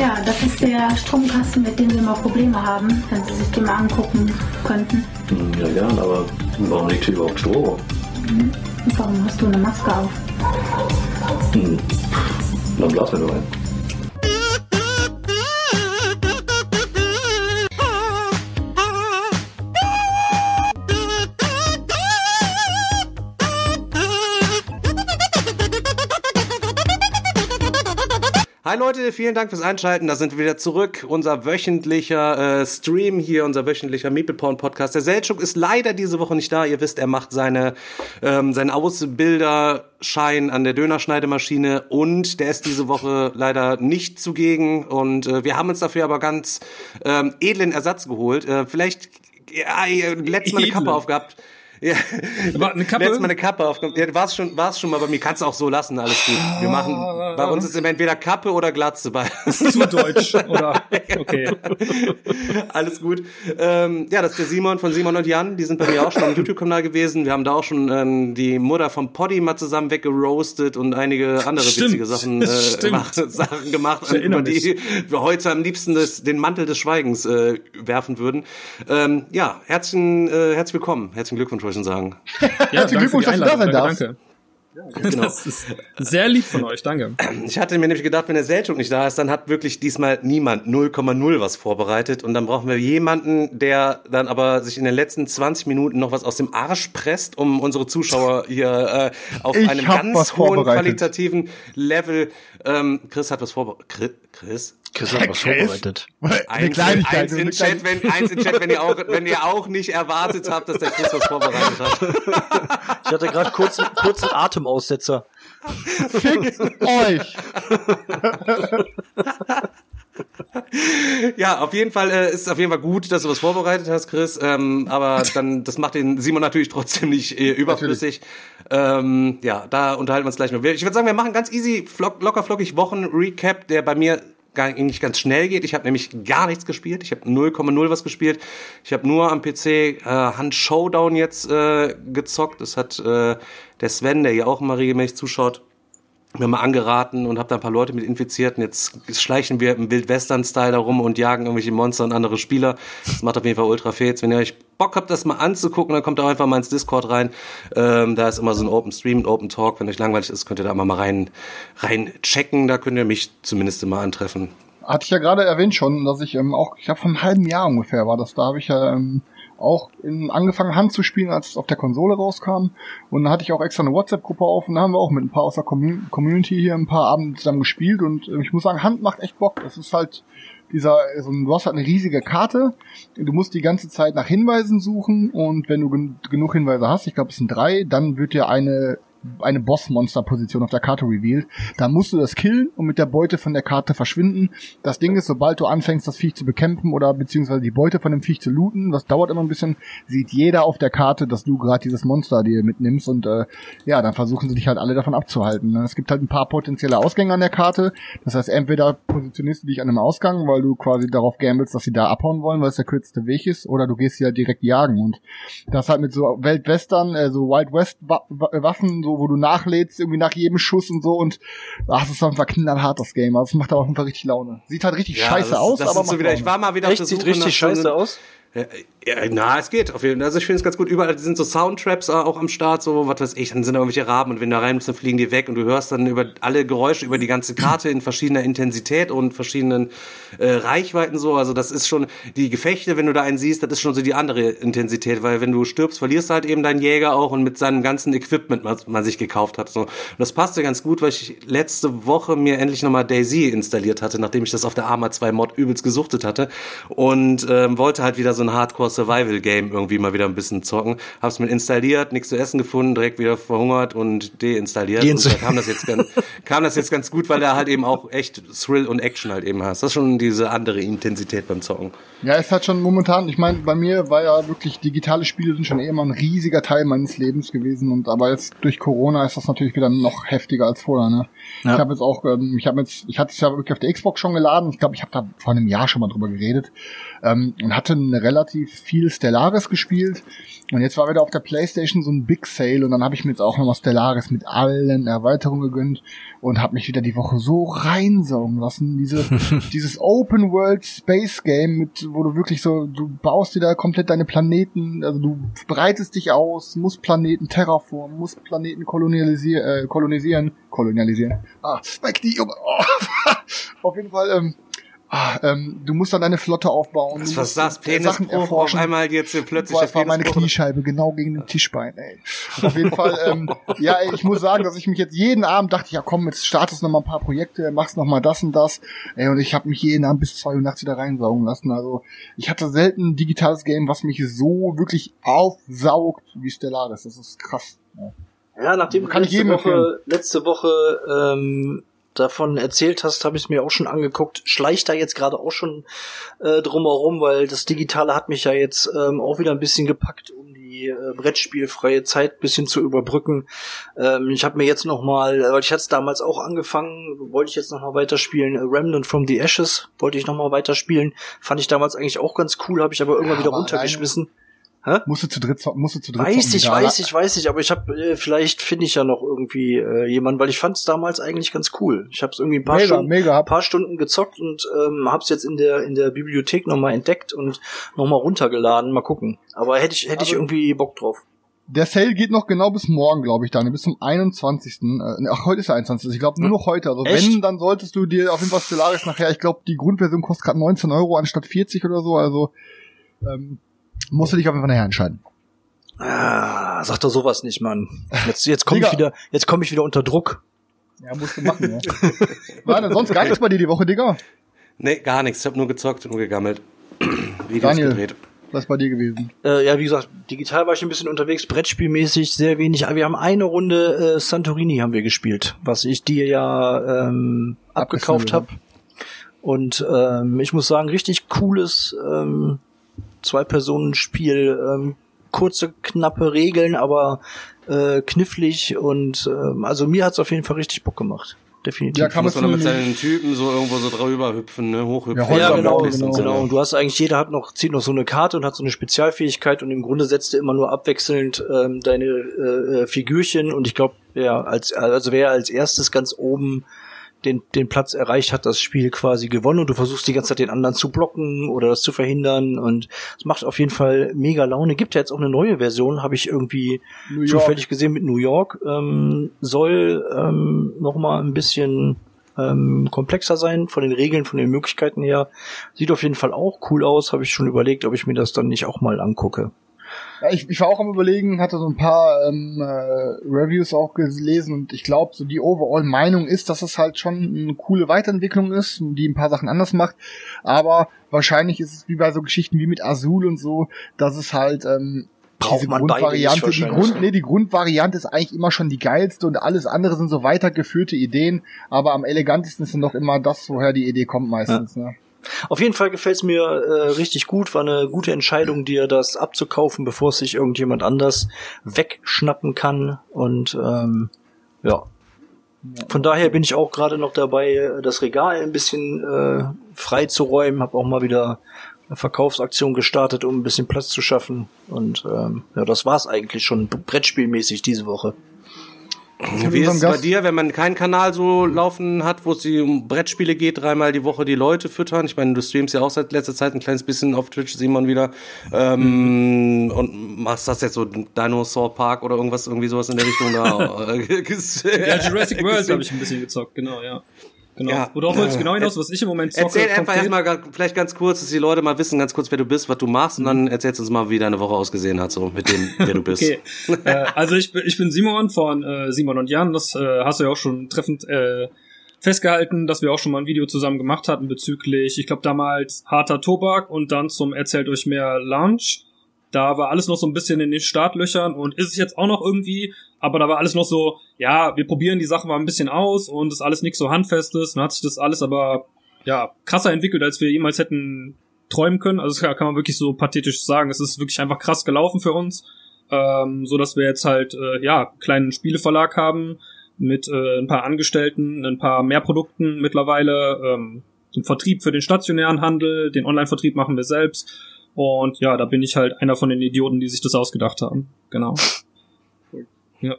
Ja, das ist der Stromkasten, mit dem wir immer Probleme haben, wenn Sie sich den mal angucken könnten. Hm, Ja, gern, aber warum liegt hier überhaupt Stroh? Und warum hast du eine Maske auf? Hm. Dann blasen wir nur ein. Hi Leute, vielen Dank fürs Einschalten. Da sind wir wieder zurück. Unser wöchentlicher äh, Stream hier, unser wöchentlicher Meeple Podcast. Der Seltschuk ist leider diese Woche nicht da. Ihr wisst, er macht seine ähm, seinen Ausbilderschein an der Dönerschneidemaschine und der ist diese Woche leider nicht zugegen. Und äh, wir haben uns dafür aber ganz ähm, edlen Ersatz geholt. Äh, vielleicht ja, ihr letztes Mal eine. Kappe aufgehabt. Ja, eine Kappe? letztes Mal eine Kappe aufgenommen. Ja, war's schon, war's schon mal bei mir. Kannst du auch so lassen, alles gut. Wir machen, bei uns ist immer entweder Kappe oder Glatze. Bei, Zu deutsch, oder? Okay. alles gut. Ähm, ja, das ist der Simon von Simon und Jan. Die sind bei mir auch schon am YouTube-Kanal gewesen. Wir haben da auch schon ähm, die Mutter vom Poddy mal zusammen weggeroastet und einige andere Stimmt. witzige Sachen, äh, gemacht, Sachen gemacht, über die wir heute am liebsten des, den Mantel des Schweigens äh, werfen würden. Ähm, ja, herzlichen, äh, herzlich willkommen. Herzlichen Glückwunsch, ich schon sagen. Ja, Herzlichen Glückwunsch, dass du da sein darfst. Danke. Genau. Das ist sehr lieb von euch, danke. Ich hatte mir nämlich gedacht, wenn der Selchuk nicht da ist, dann hat wirklich diesmal niemand 0,0 was vorbereitet und dann brauchen wir jemanden, der dann aber sich in den letzten 20 Minuten noch was aus dem Arsch presst, um unsere Zuschauer hier äh, auf Ich einem ganz hohen qualitativen Level. Ähm, Chris hat was vorbereitet. Chris? Chris hat was vorbereitet. Eins, eins in Chat, wenn, eins in Chat, wenn ihr auch, wenn ihr auch nicht erwartet habt, dass der Chris was vorbereitet hat. Ich hatte gerade kurz, kurzen Atemaussetzer. Fickt euch! Ja, auf jeden Fall äh, ist es auf jeden Fall gut, dass du was vorbereitet hast, Chris. Ähm, aber dann, das macht den Simon natürlich trotzdem nicht äh, überflüssig. Ähm, ja, da unterhalten wir uns gleich noch. Ich würde sagen, wir machen ganz easy, flock, locker flockig Wochen-Recap, der bei mir nicht ganz schnell geht. Ich habe nämlich gar nichts gespielt. Ich habe 0,0 was gespielt. Ich habe nur am PC äh, Hand Showdown jetzt äh, gezockt. Das hat äh, der Sven, der hier auch immer regelmäßig zuschaut, mir mal angeraten und habe da ein paar Leute mit infiziert und jetzt schleichen wir im Wildwestern-Style da rum und jagen irgendwelche Monster und andere Spieler. Das macht auf jeden Fall ultra fets. Wenn ihr euch Bock habt, das mal anzugucken, dann kommt auch einfach mal ins Discord rein. Ähm, da ist immer so ein Open Stream, ein Open Talk. Wenn euch langweilig ist, könnt ihr da immer mal rein, rein checken. Da könnt ihr mich zumindest immer antreffen. Hatte ich ja gerade erwähnt schon, dass ich ähm, auch, ich glaube, vor einem halben Jahr ungefähr war das. Da habe ich ja ähm, auch in, angefangen Hand zu spielen, als es auf der Konsole rauskam. Und da hatte ich auch extra eine WhatsApp-Gruppe auf und da haben wir auch mit ein paar aus der Commu- Community hier ein paar Abende zusammen gespielt. Und äh, ich muss sagen, Hand macht echt Bock. Es ist halt dieser, so ein, du hast halt eine riesige Karte. Du musst die ganze Zeit nach Hinweisen suchen und wenn du gen genug Hinweise hast, ich glaube es sind drei, dann wird dir eine eine Boss-Monster-Position auf der Karte revealed. Da musst du das killen und mit der Beute von der Karte verschwinden. Das Ding ist, sobald du anfängst, das Viech zu bekämpfen oder beziehungsweise die Beute von dem Viech zu looten, das dauert immer ein bisschen, sieht jeder auf der Karte, dass du gerade dieses Monster dir mitnimmst und äh, ja, dann versuchen sie dich halt alle davon abzuhalten. ne? Es gibt halt ein paar potenzielle Ausgänge an der Karte. Das heißt, entweder positionierst du dich an einem Ausgang, weil du quasi darauf gamblest, dass sie da abhauen wollen, weil es der kürzeste Weg ist, oder du gehst sie halt direkt jagen und das halt mit so Weltwestern, äh, so Wild West Wa Wa Waffen, so wo du nachlädst, irgendwie nach jedem Schuss und so und ach, es ist einfach knallhart das Game. Also es macht aber auf jeden Fall richtig Laune. Sieht halt richtig scheiße das, aus, das aber so wieder, Laune. ich war mal wieder auf der Sieht Suche nach richtig einem- scheiße aus? Ja, ja, na, es geht auf jeden Fall. Also ich finde es ganz gut. Überall sind so Soundtraps äh, auch am Start, so was weiß ich. Dann sind da irgendwelche Raben und wenn du da rein bist, dann fliegen die weg und du hörst dann über alle Geräusche über die ganze Karte in verschiedener Intensität und verschiedenen äh, Reichweiten so. Also das ist schon die Gefechte, wenn du da einen siehst, das ist schon so die andere Intensität, weil wenn du stirbst, verlierst du halt eben deinen Jäger auch und mit seinem ganzen Equipment, was man sich gekauft hat. So. Und das passte ganz gut, weil ich letzte Woche mir endlich nochmal Daisy installiert hatte, nachdem ich das auf der Arma 2 Mod übelst gesuchtet hatte und ähm, wollte halt wieder so ein Hardcore Survival Game irgendwie mal wieder ein bisschen zocken. Hab's mir installiert, nichts zu essen gefunden, direkt wieder verhungert und deinstalliert. Und da kam das jetzt ganz, kam das jetzt ganz gut, weil er halt eben auch echt Thrill und Action halt eben hast. Das ist schon diese andere Intensität beim Zocken. Ja, es hat schon momentan, ich meine, bei mir war ja wirklich, digitale Spiele sind schon eh immer ein riesiger Teil meines Lebens gewesen und aber jetzt durch Corona ist das natürlich wieder noch heftiger als vorher, ne? Ja. Ich habe jetzt auch, ähm, ich habe jetzt, ich hatte es ja wirklich auf der Xbox schon geladen, ich glaube, ich habe da vor einem Jahr schon mal drüber geredet ähm, und hatte eine relativ viel Stellaris gespielt. Und jetzt war wieder auf der Playstation so ein Big Sale und dann habe ich mir jetzt auch nochmal Stellaris mit allen Erweiterungen gegönnt und habe mich wieder die Woche so reinsaugen lassen. Diese, dieses Open World Space Game, mit, wo du wirklich so, du baust dir da komplett deine Planeten, also du breitest dich aus, musst Planeten terraformen, musst Planeten kolonialisieren, äh, kolonisieren, kolonialisieren. Ah, mein Knie, Junge. Oh. auf jeden Fall, ähm, Ah, ähm, du musst dann deine Flotte aufbauen. Was du war musst, das? äh, Sachen Penisbruch auf einmal jetzt plötzlich Boah, das war meine? Kniescheibe genau gegen den Tischbein, ey. Auf jeden Fall, ähm, ja, ey, ich muss sagen, dass ich mich jetzt jeden Abend dachte, ja komm, jetzt startest noch mal ein paar Projekte, machst noch mal das und das. Ey, und ich habe mich jeden Abend bis zwei Uhr nachts wieder reinsaugen lassen. Also ich hatte selten ein digitales Game, was mich so wirklich aufsaugt wie Stellaris. Das ist krass. Ja. Ja, nachdem Kann ich letzte empfehlen. Woche, letzte Woche ähm, davon erzählt hast, habe ich es mir auch schon angeguckt. Schleicht da jetzt gerade auch schon äh, drumherum, weil das Digitale hat mich ja jetzt ähm, auch wieder ein bisschen gepackt, um die äh, Brettspielfreie Zeit bisschen zu überbrücken. Ähm, ich habe mir jetzt noch mal, weil ich hatte es damals auch angefangen, wollte ich jetzt noch mal weiterspielen. Äh, Remnant from the Ashes wollte ich noch mal weiterspielen. Fand ich damals eigentlich auch ganz cool, habe ich aber irgendwann Ja, wieder aber runtergeschmissen. Musst du zu dritt zocken, musst du zu dritt Weiß zocken ich, weiß ich, weiß ich, aber ich habe äh, vielleicht finde ich ja noch irgendwie äh, jemanden, weil ich fand es damals eigentlich ganz cool. Ich habe es irgendwie ein paar Mega, Stunden, mega. ein paar Stunden gezockt und ähm, habe es jetzt in der in der Bibliothek nochmal entdeckt und nochmal runtergeladen. Mal gucken. Aber hätte ich hätte ich Aber- irgendwie Bock drauf. Der Sale geht noch genau bis morgen, glaube ich, Daniel, bis zum 21. Äh, ne, ach, heute ist der 21. Ich glaube nur noch heute. Also Echt? wenn, dann solltest du dir auf jeden Fall Stellaris nachher, ich glaube, die Grundversion kostet gerade 19 Euro anstatt 40 oder so. Also ähm, musst du dich auf jeden Fall nachher entscheiden. Ah, sag doch sowas nicht, Mann. Jetzt jetzt komme ich wieder jetzt komme ich wieder unter Druck. Ja, musst du machen, ja. War denn sonst gar nichts bei dir die Woche, Digga? Nee, gar nichts. Ich habe nur gezockt, nur gegammelt. Videos Daniel. gedreht. Was ist bei dir gewesen? Äh, ja, wie gesagt, digital war ich ein bisschen unterwegs, Brettspielmäßig sehr wenig. Aber wir haben eine Runde äh, Santorini haben wir gespielt, was ich dir ja ähm, abgekauft habe. Und ähm, ich muss sagen, richtig cooles ähm, Zwei-Personen-Spiel. Ähm, kurze, knappe Regeln, aber äh, knifflig und ähm, also mir hat's auf jeden Fall richtig Bock gemacht. Definitiv. Ja, kann man dann mit seinen Typen so irgendwo so drüber hüpfen, ne? Hochhüpfen. Ja, ja, genau, genau, genau. genau. Du hast eigentlich, jeder hat noch, zieht noch so eine Karte und hat so eine Spezialfähigkeit und im Grunde setzt du immer nur abwechselnd ähm, deine äh, äh, Figürchen und ich glaube, ja, als, also wer als erstes ganz oben den, den Platz erreicht hat, das Spiel quasi gewonnen und du versuchst die ganze Zeit den anderen zu blocken oder das zu verhindern und es macht auf jeden Fall mega Laune. Gibt ja jetzt auch eine neue Version, habe ich irgendwie zufällig gesehen mit New York. Ähm, soll ähm, noch mal ein bisschen ähm, komplexer sein von den Regeln, von den Möglichkeiten her. Sieht auf jeden Fall auch cool aus. Habe ich schon überlegt, ob ich mir das dann nicht auch mal angucke. Ja, ich, ich war auch am überlegen, hatte so ein paar ähm, äh, Reviews auch gelesen und ich glaube, so die Overall-Meinung ist, dass es halt schon eine coole Weiterentwicklung ist, die ein paar Sachen anders macht. Aber wahrscheinlich ist es wie bei so Geschichten wie mit Azul und so, dass es halt ähm, Braucht diese man Grundvariante, die, Grund, ne? nee, die Grundvariante ist eigentlich immer schon die geilste und alles andere sind so weitergeführte Ideen, aber am elegantesten ist dann doch immer das, woher die Idee kommt meistens. Ne? Auf jeden Fall gefällt's mir äh, richtig gut. War eine gute Entscheidung, dir das abzukaufen, bevor es sich irgendjemand anders wegschnappen kann. Und ähm, ja. Von daher bin ich auch gerade noch dabei, äh, das Regal ein bisschen äh, frei zu räumen. Hab auch mal wieder eine Verkaufsaktion gestartet, um ein bisschen Platz zu schaffen. Und ähm, ja, das war's eigentlich schon Brettspielmäßig diese Woche. Wie ist es bei dir, wenn man keinen Kanal so laufen hat, wo es um Brettspiele geht, dreimal die Woche die Leute füttern? Ich meine, du streamst ja auch seit letzter Zeit ein kleines bisschen auf Twitch, Simon wieder. Ähm, Und machst das jetzt so Dinosaur Park oder irgendwas, irgendwie sowas in der Richtung da? Ja, Jurassic World habe ich ein bisschen gezockt, genau, ja. Genau. Ja. Worauf wolltest du Äh, genau hinaus, was ich im Moment zocke? Erzähl einfach erstmal vielleicht ganz kurz, dass die Leute mal wissen, ganz kurz, wer du bist, was du machst, und dann erzählst du uns mal, wie deine Woche ausgesehen hat, so mit dem, wer du bist. Okay. äh, also ich, bin- ich bin Simon von äh, Simon und Jan. Das äh, hast du ja auch schon treffend äh, festgehalten, dass wir auch schon mal ein Video zusammen gemacht hatten bezüglich, ich glaube damals harter Tobak und dann zum Erzählt euch mehr Lounge. Da war alles noch so ein bisschen in den Startlöchern und ist es jetzt auch noch irgendwie, aber da war alles noch so, ja, wir probieren die Sachen mal ein bisschen aus und ist alles nichts so handfestes. Dann hat sich das alles aber ja krasser entwickelt, als wir jemals hätten träumen können. Also das kann man wirklich so pathetisch sagen. Es ist wirklich einfach krass gelaufen für uns, ähm, so dass wir jetzt halt äh, ja einen kleinen Spieleverlag haben mit äh, ein paar Angestellten, ein paar mehr Produkten mittlerweile, ähm, zum Vertrieb für den stationären Handel, den Online-Vertrieb machen wir selbst Und ja, da bin ich halt einer von den Idioten, die sich das ausgedacht haben. Genau. Ja.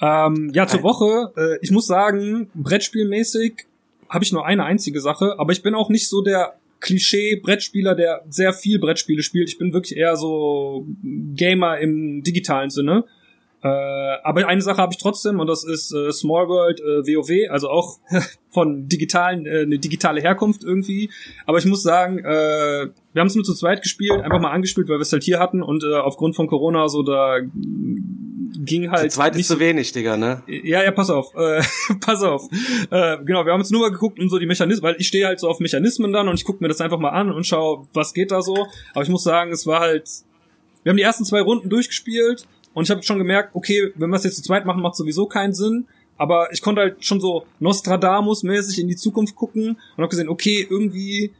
Ähm, ja, zur Woche. Äh, ich muss sagen, Brettspielmäßig habe ich nur eine einzige Sache, aber ich bin auch nicht so der Klischee-Brettspieler, der sehr viel Brettspiele spielt. Ich bin wirklich eher so Gamer im digitalen Sinne. Äh, aber eine Sache habe ich trotzdem und das ist äh, Small World äh, WoW, also auch von digitalen, äh, eine digitale Herkunft irgendwie. Aber ich muss sagen, äh, wir haben es nur zu zweit gespielt, einfach mal angespielt, weil wir es halt hier hatten und äh, aufgrund von Corona so da ging halt. Zu zweit nicht ist zu wenig, Digga, ne? ja, ja, pass auf, äh, pass auf. Äh, genau, wir haben uns nur mal geguckt, um so die Mechanismen, weil ich stehe halt so auf Mechanismen dann und ich gucke mir das einfach mal an und schau, was geht da so. Aber ich muss sagen, es war halt, wir haben die ersten zwei Runden durchgespielt und ich habe schon gemerkt, okay, wenn wir es jetzt zu zweit machen, macht sowieso keinen Sinn. Aber ich konnte halt schon so Nostradamus-mäßig in die Zukunft gucken und habe gesehen, okay, irgendwie,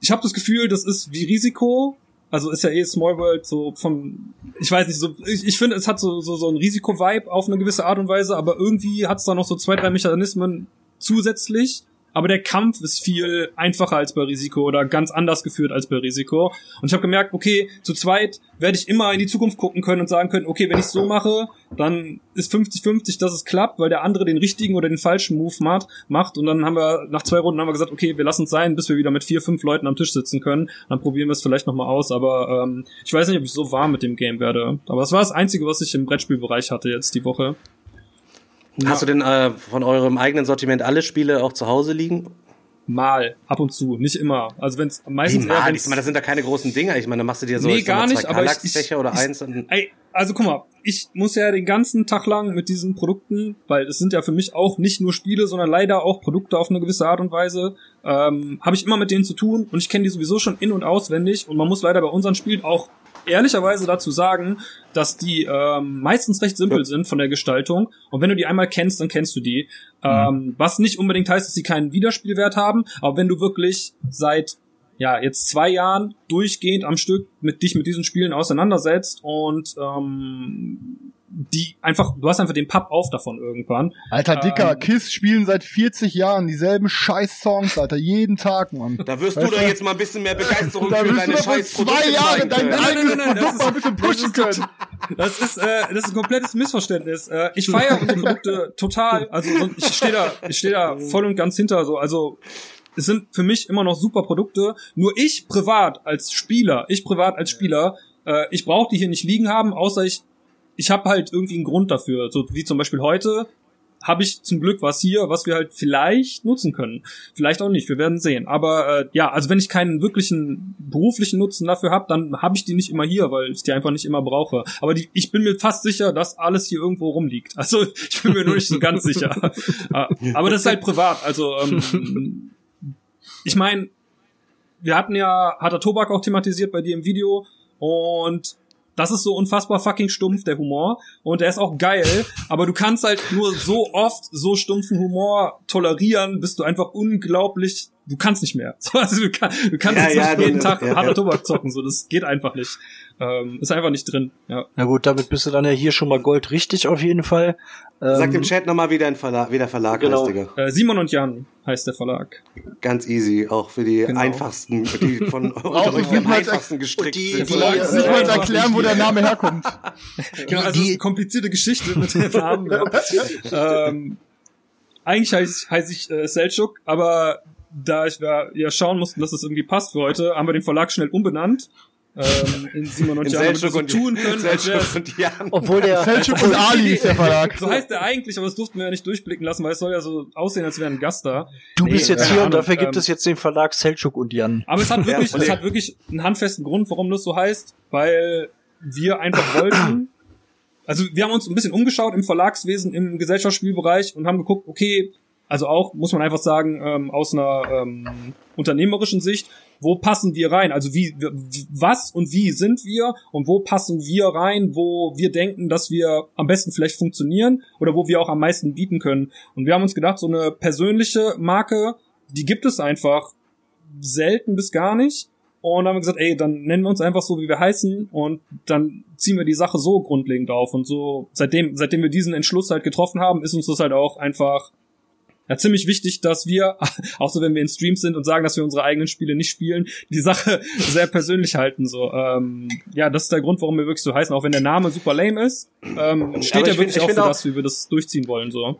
ich habe das Gefühl, das ist wie Risiko. Also ist ja eh Small World so vom, ich weiß nicht, so, ich, ich finde, es hat so, so, so ein Risiko-Vibe auf eine gewisse Art und Weise, aber irgendwie hat es da noch so zwei, drei Mechanismen zusätzlich, aber der Kampf ist viel einfacher als bei Risiko oder ganz anders geführt als bei Risiko. Und ich habe gemerkt, okay, zu zweit werde ich immer in die Zukunft gucken können und sagen können, okay, wenn ich so mache, dann ist 50-50, dass es klappt, weil der andere den richtigen oder den falschen Move macht, macht. Und dann haben wir nach zwei Runden haben wir gesagt, okay, wir lassen es sein, bis wir wieder mit vier, fünf Leuten am Tisch sitzen können. Dann probieren wir es vielleicht nochmal aus. Aber ähm, ich weiß nicht, ob ich so warm mit dem Game werde. Aber das war das Einzige, was ich im Brettspielbereich hatte jetzt die Woche. Hast du denn äh, von eurem eigenen Sortiment alle Spiele auch zu Hause liegen? Mal, ab und zu, nicht immer. Also wenn es meistens eher, mal? wenn's- Ich meine, das sind da keine großen Dinger. Ich meine, da machst du dir so Nee, gar mal, nicht, aber ich- ich- oder ich- eins. Und, Ey, also guck mal, ich muss ja den ganzen Tag lang mit diesen Produkten, weil es sind ja für mich auch nicht nur Spiele, sondern leider auch Produkte auf eine gewisse Art und Weise, ähm, habe ich immer mit denen zu tun und ich kenne die sowieso schon in- und auswendig und man muss leider bei unseren Spielen auch ehrlicherweise dazu sagen, dass die ähm, meistens recht simpel sind von der Gestaltung. Und wenn du die einmal kennst, dann kennst du die. Ähm, was nicht unbedingt heißt, dass sie keinen Wiederspielwert haben, aber wenn du wirklich seit ja, jetzt zwei Jahren durchgehend am Stück mit dich mit diesen Spielen auseinandersetzt und ähm, die einfach, du hast einfach den Papp auf davon irgendwann. Alter Dicker, Ähm. KISS spielen seit 40 Jahren dieselben scheiß Songs, Alter, jeden Tag, Mann. da wirst Weißt du doch jetzt mal ein bisschen mehr Begeisterung Da für deine scheiß zwei Jahre dein. Nein, nein, nein, nein, das mal ein bisschen das pushen ist können. Das ist, äh, das ist ein komplettes Missverständnis. Äh, ich feiere unsere Produkte total. Also so- ich stehe da, ich stehe da voll und ganz hinter. So, also es sind für mich immer noch super Produkte. Nur ich privat als Spieler, ich privat als Spieler, äh, ich brauche die hier nicht liegen haben, außer ich, ich habe halt irgendwie einen Grund dafür. So wie zum Beispiel heute habe ich zum Glück was hier, was wir halt vielleicht nutzen können. Vielleicht auch nicht, wir werden sehen. Aber äh, ja, also wenn ich keinen wirklichen beruflichen Nutzen dafür habe, dann habe ich die nicht immer hier, weil ich die einfach nicht immer brauche. Aber die, ich bin mir fast sicher, dass alles hier irgendwo rumliegt. Also ich bin mir nur nicht so ganz sicher. Äh, Aber das ist halt privat. Also ähm, ich meine, wir hatten ja, hat der Tobak auch thematisiert bei dir im Video und das ist so unfassbar fucking stumpf, der Humor. Und der ist auch geil, aber du kannst halt nur so oft so stumpfen Humor tolerieren, bis du einfach unglaublich, du kannst nicht mehr. So, also du, kann, du kannst Ja, jetzt ja, nicht jeden Tag ja, harter ja. Tobak zocken, so, das geht einfach nicht. Ähm, ist einfach nicht drin, ja. Na gut, damit bist du dann ja hier schon mal Gold richtig auf jeden Fall. Sag Ähm, dem Chat nochmal, wie dein Verlag, wie der Verlag Genau. heißt, Digga. Äh, Simon und Jan heißt der Verlag. Ganz easy, auch für die Genau. einfachsten, die von euch am mal- einfachsten gestrickt die- sind. die- Vielleicht Ja, nicht mal erklären, wo der Name herkommt. Genau, also eine komplizierte Geschichte mit dem Namen. Ja. ähm, eigentlich heiße ich, heiß ich äh, Selchuk, aber da ich ja, ja schauen mussten, dass es irgendwie passt für heute, haben wir den Verlag schnell umbenannt. Ähm, in Simon und In Jan, so und, tun können, und Jan. obwohl der Selchuk und Ali ist der Verlag. so heißt er eigentlich, aber das durften wir ja nicht durchblicken lassen, weil es soll ja so aussehen, als wäre ein Gast da. du Nee, bist jetzt hier und Ahnung, dafür gibt ähm, es jetzt den Verlag Selchuk und Jan. Aber es hat wirklich, Ja, es hat wirklich einen handfesten Grund, warum das so heißt, weil wir einfach wollten. Also wir haben uns ein bisschen umgeschaut im Verlagswesen, im Gesellschaftsspielbereich und haben geguckt, okay, also auch, muss man einfach sagen, ähm, aus einer ähm, unternehmerischen Sicht, wo passen wir rein? Also wie, was und wie sind wir und wo passen wir rein, wo wir denken, dass wir am besten vielleicht funktionieren oder wo wir auch am meisten bieten können. Und wir haben uns gedacht, so eine persönliche Marke, die gibt es einfach selten bis gar nicht. Und dann haben wir gesagt, ey, dann nennen wir uns einfach so, wie wir heißen und dann ziehen wir die Sache so grundlegend auf. Und so, seitdem, seitdem wir diesen Entschluss halt getroffen haben, ist uns das halt auch einfach ja, ziemlich wichtig, dass wir, auch so wenn wir in Streams sind und sagen, dass wir unsere eigenen Spiele nicht spielen, die Sache sehr persönlich halten. So, ähm, ja, das ist der Grund, warum wir wirklich so heißen, auch wenn der Name super lame ist, ähm, steht ja ich wirklich find- auch das, wie wir das durchziehen wollen. So.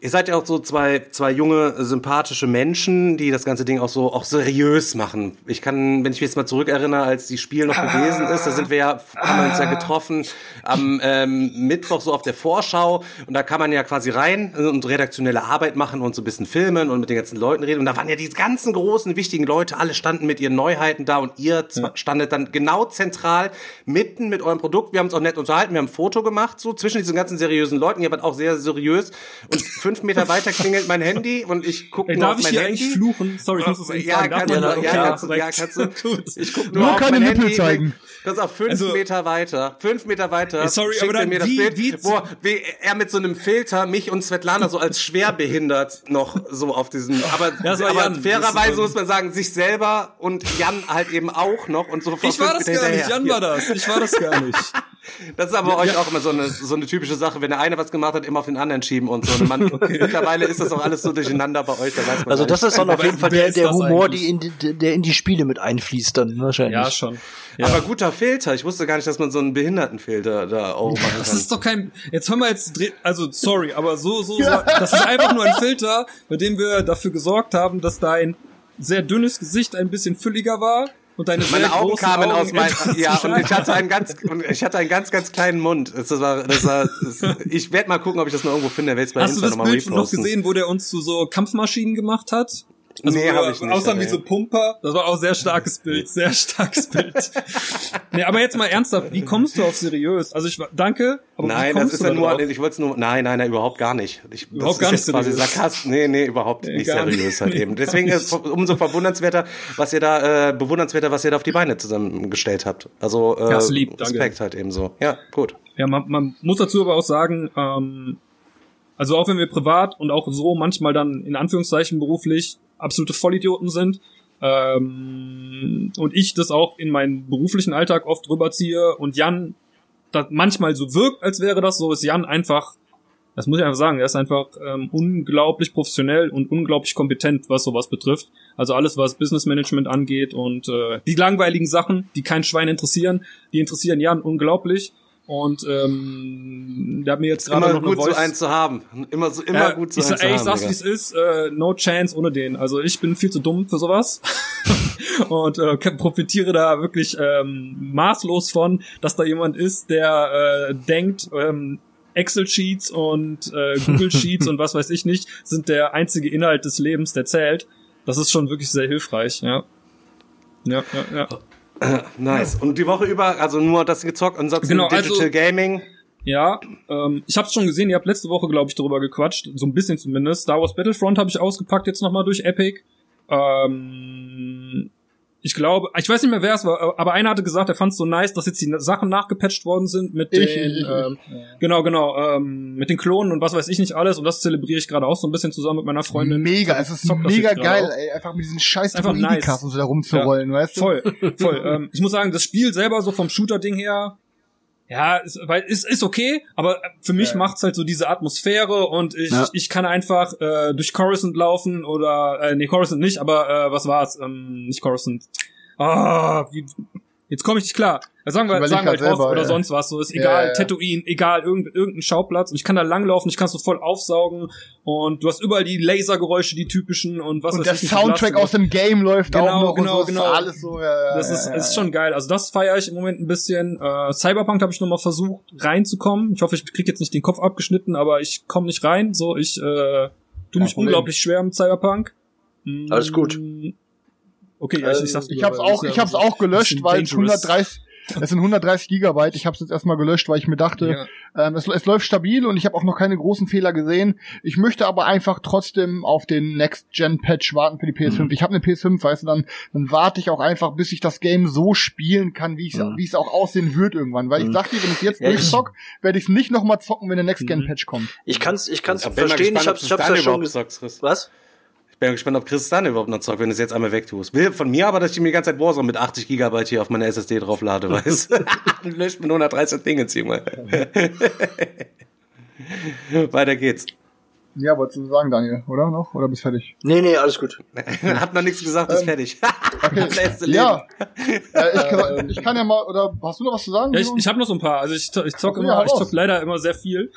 Ihr seid ja auch so zwei, zwei junge, sympathische Menschen, die das ganze Ding auch so auch seriös machen. Ich kann, wenn ich mich jetzt mal zurückerinnere, als die Spiel noch gewesen ist, da sind wir ja, haben wir uns ja getroffen am ähm, Mittwoch so auf der Vorschau und da kann man ja quasi rein und redaktionelle Arbeit machen und so ein bisschen filmen und mit den ganzen Leuten reden und da waren ja die ganzen großen, wichtigen Leute, alle standen mit ihren Neuheiten da und ihr zwa- standet dann genau zentral mitten mit eurem Produkt. Wir haben uns auch nett unterhalten, wir haben ein Foto gemacht, so zwischen diesen ganzen seriösen Leuten. Ihr wart auch sehr seriös und fünf Meter weiter klingelt mein Handy und ich gucke nur darf auf ich mein hier Handy. eigentlich fluchen? Sorry, ich muss das eben Ja, fragen. Darf kannst man du, da? ja, Okay, kannst ja, kannst du. Ich guck nur, Nur auf keine mein Nippel Handy. zeigen. Das ist auf fünf Also- Meter weiter. Fünf Meter weiter. Sorry, schickt aber er dann mir das wie- Bild, wie- wo wie er mit so einem Filter mich und Svetlana so als schwerbehindert noch so auf diesen. Aber, aber Jan. fairerweise muss man sagen, sich selber und Jan halt eben auch noch und so. Ich war das gar nicht, Jan war das. Ich war das gar nicht. Das ist aber euch auch immer so eine, so eine typische Sache, wenn der eine was gemacht hat, immer auf den anderen schieben und so. Und man, Mittlerweile ist das auch alles so durcheinander bei euch, da weiß man Also das ist dann auf jeden Fall der, der das Humor, die in die, der in die Spiele mit einfließt dann wahrscheinlich. Ja, schon. Ja. Aber guter Filter. Ich wusste gar nicht, dass man so einen Behindertenfilter da auch machen Das kann. ist doch kein. Jetzt hören wir jetzt. Also sorry, aber so so. so das ist einfach nur ein Filter, bei dem wir dafür gesorgt haben, dass dein sehr dünnes Gesicht ein bisschen fülliger war und deine Meine Augen kamen Augen aus meinem, ja, und ich hatte einen ganz, und ich hatte einen ganz, ganz kleinen Mund. Das war, das war, das, ich werde mal gucken, ob ich das noch irgendwo finde. Hast du Insta das nochmal Bild noch gesehen, wo der uns zu so Kampfmaschinen gemacht hat? Also Nee, wo hab wir ich nicht, Aussahen wie so Pumper. Das war auch sehr starkes Bild, sehr starkes Bild. nee, aber jetzt mal ernsthaft, wie kommst du auf seriös? Also ich war- danke, aber wie Nein, das ist ja nur, drauf? ich wollte es nur, nein, nein, nein, überhaupt gar nicht. Ich, Überhaupt das gar ist nicht jetzt quasi. Sarkast, nee, nee, überhaupt Nee, nicht seriös halt Nee, eben. Deswegen ist es umso verwundernswerter, was ihr da, äh, bewundernswerter, was ihr da auf die Beine zusammengestellt habt. Also, äh, Ja, ist lieb, danke. Respekt halt eben so. Ja, gut. Ja, man, man muss dazu aber auch sagen, ähm, also auch wenn wir privat und auch so manchmal dann in Anführungszeichen beruflich absolute Vollidioten sind ähm, und ich das auch in meinen beruflichen Alltag oft rüberziehe und Jan das manchmal so wirkt, als wäre das so, ist Jan einfach, das muss ich einfach sagen, er ist einfach ähm, unglaublich professionell und unglaublich kompetent, was sowas betrifft. Also alles, was Business Management angeht und äh, die langweiligen Sachen, die kein Schwein interessieren, die interessieren Jan unglaublich. Und ähm, der hat mir jetzt gerade Immer noch eine gut, so Voice einen zu haben. Immer so, immer ja, gut, so ich, einen sa- zu ey, ich haben. sag's, wie es ist, äh, no chance ohne den. Also ich bin viel zu dumm für sowas und äh, profitiere da wirklich ähm, maßlos von, dass da jemand ist, der äh, denkt, ähm, Excel-Sheets und äh, Google-Sheets und was weiß ich nicht, sind der einzige Inhalt des Lebens, der zählt. Das ist schon wirklich sehr hilfreich, ja. Ja, ja, ja. Nice. Und die Woche über, also nur das gezockt, ansonsten Genau, Digital also- Gaming. Ja, ähm, ich hab's schon gesehen, ihr habt letzte Woche, glaube ich, darüber gequatscht, so ein bisschen zumindest. Star Wars Battlefront habe ich ausgepackt jetzt nochmal durch Epic. Ähm, ich glaube, ich weiß nicht mehr, wer es war, aber einer hatte gesagt, er fand es so nice, dass jetzt die Sachen nachgepatcht worden sind mit den, ich, ich, ähm, genau, genau, ähm, mit den Klonen und was weiß ich nicht alles. Und das zelebriere ich gerade auch so ein bisschen zusammen mit meiner Freundin. Mega, es ist mega geil, auch. ey, einfach mit diesen scheiß Einfach nice. und so da rumzurollen, weißt du? Voll, voll. ähm, ich muss sagen, das Spiel selber so vom Shooter-Ding her, ja, ist, weil ist, ist okay, aber für mich Ja. macht's halt so diese Atmosphäre und ich, Ja. ich kann einfach äh, durch Coruscant laufen oder äh, nee, Coruscant nicht, aber äh, was war's? Ähm, nicht Coruscant. Ah, wie, jetzt komme ich nicht klar. Sagen wir, Überleg sagen wir halt selber, oder ja. sonst was, so ist egal, ja, ja. Tatooine, egal, irgendein, irgendein Schauplatz und ich kann da langlaufen, ich kann es so voll aufsaugen und du hast überall die Lasergeräusche, die typischen und was Und der Soundtrack aus dem Game läuft Genau, auch noch genau, und so, genau. alles so, ja, ja, Das ist, ja, ist schon geil. Also das feiere ich im Moment ein bisschen. Äh, Cyberpunk habe ich nochmal versucht reinzukommen. Ich hoffe, ich krieg jetzt nicht den Kopf abgeschnitten, aber ich komme nicht rein. So, ich äh, tu mich Problem. unglaublich schwer mit Cyberpunk. Mm, Alles gut. Okay, ja, ich, ich Ähm, sag's Ich hab's weil auch, ich ja hab's auch gelöscht, weil es dangerous. 130, es sind 130 Gigabyte. Ich hab's jetzt erstmal gelöscht, weil ich mir dachte, Ja. ähm, es, es läuft stabil und ich habe auch noch keine großen Fehler gesehen. Ich möchte aber einfach trotzdem auf den Next-Gen-Patch warten für die PS5. Mhm. Ich habe eine PS5, weißt du, dann, dann warte ich auch einfach, bis ich das Game so spielen kann, wie es Mhm. wie es auch aussehen wird irgendwann. Weil ich Mhm. sag dir, wenn ich jetzt Ja, ich- durchzock, werde ich es nicht nochmal zocken, wenn der Next-Gen-Patch kommt. Ich kann's, ich kann's Ich verstehen, gespannt, ich hab's, ich hab's ja schon gesagt. Was? Ich bin gespannt, ob Chris dann überhaupt noch zockt, wenn du es jetzt einmal wegtust. Will von mir aber, dass ich mir die ganze Zeit Warzone mit 80 Gigabyte hier auf meine SSD drauflade, weißt du? Löscht mit 130 Dinge, zieh mal. Weiter geht's. Ja, wolltest du sagen, Daniel, oder noch? Oder bist fertig? Nee, nee, alles gut. Hat man nichts gesagt, ist Ähm, fertig. Okay. Das letzte Leben. ja. äh, ich, kann, ich kann ja mal, oder hast du noch was zu sagen? Ja, ich, ich habe noch so ein paar. Also ich, ich zock Okay, immer, hau ich raus. zock leider immer sehr viel.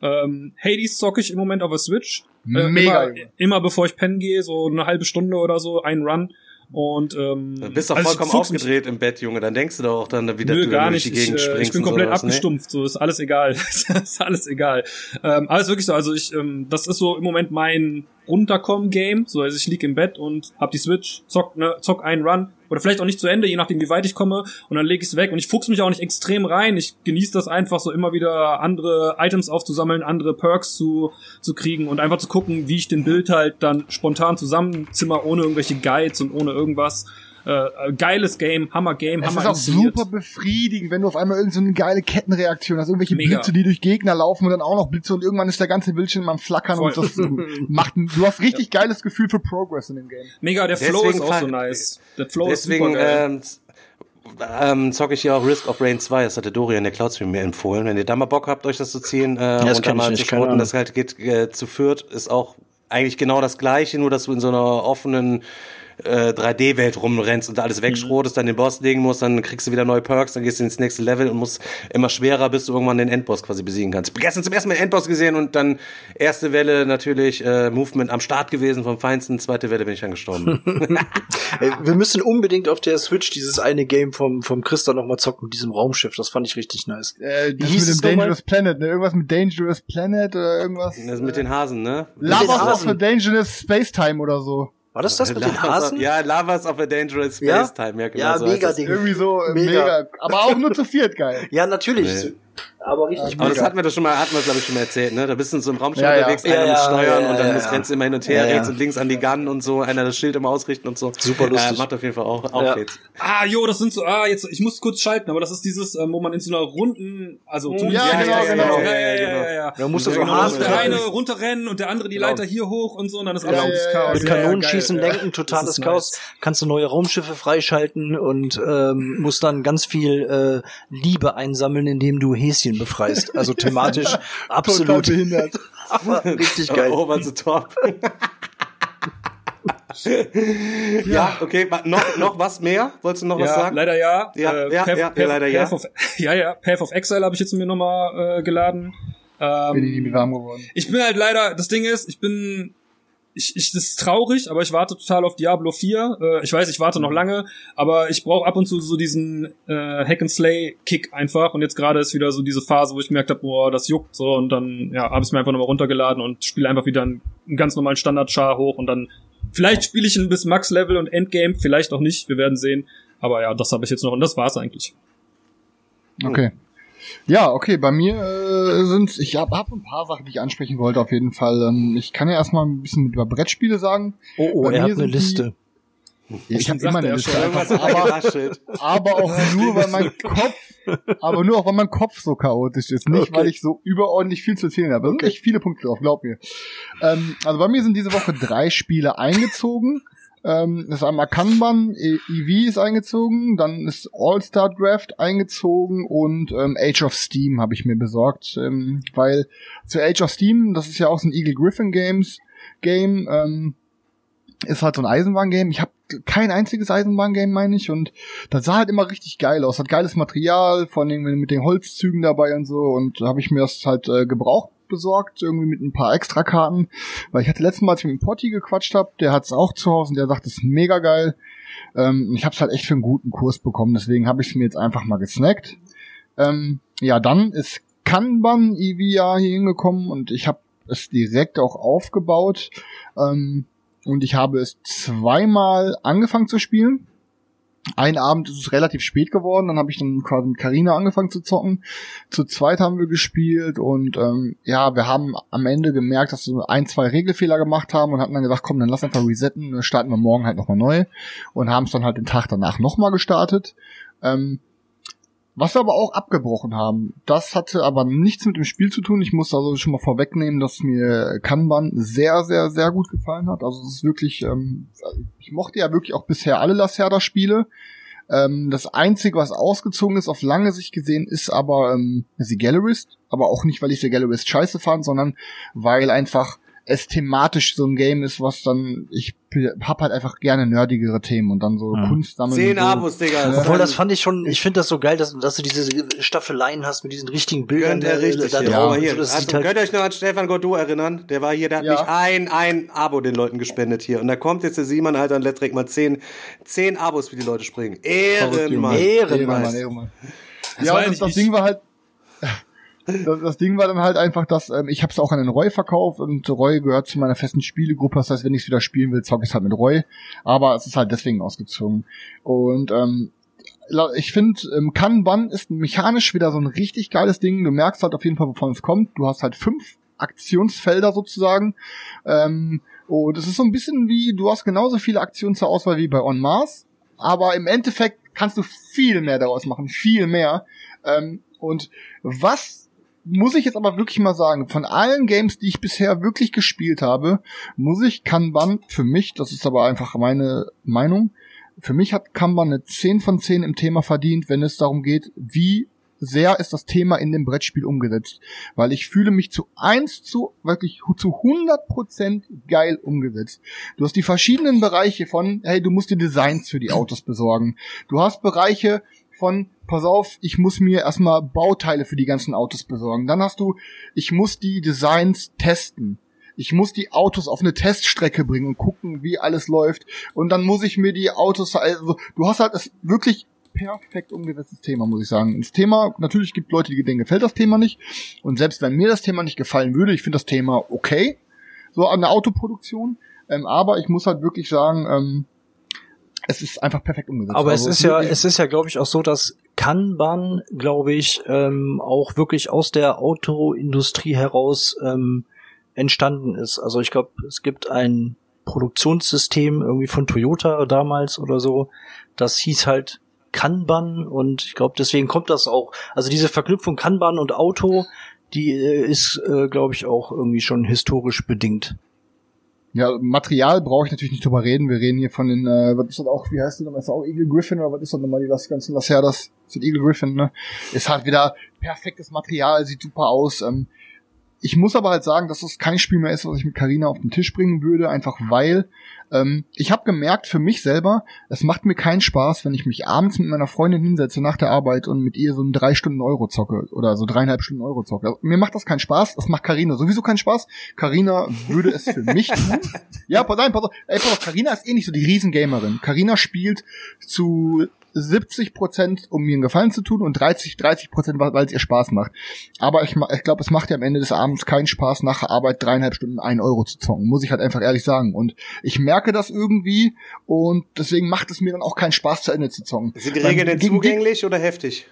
ähm, Hades zocke ich im Moment auf der Switch. Äh, Mega, immer, Junge. immer bevor ich pennen gehe, so eine halbe Stunde oder so, ein Run. Und ähm, Du bist doch also ich vollkommen aufgedreht im Bett, Junge. Dann denkst du doch auch dann wieder, Nö, du gar durch nicht. die Ich, Gegend äh, springst. ich bin komplett sowas, ne? abgestumpft. So ist alles egal. ist alles egal. Ähm, alles wirklich so. Also ich, ähm, das ist so im Moment mein Runterkommen-Game. So, also ich lieg im Bett und hab die Switch, zock, ne, zock einen Run oder vielleicht auch nicht zu Ende, je nachdem wie weit ich komme. Und dann leg ich's weg und ich fuchs mich auch nicht extrem rein. Ich genieße das einfach so immer wieder andere Items aufzusammeln, andere Perks zu zu kriegen und einfach zu gucken, wie ich den Bild halt dann spontan zusammenzimmer, ohne irgendwelche Guides und ohne irgendwas. Äh, geiles Game, Hammer Game, Es Hammer ist auch inszeniert. super befriedigend, wenn du auf einmal irgendeine so eine geile Kettenreaktion hast, irgendwelche Mega. Blitze, die durch Gegner laufen und dann auch noch Blitze und irgendwann ist der ganze Bildschirm am Flackern Voll. und das macht, ein- du hast richtig geiles Gefühl für Progress in dem Game. Mega, der Flow Deswegen ist auch so nice. Der Flow Deswegen ist super geil. ähm, ähm, zocke ich ja auch Risk of Rain 2. Das hatte Dorian der Cloudstream mir empfohlen. Wenn ihr da mal Bock habt, euch das zu ziehen äh, das und da mal nicht, zu Ahnung. das halt geht äh, zu viert, ist auch eigentlich genau das gleiche, nur dass du in so einer offenen äh, 3D-Welt rumrennst und da alles wegschrotest, dann den Boss legen musst, dann kriegst du wieder neue Perks, dann gehst du ins nächste Level und musst immer schwerer, bis du irgendwann den Endboss quasi besiegen kannst. Ich hab gestern zum ersten Mal den Endboss gesehen und dann erste Welle natürlich äh, Movement am Start gewesen vom Feinsten, zweite Welle bin ich dann gestorben. Ey, wir müssen unbedingt auf der Switch dieses eine Game vom, vom Christa noch mal zocken mit diesem Raumschiff. Das fand ich richtig nice. Äh, das hieß mit dem nochmal? Dangerous Planet, ne? Irgendwas mit Dangerous Planet oder irgendwas. Das mit den Hasen, ne? Lavas den of Hasen. a Dangerous Spacetime oder so. War das das mit den Lavas Hasen? Of, ja, Lavas of a Dangerous Ja? Space Time. Ja, genau Ja, so mega. Ding. Irgendwie so Mega. mega. Aber auch nur zu viert geil. Ja, natürlich. Nee. Aber richtig Aber das hatten wir doch schon mal, hatten wir glaube ich schon mal erzählt, ne? Da bist du in so einem Raumschiff Ja, ja. unterwegs, Ja, einer muss ja, steuern ja, und dann ja, muss ja. rennst du immer hin und her, Ja, ja. rechts und links an die Gun und so, einer das Schild immer ausrichten und so. Super lustig. Äh, macht auf jeden Fall auch, auch Ja. Fets. Ah, jo, das sind so, ah, jetzt, ich muss kurz schalten, aber das ist dieses, ähm, wo man in so einer runden, also Ja, zumindest genau, ja, genau. ja, ja, ja, ja, ja. Da musst du so Genau, muss der eine runterrennen und der andere die Genau. Leiter hier hoch und so und dann ist Ja, absolutes ja, ja, Chaos. Mit Ja, ja, Kanonenschießen geil, ja. lenken, totales Das Chaos. Kannst du neue Raumschiffe freischalten und ähm, musst dann ganz viel äh, Liebe einsammeln, indem du Häschen befreist. Also thematisch absolut behindert. aber richtig geil. Over the top. ja, okay, noch, noch was mehr? Wolltest du noch was Ja, sagen? leider ja. Ja, äh, ja, Path, ja, Path, ja, leider ja. Path Of, ja, ja, Path of Exile habe ich jetzt mir nochmal äh, geladen. Ähm, Bin ich nicht warm geworden. Ich bin halt leider, das Ding ist, ich bin, ich, ich, das ist traurig, aber ich warte total auf Diablo 4. Äh, ich weiß, ich warte noch lange, aber ich brauche ab und zu so diesen äh, Hack and Slay Kick einfach. Und jetzt gerade ist wieder so diese Phase, wo ich gemerkt habe, boah, das juckt so und dann ja, habe ich mir einfach nochmal runtergeladen und spiele einfach wieder einen, einen ganz normalen Standard Char hoch und dann vielleicht spiele ich ein bis Max Level und Endgame, vielleicht auch nicht, wir werden sehen. Aber ja, das habe ich jetzt noch und das war's eigentlich. Okay. Ja, okay, bei mir äh, sind ich habe hab ein paar Sachen, die ich ansprechen wollte auf jeden Fall. Ähm, ich kann ja erstmal ein bisschen über Brettspiele sagen. Oh, oh, Bei er hat eine sind die- Liste. Ich habe immer eine Liste, er aber, aber auch nur, weil mein Kopf, aber nur auch, weil mein Kopf so chaotisch ist, nicht Okay. weil ich so überordentlich viel zu erzählen habe. Da sind Okay. echt viele Punkte drauf, glaub mir. Ähm, also bei mir sind diese Woche drei Spiele eingezogen. Ähm, das ist einmal Kanban, E- EV ist eingezogen, dann ist All-Star Draft eingezogen und ähm, Age of Steam habe ich mir besorgt, ähm, weil zu Age of Steam, das ist ja auch so ein Eagle Griffin Games Game, ähm, ist halt so ein Eisenbahn-Game. Ich habe kein einziges Eisenbahn-Game, meine ich, und das sah halt immer richtig geil aus. Hat geiles Material, vor allem mit den Holzzügen dabei und so, und da habe ich mir das halt äh, gebraucht besorgt, irgendwie mit ein paar Extrakarten, weil ich hatte letztes Mal, als ich mit dem Potti gequatscht habe, der hat's auch zu Hause und der sagt, das ist mega geil. Ähm, ich habe es halt echt für einen guten Kurs bekommen, deswegen habe ich es mir jetzt einfach mal gesnackt. Ähm, ja, dann ist Kanban EVA hier hingekommen und ich habe es direkt auch aufgebaut. Ähm, und ich habe es zweimal angefangen zu spielen. Ein Abend ist es relativ spät geworden, dann habe ich dann quasi mit Carina angefangen zu zocken. Zu zweit haben wir gespielt und ähm, ja, wir haben am Ende gemerkt, dass wir ein, zwei Regelfehler gemacht haben und hatten dann gesagt, komm, dann lass einfach resetten, dann starten wir morgen halt nochmal neu und haben es dann halt den Tag danach nochmal gestartet. Ähm, was wir aber auch abgebrochen haben, das hatte aber nichts mit dem Spiel zu tun. Ich muss also schon mal vorwegnehmen, dass mir Kanban sehr, sehr, sehr gut gefallen hat. Also es ist wirklich, ähm, ich mochte ja wirklich auch bisher alle Lacerda-Spiele. Ähm, das Einzige, was ausgezogen ist, auf lange Sicht gesehen, ist aber ähm, The Gallerist. Aber auch nicht, weil ich The Gallerist scheiße fand, sondern weil einfach es thematisch so ein Game ist, was dann, ich hab halt einfach gerne nerdigere Themen und dann so Ja. Kunst sammeln. Zehn so. Abos, Digga. Ja. Obwohl, das fand ich schon, ich finde das so geil, dass, dass du diese Staffeleien hast mit diesen richtigen Bildern. Gönnt er richtig. da hier. drauf hier, so, also, halt, könnt ihr euch noch an Stefan Godot erinnern? Der war hier, der hat Ja. nicht ein, ein Abo den Leuten gespendet hier. Und da kommt jetzt der Simon, Alter, und lässt direkt mal zehn, zehn Abos für die Leute springen. Ehrenmann. Ehrenmann. Ehrenmann, Ehrenmann. Ja, und das, das Ding war halt, das, das Ding war dann halt einfach, dass ähm, ich habe es auch an den Roy verkauft und Roy gehört zu meiner festen Spielegruppe. Das heißt, wenn ich es wieder spielen will, zocke ich es halt mit Roy. Aber es ist halt deswegen ausgezogen. Und ähm, ich finde, ähm, Kanban ist mechanisch wieder so ein richtig geiles Ding. Du merkst halt auf jeden Fall, wovon es kommt. Du hast halt fünf Aktionsfelder sozusagen. Ähm, und es ist so ein bisschen wie, du hast genauso viele Aktionen zur Auswahl wie bei On Mars. Aber im Endeffekt kannst du viel mehr daraus machen. Viel mehr. Ähm, und was muss ich jetzt aber wirklich mal sagen, von allen Games, die ich bisher wirklich gespielt habe, muss ich Kanban für mich, das ist aber einfach meine Meinung, für mich hat Kanban eine 10 von 10 im Thema verdient, wenn es darum geht, wie sehr ist das Thema in dem Brettspiel umgesetzt. Weil ich fühle mich zu eins zu, wirklich zu 100% geil umgesetzt. Du hast die verschiedenen Bereiche von, hey, du musst dir Designs für die Autos besorgen. Du hast Bereiche von, pass auf, ich muss mir erstmal Bauteile für die ganzen Autos besorgen. Dann hast du, ich muss die Designs testen. Ich muss die Autos auf eine Teststrecke bringen und gucken, wie alles läuft. Und dann muss ich mir die Autos, also du hast halt das wirklich perfekt umgesetztes Thema, muss ich sagen. Das Thema, natürlich gibt Leute, die denen gefällt das Thema nicht. Und selbst wenn mir das Thema nicht gefallen würde, ich finde das Thema okay, so an der Autoproduktion. Ähm, aber ich muss halt wirklich sagen, ähm, es ist einfach perfekt umgesetzt. Aber Also es ist ja, es ist ja, glaube ich, auch so, dass Kanban, glaube ich, ähm, auch wirklich aus der Autoindustrie heraus ähm, entstanden ist. Also ich glaube, es gibt ein Produktionssystem irgendwie von Toyota damals oder so. Das hieß halt Kanban und ich glaube, deswegen kommt das auch. Also diese Verknüpfung Kanban und Auto, die äh, ist, äh, glaube ich, auch irgendwie schon historisch bedingt. Ja, Material brauche ich natürlich nicht drüber reden. Wir reden hier von den, äh, was ist das auch, wie heißt die nochmal? Ist das auch Eagle Griffin oder was ist das nochmal, die das ganze Lacerdas? Ist das Eagle Griffin, ne? Ist halt wieder perfektes Material, sieht super aus. Ähm, ich muss aber halt sagen, dass es kein Spiel mehr ist, was ich mit Carina auf den Tisch bringen würde, einfach weil ähm, ich habe gemerkt für mich selber, es macht mir keinen Spaß, wenn ich mich abends mit meiner Freundin hinsetze nach der Arbeit und mit ihr so einen drei Stunden Euro zocke oder so dreieinhalb Stunden Euro zocke. Also, mir macht das keinen Spaß, das macht Carina sowieso keinen Spaß. Carina würde es für mich tun. Ja, pass, nein, pass auf, ey, pass auf, Carina ist eh nicht so die Riesengamerin. Carina spielt zu 70 Prozent, um mir einen Gefallen zu tun und 30, 30 Prozent, weil es ihr Spaß macht. Aber ich, ich glaube, es macht ja am Ende des Abends keinen Spaß, nach Arbeit dreieinhalb Stunden ein Euro zu zocken. Muss ich halt einfach ehrlich sagen. Und ich merke das irgendwie und deswegen macht es mir dann auch keinen Spaß, zu Ende zu zocken. Sind die Regeln denn zugänglich oder heftig?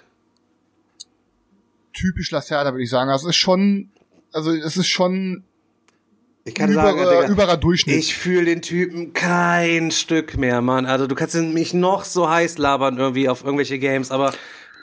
Typisch Lacerda, würde ich sagen. Also es ist schon, also es ist schon Ich kann überer, sagen, Digga, überer Durchschnitt. ich fühle den Typen kein Stück mehr, Mann. Also du kannst mich noch so heiß labern irgendwie auf irgendwelche Games, aber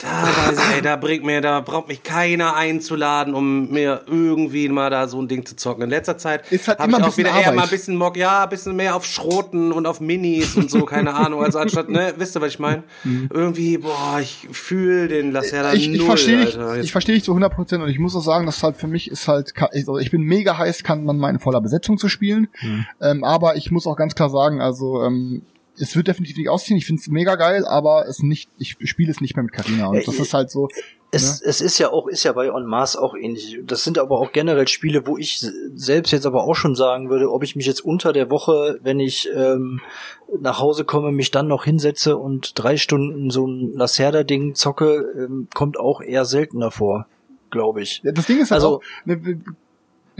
da weiß ich, ey, da bringt mir, da braucht mich keiner einzuladen, um mir irgendwie mal da so ein Ding zu zocken. In letzter Zeit Ist halt habe ich auch wieder eher Arbeit. mal ein bisschen Mock, ja, ein bisschen mehr auf Schroten und auf Minis und so, keine Ahnung. Also anstatt, ne, wisst ihr, was ich meine? Irgendwie, boah, ich fühle den Lacerda Mhm. ich, ich null, verstehe dich, ich verstehe dich zu 100 Prozent und ich muss auch sagen, dass halt für mich ist halt, also ich bin mega heiß, kann man mal in voller Besetzung zu spielen, Mhm. ähm, aber ich muss auch ganz klar sagen, also ähm, es wird definitiv nicht ausziehen. Ich finde es mega geil, aber es nicht, ich spiele es nicht mehr mit Carina und das ist halt so. Es, es ist ja auch, ist ja bei On Mars auch ähnlich. Das sind aber auch generell Spiele, wo ich selbst jetzt aber auch schon sagen würde, ob ich mich jetzt unter der Woche, wenn ich ähm, nach Hause komme, mich dann noch hinsetze und drei Stunden so ein Lacerda-Ding zocke, ähm, kommt auch eher seltener vor, glaube ich. Das Ding ist halt Also- auch, ne,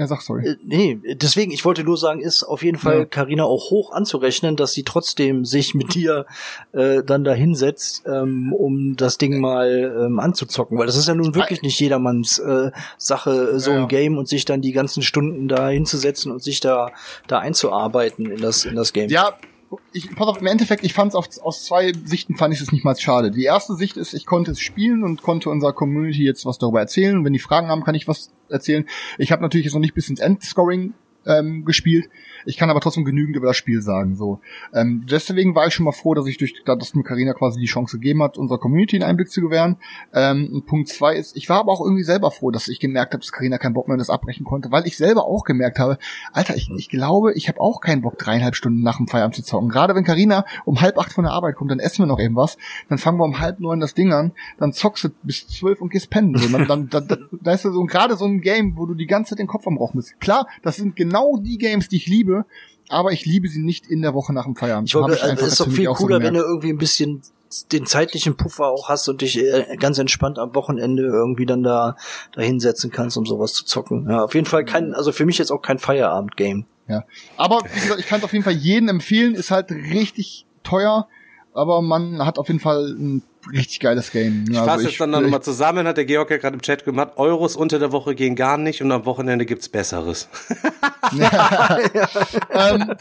ja sag sorry. Äh, Nee, deswegen, ich wollte nur sagen, ist auf jeden Fall Ja. Karina auch hoch anzurechnen, dass sie trotzdem sich mit dir äh, dann da hinsetzt, ähm, um das Ding mal ähm, anzuzocken. Weil das ist ja nun wirklich nicht jedermanns äh, Sache, so Ja, ja. ein Game und sich dann die ganzen Stunden da hinzusetzen und sich da, da einzuarbeiten in das, in das Game. Ja, ich, pass auf, im Endeffekt, ich fand es aus zwei Sichten fand ich es nicht mal schade. Die erste Sicht ist, ich konnte es spielen und konnte unserer Community jetzt was darüber erzählen. Wenn die Fragen haben, kann ich was erzählen. Ich habe natürlich jetzt noch nicht bis ins Endscoring ähm, gespielt. Ich kann aber trotzdem genügend über das Spiel sagen. So, ähm, deswegen war ich schon mal froh, dass ich durch, dass mir Carina quasi die Chance gegeben hat, unserer Community einen Einblick zu gewähren. Ähm, Punkt zwei ist, ich war aber auch irgendwie selber froh, dass ich gemerkt habe, dass Carina keinen Bock mehr das abbrechen konnte, weil ich selber auch gemerkt habe, Alter, ich, ich glaube, ich habe auch keinen Bock, dreieinhalb Stunden nach dem Feierabend zu zocken. Gerade wenn Carina um halb acht von der Arbeit kommt, dann essen wir noch eben was, dann fangen wir um halb neun das Ding an, dann zockst du bis zwölf und gehst pennen. So, dann, dann, dann, dann, da ist so gerade so ein Game, wo du die ganze Zeit den Kopf am Rauchen bist. Klar, das sind genau die Games, die ich liebe, aber ich liebe sie nicht in der Woche nach dem Feierabend. Ich glaube, es ist doch viel cooler, wenn du irgendwie ein bisschen den zeitlichen Puffer auch hast und dich äh, ganz entspannt am Wochenende irgendwie dann da da hinsetzen kannst, um sowas zu zocken. Ja, auf jeden Fall kein, also für mich jetzt auch kein Feierabend-Game. Ja, aber wie gesagt, ich kann es auf jeden Fall jedem empfehlen. Ist halt richtig teuer, aber man hat auf jeden Fall ein richtig geiles Game. Ich also fasse es dann nochmal zusammen, hat der Georg ja gerade im Chat gemacht, Euros unter der Woche gehen gar nicht und am Wochenende gibt's Besseres. ja. ähm,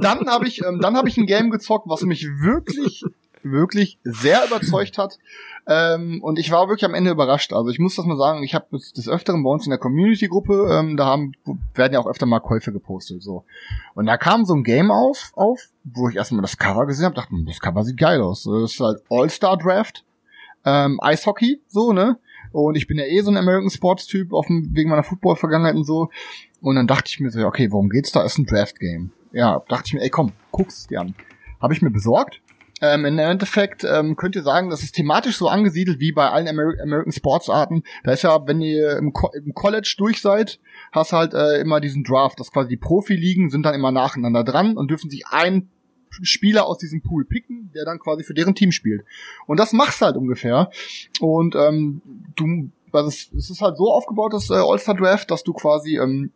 dann habe ich, ähm, dann habe ich ein Game gezockt, was mich wirklich, wirklich sehr überzeugt hat. Ähm, und ich war wirklich am Ende überrascht. Also ich muss das mal sagen, ich habe des Öfteren bei uns in der Community-Gruppe, ähm, da haben, werden ja auch öfter mal Käufe gepostet. so. Und da kam so ein Game auf, auf wo ich erstmal das Cover gesehen habe, dachte, hm, das Cover sieht geil aus. Das ist halt All-Star Draft, ähm, Eishockey, so, ne? Und ich bin ja eh so ein American Sports Typ auf dem, wegen meiner Football-Vergangenheit und so. Und dann dachte ich mir so, okay, worum geht's da? Ist ein Draft-Game. Ja, dachte ich mir, ey komm, guck's dir an. Habe ich mir besorgt ähm, Im Endeffekt ähm, könnt ihr sagen, das ist thematisch so angesiedelt wie bei allen Amer American Sports Arten. Da ist ja, wenn ihr im, Co im College durch seid, hast halt äh, immer diesen Draft, dass quasi die Profi-Ligen sind dann immer nacheinander dran und dürfen sich ein Spieler aus diesem Pool picken, der dann quasi für deren Team spielt. Und das machst halt ungefähr. Und ähm, du also es, ist halt so aufgebaut, das äh, All-Star Draft, dass du quasi, ähm,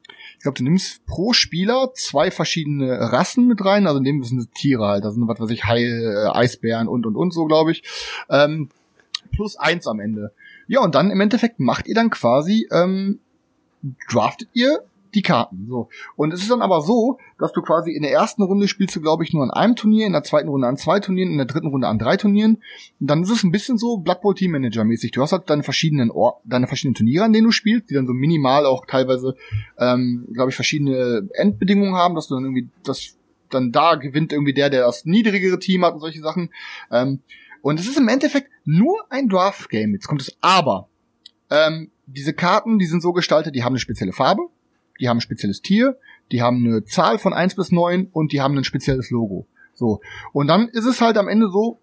glaube, du nimmst pro Spieler zwei verschiedene Rassen mit rein, also in dem sind Tiere halt, da sind was weiß ich, Hai, äh, Eisbären und und und so, glaube ich. Ähm, plus eins am Ende. Ja, und dann im Endeffekt macht ihr dann quasi, ähm, draftet ihr die Karten. So. Und es ist dann aber so, dass du quasi in der ersten Runde spielst du, glaube ich, nur an einem Turnier, in der zweiten Runde an zwei Turnieren, in der dritten Runde an drei Turnieren. Und dann ist es ein bisschen so Blood Bowl Team Manager mäßig. Du hast halt deine verschiedenen Or deine verschiedenen Turniere, an denen du spielst, die dann so minimal auch teilweise, ähm, glaube ich, verschiedene Endbedingungen haben, dass du dann irgendwie das dann da gewinnt irgendwie der, der das niedrigere Team hat und solche Sachen. Ähm, und es ist im Endeffekt nur ein Draft-Game. Jetzt kommt es aber. Ähm, diese Karten, die sind so gestaltet, die haben eine spezielle Farbe die haben ein spezielles Tier, die haben eine Zahl von eins bis neun und die haben ein spezielles Logo. So. Und dann ist es halt am Ende so,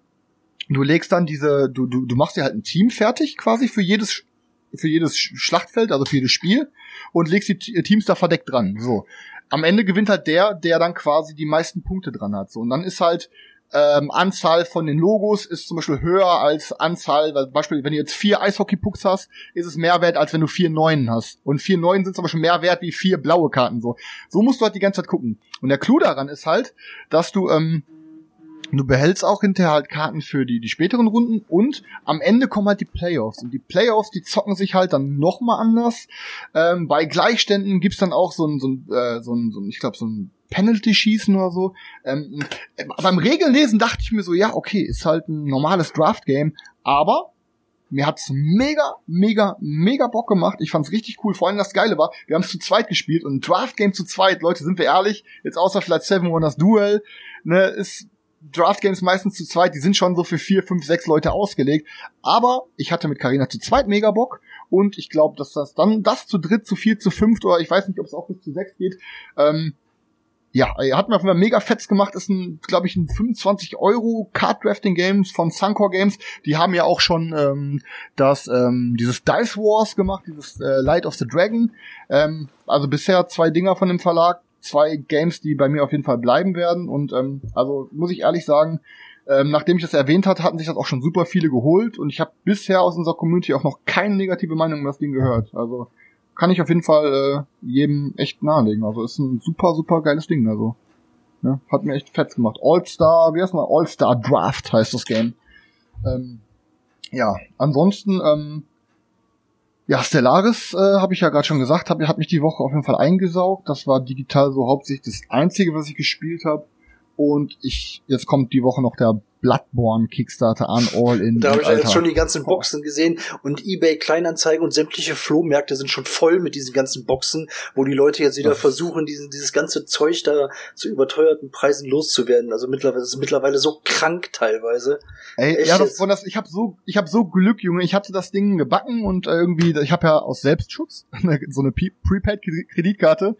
du legst dann diese, du, du, du machst dir halt ein Team fertig quasi für jedes, für jedes Schlachtfeld, also für jedes Spiel und legst die Teams da verdeckt dran. So. Am Ende gewinnt halt der, der dann quasi die meisten Punkte dran hat. So. Und dann ist halt, ähm, Anzahl von den Logos ist zum Beispiel höher als Anzahl, weil Beispiel, wenn du jetzt vier Eishockey-Pucks hast, ist es mehr wert, als wenn du vier Neunen hast. Und vier Neunen sind zum Beispiel mehr wert wie vier blaue Karten. So, so musst du halt die ganze Zeit gucken. Und der Clou daran ist halt, dass du ähm, Du behältst auch hinterher halt Karten für die, die späteren Runden und am Ende kommen halt die Playoffs. Und die Playoffs, die zocken sich halt dann nochmal anders. Ähm, bei Gleichständen gibt's dann auch so ein, so ein, äh, so ein, so ein ich glaube, so ein Penalty-Schießen oder so. Ähm, äh, beim Regellesen dachte ich mir so, ja, okay, ist halt ein normales Draft-Game, aber mir hat's mega, mega, mega Bock gemacht. Ich fand's richtig cool. Vor allem das Geile war, wir haben es zu zweit gespielt und ein Draft-Game zu zweit, Leute, sind wir ehrlich, jetzt außer vielleicht Seven Wonders Duel, ne, ist Draft Games meistens zu zweit, die sind schon so für vier, fünf, sechs Leute ausgelegt. Aber ich hatte mit Karina zu zweit mega Bock und ich glaube, dass das dann das zu dritt, zu vier, zu fünft oder ich weiß nicht, ob es auch bis zu sechs geht. Ähm, ja, hat mir auf jeden Fall mega fetz gemacht. Ist ein, glaube ich, ein 25 Euro Card Drafting Games von Suncor Games. Die haben ja auch schon ähm, das ähm, dieses Dice Wars gemacht, dieses äh, Light of the Dragon. Ähm, also bisher zwei Dinger von dem Verlag zwei Games, die bei mir auf jeden Fall bleiben werden. Und ähm, also muss ich ehrlich sagen, ähm, nachdem ich das erwähnt hat, hatten sich das auch schon super viele geholt und ich habe bisher aus unserer Community auch noch keine negative Meinung über das Ding gehört. Also kann ich auf jeden Fall äh, jedem echt nahelegen. Also ist ein super, super geiles Ding. Also ne? hat mir echt fett gemacht. All-Star, wie heißt mal? All-Star Draft heißt das Game. Ähm, ja, ansonsten ähm, ja, Stellaris äh, habe ich ja gerade schon gesagt, hab, hat mich die Woche auf jeden Fall eingesaugt. Das war digital so hauptsächlich das Einzige, was ich gespielt habe. Und ich, jetzt kommt die Woche noch der Bloodborne Kickstarter an, all in. Da habe ich jetzt schon die ganzen Boxen gesehen und eBay Kleinanzeigen und sämtliche Flohmärkte sind schon voll mit diesen ganzen Boxen, wo die Leute jetzt wieder Das- versuchen, diesen, dieses ganze Zeug da zu überteuerten Preisen loszuwerden. Also mittlerweile das ist mittlerweile so krank teilweise. Ey, Echt ja, das, von das, ich habe so, ich habe so Glück, Junge. Ich hatte das Ding gebacken und äh, irgendwie, ich habe ja aus Selbstschutz so eine Prepaid-Kreditkarte.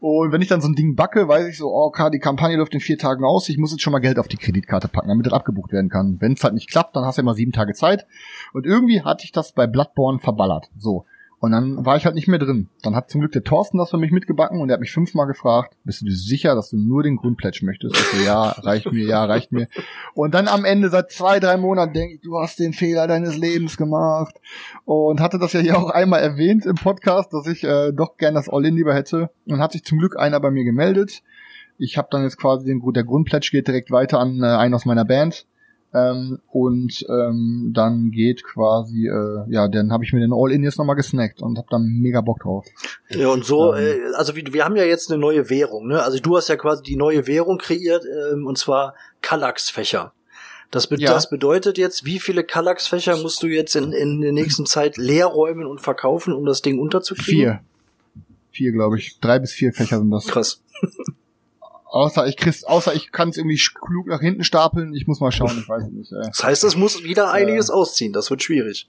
Und wenn ich dann so ein Ding backe, weiß ich so, oh, okay, die Kampagne läuft in vier Tagen aus. Ich muss jetzt schon mal Geld auf die Kreditkarte packen, damit das abgebucht werden kann. Wenn es halt nicht klappt, dann hast du ja mal sieben Tage Zeit. Und irgendwie hatte ich das bei Bloodborne verballert. So. Und dann war ich halt nicht mehr drin. Dann hat zum Glück der Thorsten das für mich mitgebacken und er hat mich fünfmal gefragt, bist du dir sicher, dass du nur den Grundplätsch möchtest? Ich so, ja, reicht mir, ja, reicht mir. Und dann am Ende, seit zwei, drei Monaten, denke ich, du hast den Fehler deines Lebens gemacht. Und hatte das ja hier auch einmal erwähnt im Podcast, dass ich äh, doch gern das All-In lieber hätte. Und hat sich zum Glück einer bei mir gemeldet. Ich habe dann jetzt quasi den der Grundplätsch geht direkt weiter an äh, einen aus meiner Band. Ähm, und ähm, dann geht quasi, äh, ja, dann habe ich mir den All-In jetzt nochmal gesnackt und habe da mega Bock drauf. Ja, und so, Ähm. äh, also wir, wir haben ja jetzt eine neue Währung, ne? Also du hast ja quasi die neue Währung kreiert, ähm, und zwar Kallax-Fächer. Das, be Ja. das bedeutet jetzt, wie viele Kallax-Fächer musst du jetzt in, in der nächsten Zeit leer räumen und verkaufen, um das Ding unterzukriegen? Vier. Vier, glaube ich. Drei bis vier Fächer sind das. Krass. Außer ich krieg's, außer ich kann es irgendwie klug nach hinten stapeln. Ich muss mal schauen, ich weiß nicht. Äh, Das heißt, es muss wieder einiges ausziehen. Das wird schwierig.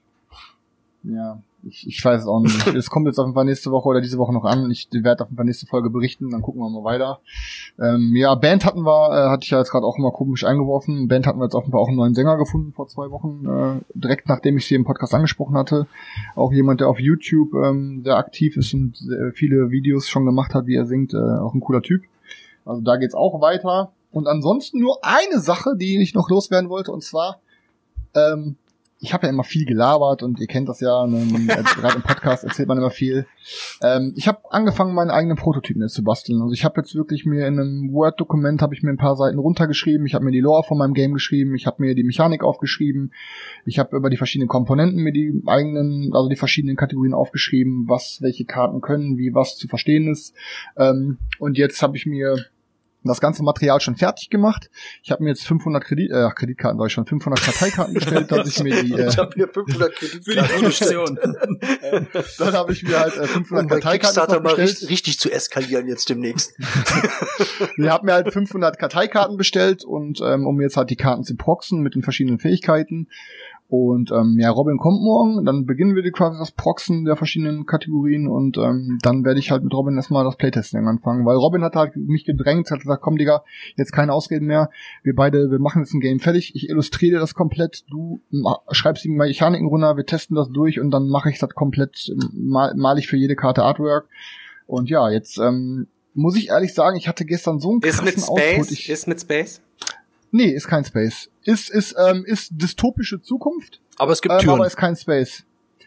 ja, ich, ich weiß es auch nicht. Es kommt jetzt auf jeden Fall nächste Woche oder diese Woche noch an. Ich werde auf jeden Fall nächste Folge berichten, dann gucken wir mal weiter. Ähm, ja, Band hatten wir, äh, hatte ich ja jetzt gerade auch mal komisch eingeworfen. Band hatten wir jetzt offenbar auch einen neuen Sänger gefunden vor zwei Wochen, äh, direkt nachdem ich sie im Podcast angesprochen hatte. Auch jemand, der auf YouTube ähm, sehr aktiv ist und sehr viele Videos schon gemacht hat, wie er singt, äh, auch ein cooler Typ. Also da geht's auch weiter. Und ansonsten nur eine Sache, die ich noch loswerden wollte, und zwar, ähm, ich habe ja immer viel gelabert und ihr kennt das ja, ne, äh, gerade im Podcast erzählt man immer viel. Ähm, ich habe angefangen, meinen eigenen Prototypen jetzt zu basteln. Also ich habe jetzt wirklich mir in einem Word-Dokument habe ich mir ein paar Seiten runtergeschrieben. Ich habe mir die Lore von meinem Game geschrieben. Ich habe mir die Mechanik aufgeschrieben. Ich habe über die verschiedenen Komponenten mir die eigenen, also die verschiedenen Kategorien aufgeschrieben, was welche Karten können, wie was zu verstehen ist. Ähm, und jetzt habe ich mir das ganze Material schon fertig gemacht. Ich habe mir jetzt 500 Kredit, äh, Kreditkarten, sag ich schon, 500 Karteikarten bestellt, dass ich mir die, äh, ich habe hier 500 Für die Kreditkarten bestellt. Produktion. dann habe ich mir halt äh, 500 Um Karteikarten Kickstarter noch mal bestellt. richtig, richtig zu eskalieren jetzt demnächst. Wir haben mir halt 500 Karteikarten bestellt und ähm, um jetzt halt die Karten zu proxen mit den verschiedenen Fähigkeiten. Und ähm, ja, Robin kommt morgen, dann beginnen wir die quasi das Proxen der verschiedenen Kategorien und ähm, dann werde ich halt mit Robin erstmal das Playtesting anfangen, weil Robin hat halt mich gedrängt, hat gesagt, komm Digga, jetzt keine Ausreden mehr, wir beide, wir machen jetzt ein Game fertig, ich illustriere das komplett, du schreibst die Mechaniken runter, wir testen das durch und dann mache ich das komplett, mal, mal ich für jede Karte Artwork und ja, jetzt ähm, muss ich ehrlich sagen, ich hatte gestern so einen Ist krassen mit Output. Space? Ich, Ist mit Space? Nee, ist kein Space. Ist ist ähm, ist dystopische Zukunft, Aber es gibt ähm, Türen. aber ist kein Space.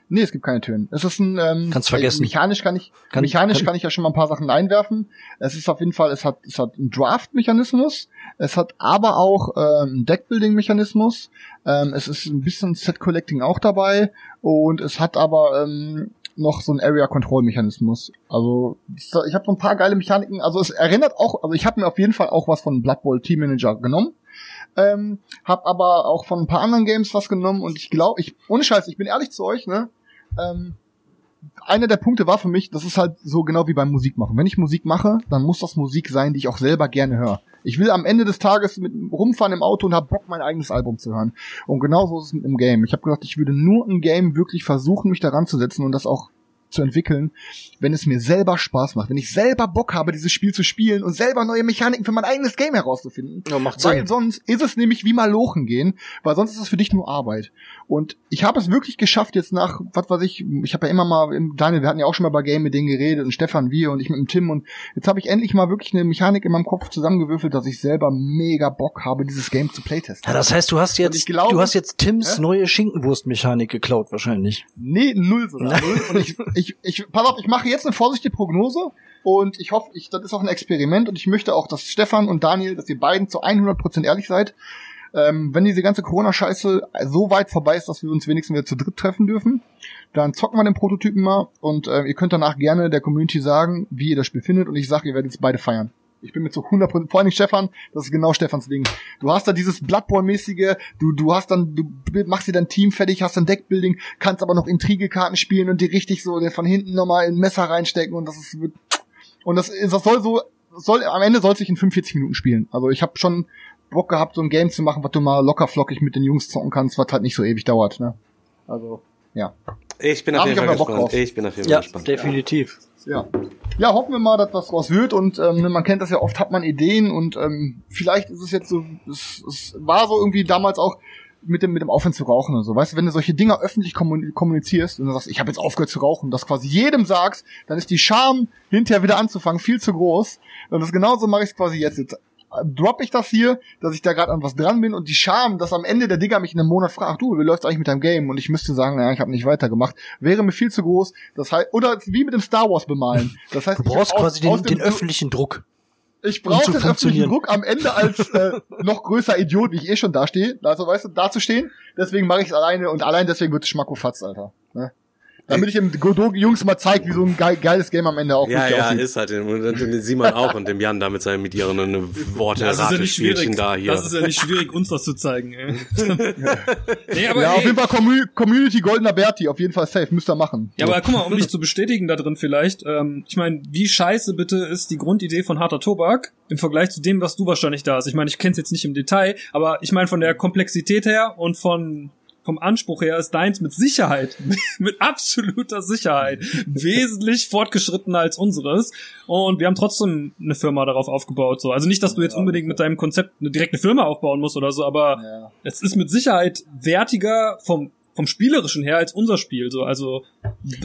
Nee, es gibt keine Türen. Es ist ein ähm, Kannst vergessen. Mechanisch kann ich Kann- mechanisch kann- kann, ich ja schon mal ein paar Sachen einwerfen. Es ist auf jeden Fall, es hat es hat einen Draft-Mechanismus. Es hat aber auch ähm, einen Deckbuilding-Mechanismus. Ähm, es ist ein bisschen Set-Collecting auch dabei und es hat aber ähm, noch so einen Area-Control-Mechanismus. Also ich habe so ein paar geile Mechaniken. Also es erinnert auch, also ich habe mir auf jeden Fall auch was von Blood Bowl Team Manager genommen. Ähm, hab aber auch von ein paar anderen Games was genommen und ich glaube, ich, ohne Scheiß, ich bin ehrlich zu euch, ne? Ähm, einer der Punkte war für mich, das ist halt so genau wie beim Musik machen. Wenn ich Musik mache, dann muss das Musik sein, die ich auch selber gerne höre. Ich will am Ende des Tages mit rumfahren im Auto und hab Bock, mein eigenes Album zu hören. Und genauso ist es mit dem Game. Ich habe gesagt, ich würde nur im Game wirklich versuchen, mich daran zu setzen und das auch zu entwickeln, wenn es mir selber Spaß macht, wenn ich selber Bock habe, dieses Spiel zu spielen und selber neue Mechaniken für mein eigenes Game herauszufinden. Ja, macht Weil Sinn. sonst ist es nämlich wie mal lochen gehen, weil sonst ist es für dich nur Arbeit. Und ich habe es wirklich geschafft, jetzt nach, was weiß ich, ich habe ja immer mal, im- Daniel, wir hatten ja auch schon mal bei Game mit denen geredet und Stefan, wir und ich mit dem Tim und jetzt habe ich endlich mal wirklich eine Mechanik in meinem Kopf zusammengewürfelt, dass ich selber mega Bock habe, dieses Game zu playtesten. Ja, das heißt, du hast jetzt, ich glaube- du hast jetzt Tims Hä? neue Schinkenwurstmechanik geklaut wahrscheinlich. Nee, null sogar. Null. Und ich, ich, ich, pass auf, ich mache jetzt eine vorsichtige Prognose und ich hoffe, ich, das ist auch ein Experiment und ich möchte auch, dass Stefan und Daniel, dass ihr beiden zu 100% ehrlich seid. Ähm, wenn diese ganze Corona-Scheiße so weit vorbei ist, dass wir uns wenigstens wieder zu dritt treffen dürfen, dann zocken wir den Prototypen mal und äh, ihr könnt danach gerne der Community sagen, wie ihr das Spiel findet und ich sage, ihr werdet es beide feiern. Ich bin mit so 100 vor allem Stefan, das ist genau Stefans Ding. Du hast da dieses Bloodborne-mäßige, du, du hast dann, du machst dir dein Team fertig, hast ein Deckbuilding, kannst aber noch Intrigekarten spielen und die richtig so von hinten nochmal in ein Messer reinstecken und das ist, und das, das soll so, soll, am Ende soll es sich in 45 Minuten spielen. Also ich habe schon Bock gehabt, so ein Game zu machen, was du mal locker flockig mit den Jungs zocken kannst, was halt nicht so ewig dauert, ne? Also, ja. Ich bin auf jeden ich Fall gespannt. drauf. Ich bin auf jeden Fall Ja, gespannt. definitiv. Ja. Ja, hoffen wir mal, dass was draus wird und ähm, man kennt das ja oft, hat man Ideen und ähm, vielleicht ist es jetzt so, es, es war so irgendwie damals auch mit dem mit dem Aufhören zu rauchen und so. Weißt du, wenn du solche Dinger öffentlich kommun- kommunizierst und du sagst, ich habe jetzt aufgehört zu rauchen, das quasi jedem sagst, dann ist die Scham hinterher wieder anzufangen viel zu groß. Und das genauso mache ich quasi jetzt. Jetzt drop ich das hier, dass ich da gerade an was dran bin und die Scham, dass am Ende der Digger mich in einem Monat fragt, du, wie läuft's eigentlich mit deinem Game? Und ich müsste sagen, naja, ich habe nicht weitergemacht, wäre mir viel zu groß. Das heißt, oder wie mit dem Star Wars bemalen. Das heißt, Du brauchst quasi den, dem- den öffentlichen Druck. ich um brauche zu den öffentlichen. Druck am Ende als äh, noch größer Idiot, wie ich eh schon dastehe. Also weißt du, dazustehen. Deswegen mache ich es alleine und allein deswegen wird es Schmackofatz, Alter. Ne? Damit ich dem Godot Jungs mal zeig, wie so ein geil, geiles Game am Ende auch Ja, ja, aussieht. ist halt. Den Simon auch und dem Jan da mit seinen, mit ihren äh, Worte, Das ist ja nicht schwierig. Da hier. Das ist ja nicht schwierig, uns das zu zeigen. Ey. nee, aber, ja, auf ey, jeden Fall Commu Community Goldener Berti, auf jeden Fall safe, müsst ihr machen. ja, aber guck mal, um mich zu bestätigen da drin vielleicht. Ähm, ich meine, wie scheiße bitte ist die Grundidee von harter Tobak im Vergleich zu dem, was du wahrscheinlich da hast. Ich meine, ich kenne es jetzt nicht im Detail, aber ich meine von der Komplexität her und von vom Anspruch her ist deins mit Sicherheit, mit absoluter Sicherheit, wesentlich fortgeschrittener als unseres. Und wir haben trotzdem eine Firma darauf aufgebaut. So. Also nicht, dass du jetzt unbedingt mit deinem Konzept eine direkte Firma aufbauen musst oder so, aber Ja. es ist mit Sicherheit wertiger vom vom spielerischen her als unser Spiel so also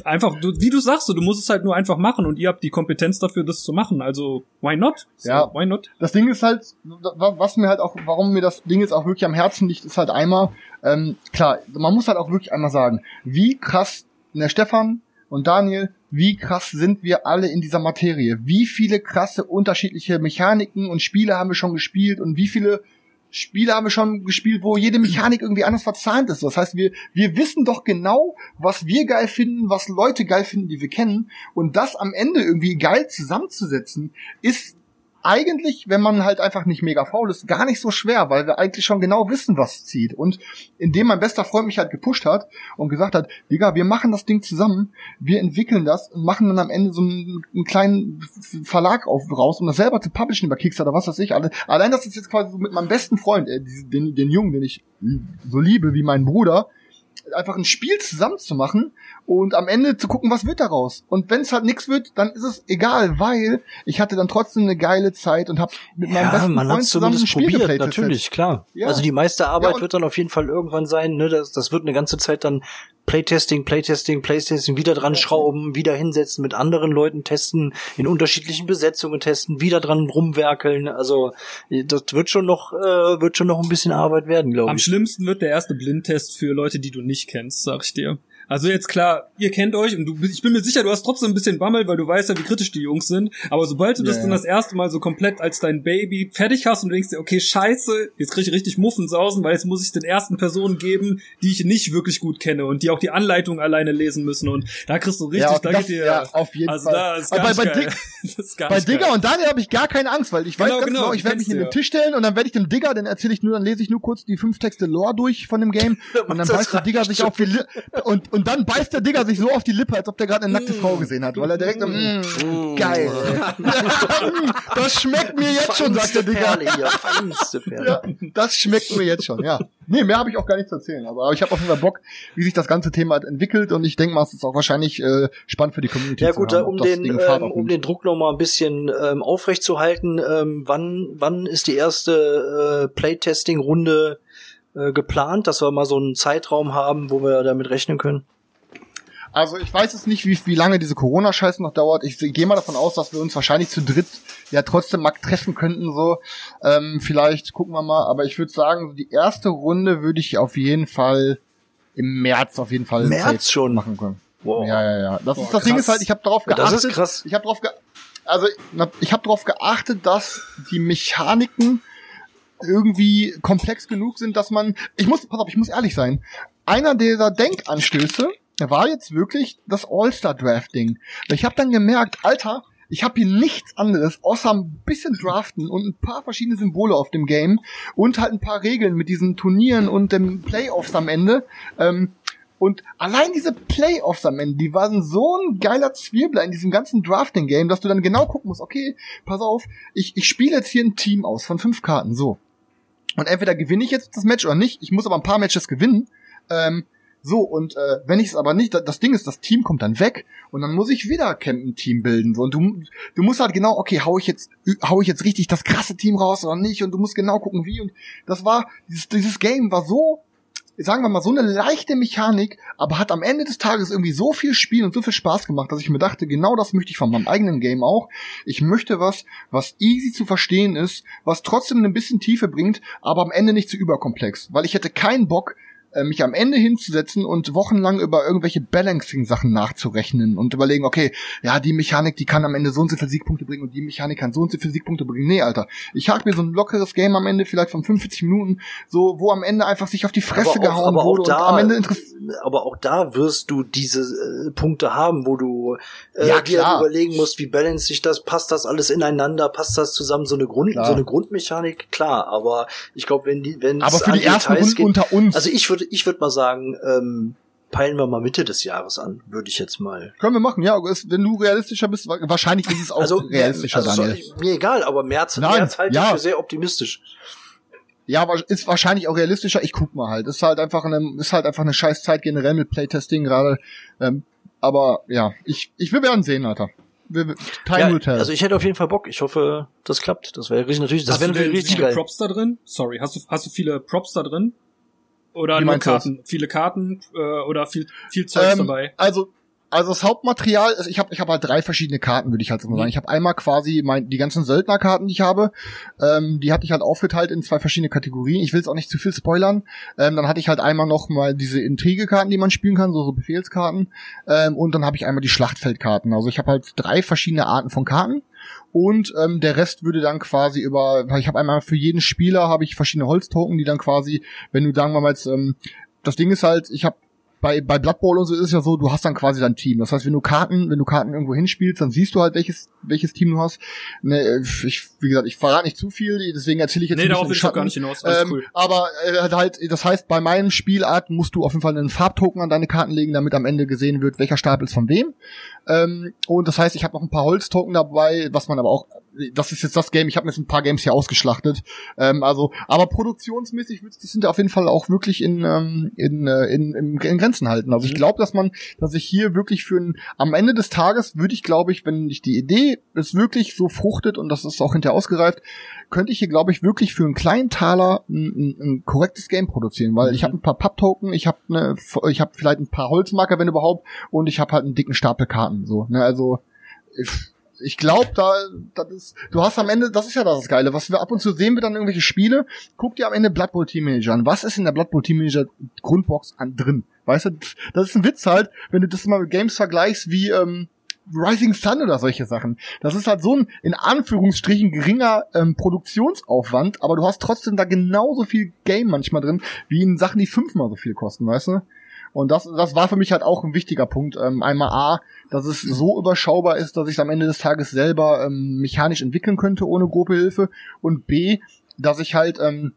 einfach du, wie du sagst so, du musst es halt nur einfach machen und ihr habt die Kompetenz dafür das zu machen also why not so, Ja. why not das Ding ist halt, wa- was mir halt auch, warum mir das Ding jetzt auch wirklich am Herzen liegt, ist halt einmal, ähm, klar, man muss halt auch wirklich einmal sagen, wie krass, der Stefan und Daniel, wie krass sind wir alle in dieser Materie? Wie viele krasse unterschiedliche Mechaniken und Spiele haben wir schon gespielt und wie viele Spiele haben wir schon gespielt, wo jede Mechanik irgendwie anders verzahnt ist. Das heißt, wir, wir wissen doch genau, was wir geil finden, was Leute geil finden, die wir kennen. Und das am Ende irgendwie geil zusammenzusetzen, ist eigentlich, wenn man halt einfach nicht mega faul ist, gar nicht so schwer, weil wir eigentlich schon genau wissen, was zieht. Und indem mein bester Freund mich halt gepusht hat und gesagt hat, Digga, wir machen das Ding zusammen, wir entwickeln das und machen dann am Ende so einen, einen kleinen Verlag auf, raus, um das selber zu publishen über Kickstarter, was weiß ich. Alle- Allein das ist jetzt quasi so mit meinem besten Freund, äh, den, den Jungen, den ich so liebe wie meinen Bruder, einfach ein Spiel zusammen zu machen und am Ende zu gucken, was wird daraus. Und wenn es halt nichts wird, dann ist es egal, weil ich hatte dann trotzdem eine geile Zeit und habe mit meinem Ja, besten man Freund hat zusammen ein zumindest Spiel probiert, natürlich, klar. Ja. Also die meiste Arbeit Ja, wird dann auf jeden Fall irgendwann sein, ne, das, das wird eine ganze Zeit dann Playtesting, Playtesting, Playtesting, wieder dran schrauben, wieder hinsetzen, mit anderen Leuten testen, in unterschiedlichen Besetzungen testen, wieder dran rumwerkeln, also das wird schon noch, äh, wird schon noch ein bisschen Arbeit werden, glaube am ich. schlimmsten wird der erste Blindtest für Leute die du nicht kennst sag ich dir also jetzt klar, ihr kennt euch und du, ich bin mir sicher, du hast trotzdem ein bisschen Bammel, weil du weißt ja, wie kritisch die Jungs sind. Aber sobald du das Ja, dann ja. das erste Mal so komplett als dein Baby fertig hast und du denkst dir, okay, scheiße, jetzt krieg ich richtig Muffensausen, weil jetzt muss ich den ersten Personen geben, die ich nicht wirklich gut kenne und die auch die Anleitung alleine lesen müssen. Und da kriegst du richtig, Ja, da das- geht dir. ja, auf jeden also Fall. da ist Aber gar bei- nicht bei geil. Dig- Bei Digger und Daniel habe ich gar keine Angst, weil ich weiß Genau, ganz genau, genau, ich werde mich in den ja. Tisch stellen und dann werde ich dem Digger, dann erzähle ich nur, dann lese ich nur kurz die fünf Texte Lore durch von dem Game und dann beißt der Digger sich auf Lippe und, und dann beißt der Digger sich so auf die Lippe, als ob der gerade eine nackte Frau gesehen hat, weil er direkt so, mm, geil. das schmeckt mir jetzt schon, sagt der Digger. Ja, das schmeckt mir jetzt schon, ja. Nee, mehr habe ich auch gar nicht zu erzählen, aber ich habe auf jeden Fall Bock, wie sich das ganze Thema entwickelt und ich denke mal, es ist auch wahrscheinlich äh, spannend für die Community Ja zu gut, hören, ob um den, ähm, um den Druck noch mal ein bisschen ähm, aufrechtzuerhalten, ähm, wann, wann ist die erste äh, Playtesting-Runde äh, geplant, dass wir mal so einen Zeitraum haben, wo wir damit rechnen können? Also ich weiß jetzt nicht, wie, wie lange diese Corona-Scheiße noch dauert. Ich gehe mal davon aus, dass wir uns wahrscheinlich zu dritt ja trotzdem mal treffen könnten. So, ähm, vielleicht gucken wir mal. Aber ich würde sagen, die erste Runde würde ich auf jeden Fall im März auf jeden Fall März schon? machen können. Wow. Ja, ja, ja. Das Boah, ist das Ding ist halt, ich habe darauf Ja, geachtet. das ist krass. Ich habe darauf ge also ich habe darauf geachtet, dass die Mechaniken irgendwie komplex genug sind, dass man ich muss pass auf, ich muss ehrlich sein. Einer dieser Denkanstöße war jetzt wirklich das All-Star Draft Ding. Ich habe dann gemerkt, Alter, ich habe hier nichts anderes, außer ein bisschen Draften und ein paar verschiedene Symbole auf dem Game und halt ein paar Regeln mit diesen Turnieren und den Playoffs am Ende. Ähm, und allein diese Playoffs am Ende, die waren so ein geiler Zwirbler in diesem ganzen Drafting-Game, dass du dann genau gucken musst, okay, pass auf, ich, ich spiele jetzt hier ein Team aus von fünf Karten, so. Und entweder gewinne ich jetzt das Match oder nicht, ich muss aber ein paar Matches gewinnen. Ähm, so, und äh, wenn ich es aber nicht, das Ding ist, das Team kommt dann weg und dann muss ich wieder ein Team bilden. So, und du, du musst halt genau, okay, hau ich jetzt, hau ich jetzt richtig das krasse Team raus oder nicht? Und du musst genau gucken, wie. Und das war, dieses, dieses Game war so, sagen wir mal, so eine leichte Mechanik, aber hat am Ende des Tages irgendwie so viel Spiel und so viel Spaß gemacht, dass ich mir dachte, genau das möchte ich von meinem eigenen Game auch. Ich möchte was, was easy zu verstehen ist, was trotzdem ein bisschen Tiefe bringt, aber am Ende nicht zu überkomplex. Weil ich hätte keinen Bock, mich am Ende hinzusetzen und wochenlang über irgendwelche Balancing-Sachen nachzurechnen und überlegen, okay, ja, die Mechanik, die kann am Ende so und so viele Siegpunkte bringen und die Mechanik kann so und so viele Siegpunkte bringen. Nee, Alter. Ich hab mir so ein lockeres Game am Ende, vielleicht von 45 Minuten, so, wo am Ende einfach sich auf die Fresse auch, gehauen aber wurde auch da, und am Ende interessiert. aber auch da wirst du diese äh, Punkte haben, wo du äh, Ja, dir überlegen musst, wie balance sich das, passt das alles ineinander, passt das zusammen, so eine Grund, Klar. so eine Grundmechanik, klar, aber ich glaube, wenn die, wenn Aber für die ersten Runden unter uns also ich würde, ich würde mal sagen, ähm, peilen wir mal Mitte des Jahres an, würde ich jetzt mal. können wir machen, ja, wenn du realistischer bist, wa- wahrscheinlich ist es auch Also, realistischer, also Daniel. soll- mir egal, aber März, Nein, März halte ja. ich für sehr optimistisch. Ja, aber ist wahrscheinlich auch realistischer. Ich guck mal halt. Ist halt einfach eine, ist halt einfach eine scheiß Zeit generell mit Playtesting gerade. Ähm, aber ja, ich, ich will werden sehen, Alter. Time Ja, will tell. also ich hätte auf jeden Fall Bock. Ich hoffe, das klappt. Das wäre richtig natürlich, das hast wäre natürlich richtig viele geil. Props da drin? Sorry, hast du, hast du viele Props da drin? Oder Wie nur du das? Karten? Viele Karten äh, oder viel, viel Zeugs ähm, dabei? Also, also das Hauptmaterial, ist, ich habe ich hab halt drei verschiedene Karten, würde ich halt so mal sagen. Ich habe einmal quasi mein, die ganzen Söldnerkarten, die ich habe, ähm, die hatte ich halt aufgeteilt in zwei verschiedene Kategorien. Ich will es auch nicht zu viel spoilern. Ähm, dann hatte ich halt einmal noch mal diese Intrigekarten, die man spielen kann, so, so Befehlskarten. Ähm, und dann habe ich einmal die Schlachtfeldkarten. Also ich habe halt drei verschiedene Arten von Karten. Und ähm, der Rest würde dann quasi über, ich habe einmal für jeden Spieler habe ich verschiedene Holztoken, die dann quasi, wenn du sagen wir mal jetzt, ähm, das Ding ist halt, ich habe bei, bei Blood Bowl und so ist es ja so, du hast dann quasi dein Team. Das heißt, wenn du Karten, wenn du Karten irgendwo hinspielst, dann siehst du halt, welches, welches Team du hast. Ne, ich, wie gesagt, ich verrate nicht zu viel, deswegen erzähle ich jetzt Nee, ein darauf will ich gar nicht hinaus. Alles Ähm, cool. Aber äh, halt, das heißt, bei meinen Spielart musst du auf jeden Fall einen Farbtoken an deine Karten legen, damit am Ende gesehen wird, welcher Stapel ist von wem. Ähm, und das heißt, ich habe noch ein paar Holztoken dabei, was man aber auch, das ist jetzt das Game, ich habe mir jetzt ein paar Games hier ausgeschlachtet. Ähm, also, aber produktionsmäßig wird das sind auf jeden Fall auch wirklich in, ähm, in, äh, in, in, in Grenzen halten. Also ich glaube, dass man, dass ich hier wirklich für ein, am Ende des Tages würde ich, glaube ich, wenn ich die Idee es wirklich so fruchtet und das ist auch hinterher ausgereift, könnte ich hier, glaube ich, wirklich für einen kleinen Taler ein, ein, ein korrektes Game produzieren, weil ich habe ein paar Papp-Token, ich habe ne, ich habe vielleicht ein paar Holzmarker, wenn überhaupt, und ich habe halt einen dicken Stapel Karten. So, ne, also ich, ich glaube, da, das ist, du hast am Ende, das ist ja das Geile, was wir ab und zu sehen wir dann irgendwelche Spiele, guck dir am Ende Blood Bowl Team Manager an. Was ist in der Blood Bowl Team Manager Grundbox an drin? Weißt du, das ist ein Witz halt, wenn du das mal mit Games vergleichst wie ähm, Rising Sun oder solche Sachen. Das ist halt so ein, in Anführungsstrichen, geringer ähm, Produktionsaufwand, aber du hast trotzdem da genauso viel Game manchmal drin, wie in Sachen, die fünfmal so viel kosten, weißt du? Und das, das war für mich halt auch ein wichtiger Punkt. Ähm, einmal A, dass es so überschaubar ist, dass ich es am Ende des Tages selber ähm, mechanisch entwickeln könnte ohne grobe Hilfe. Und B, dass ich halt ähm,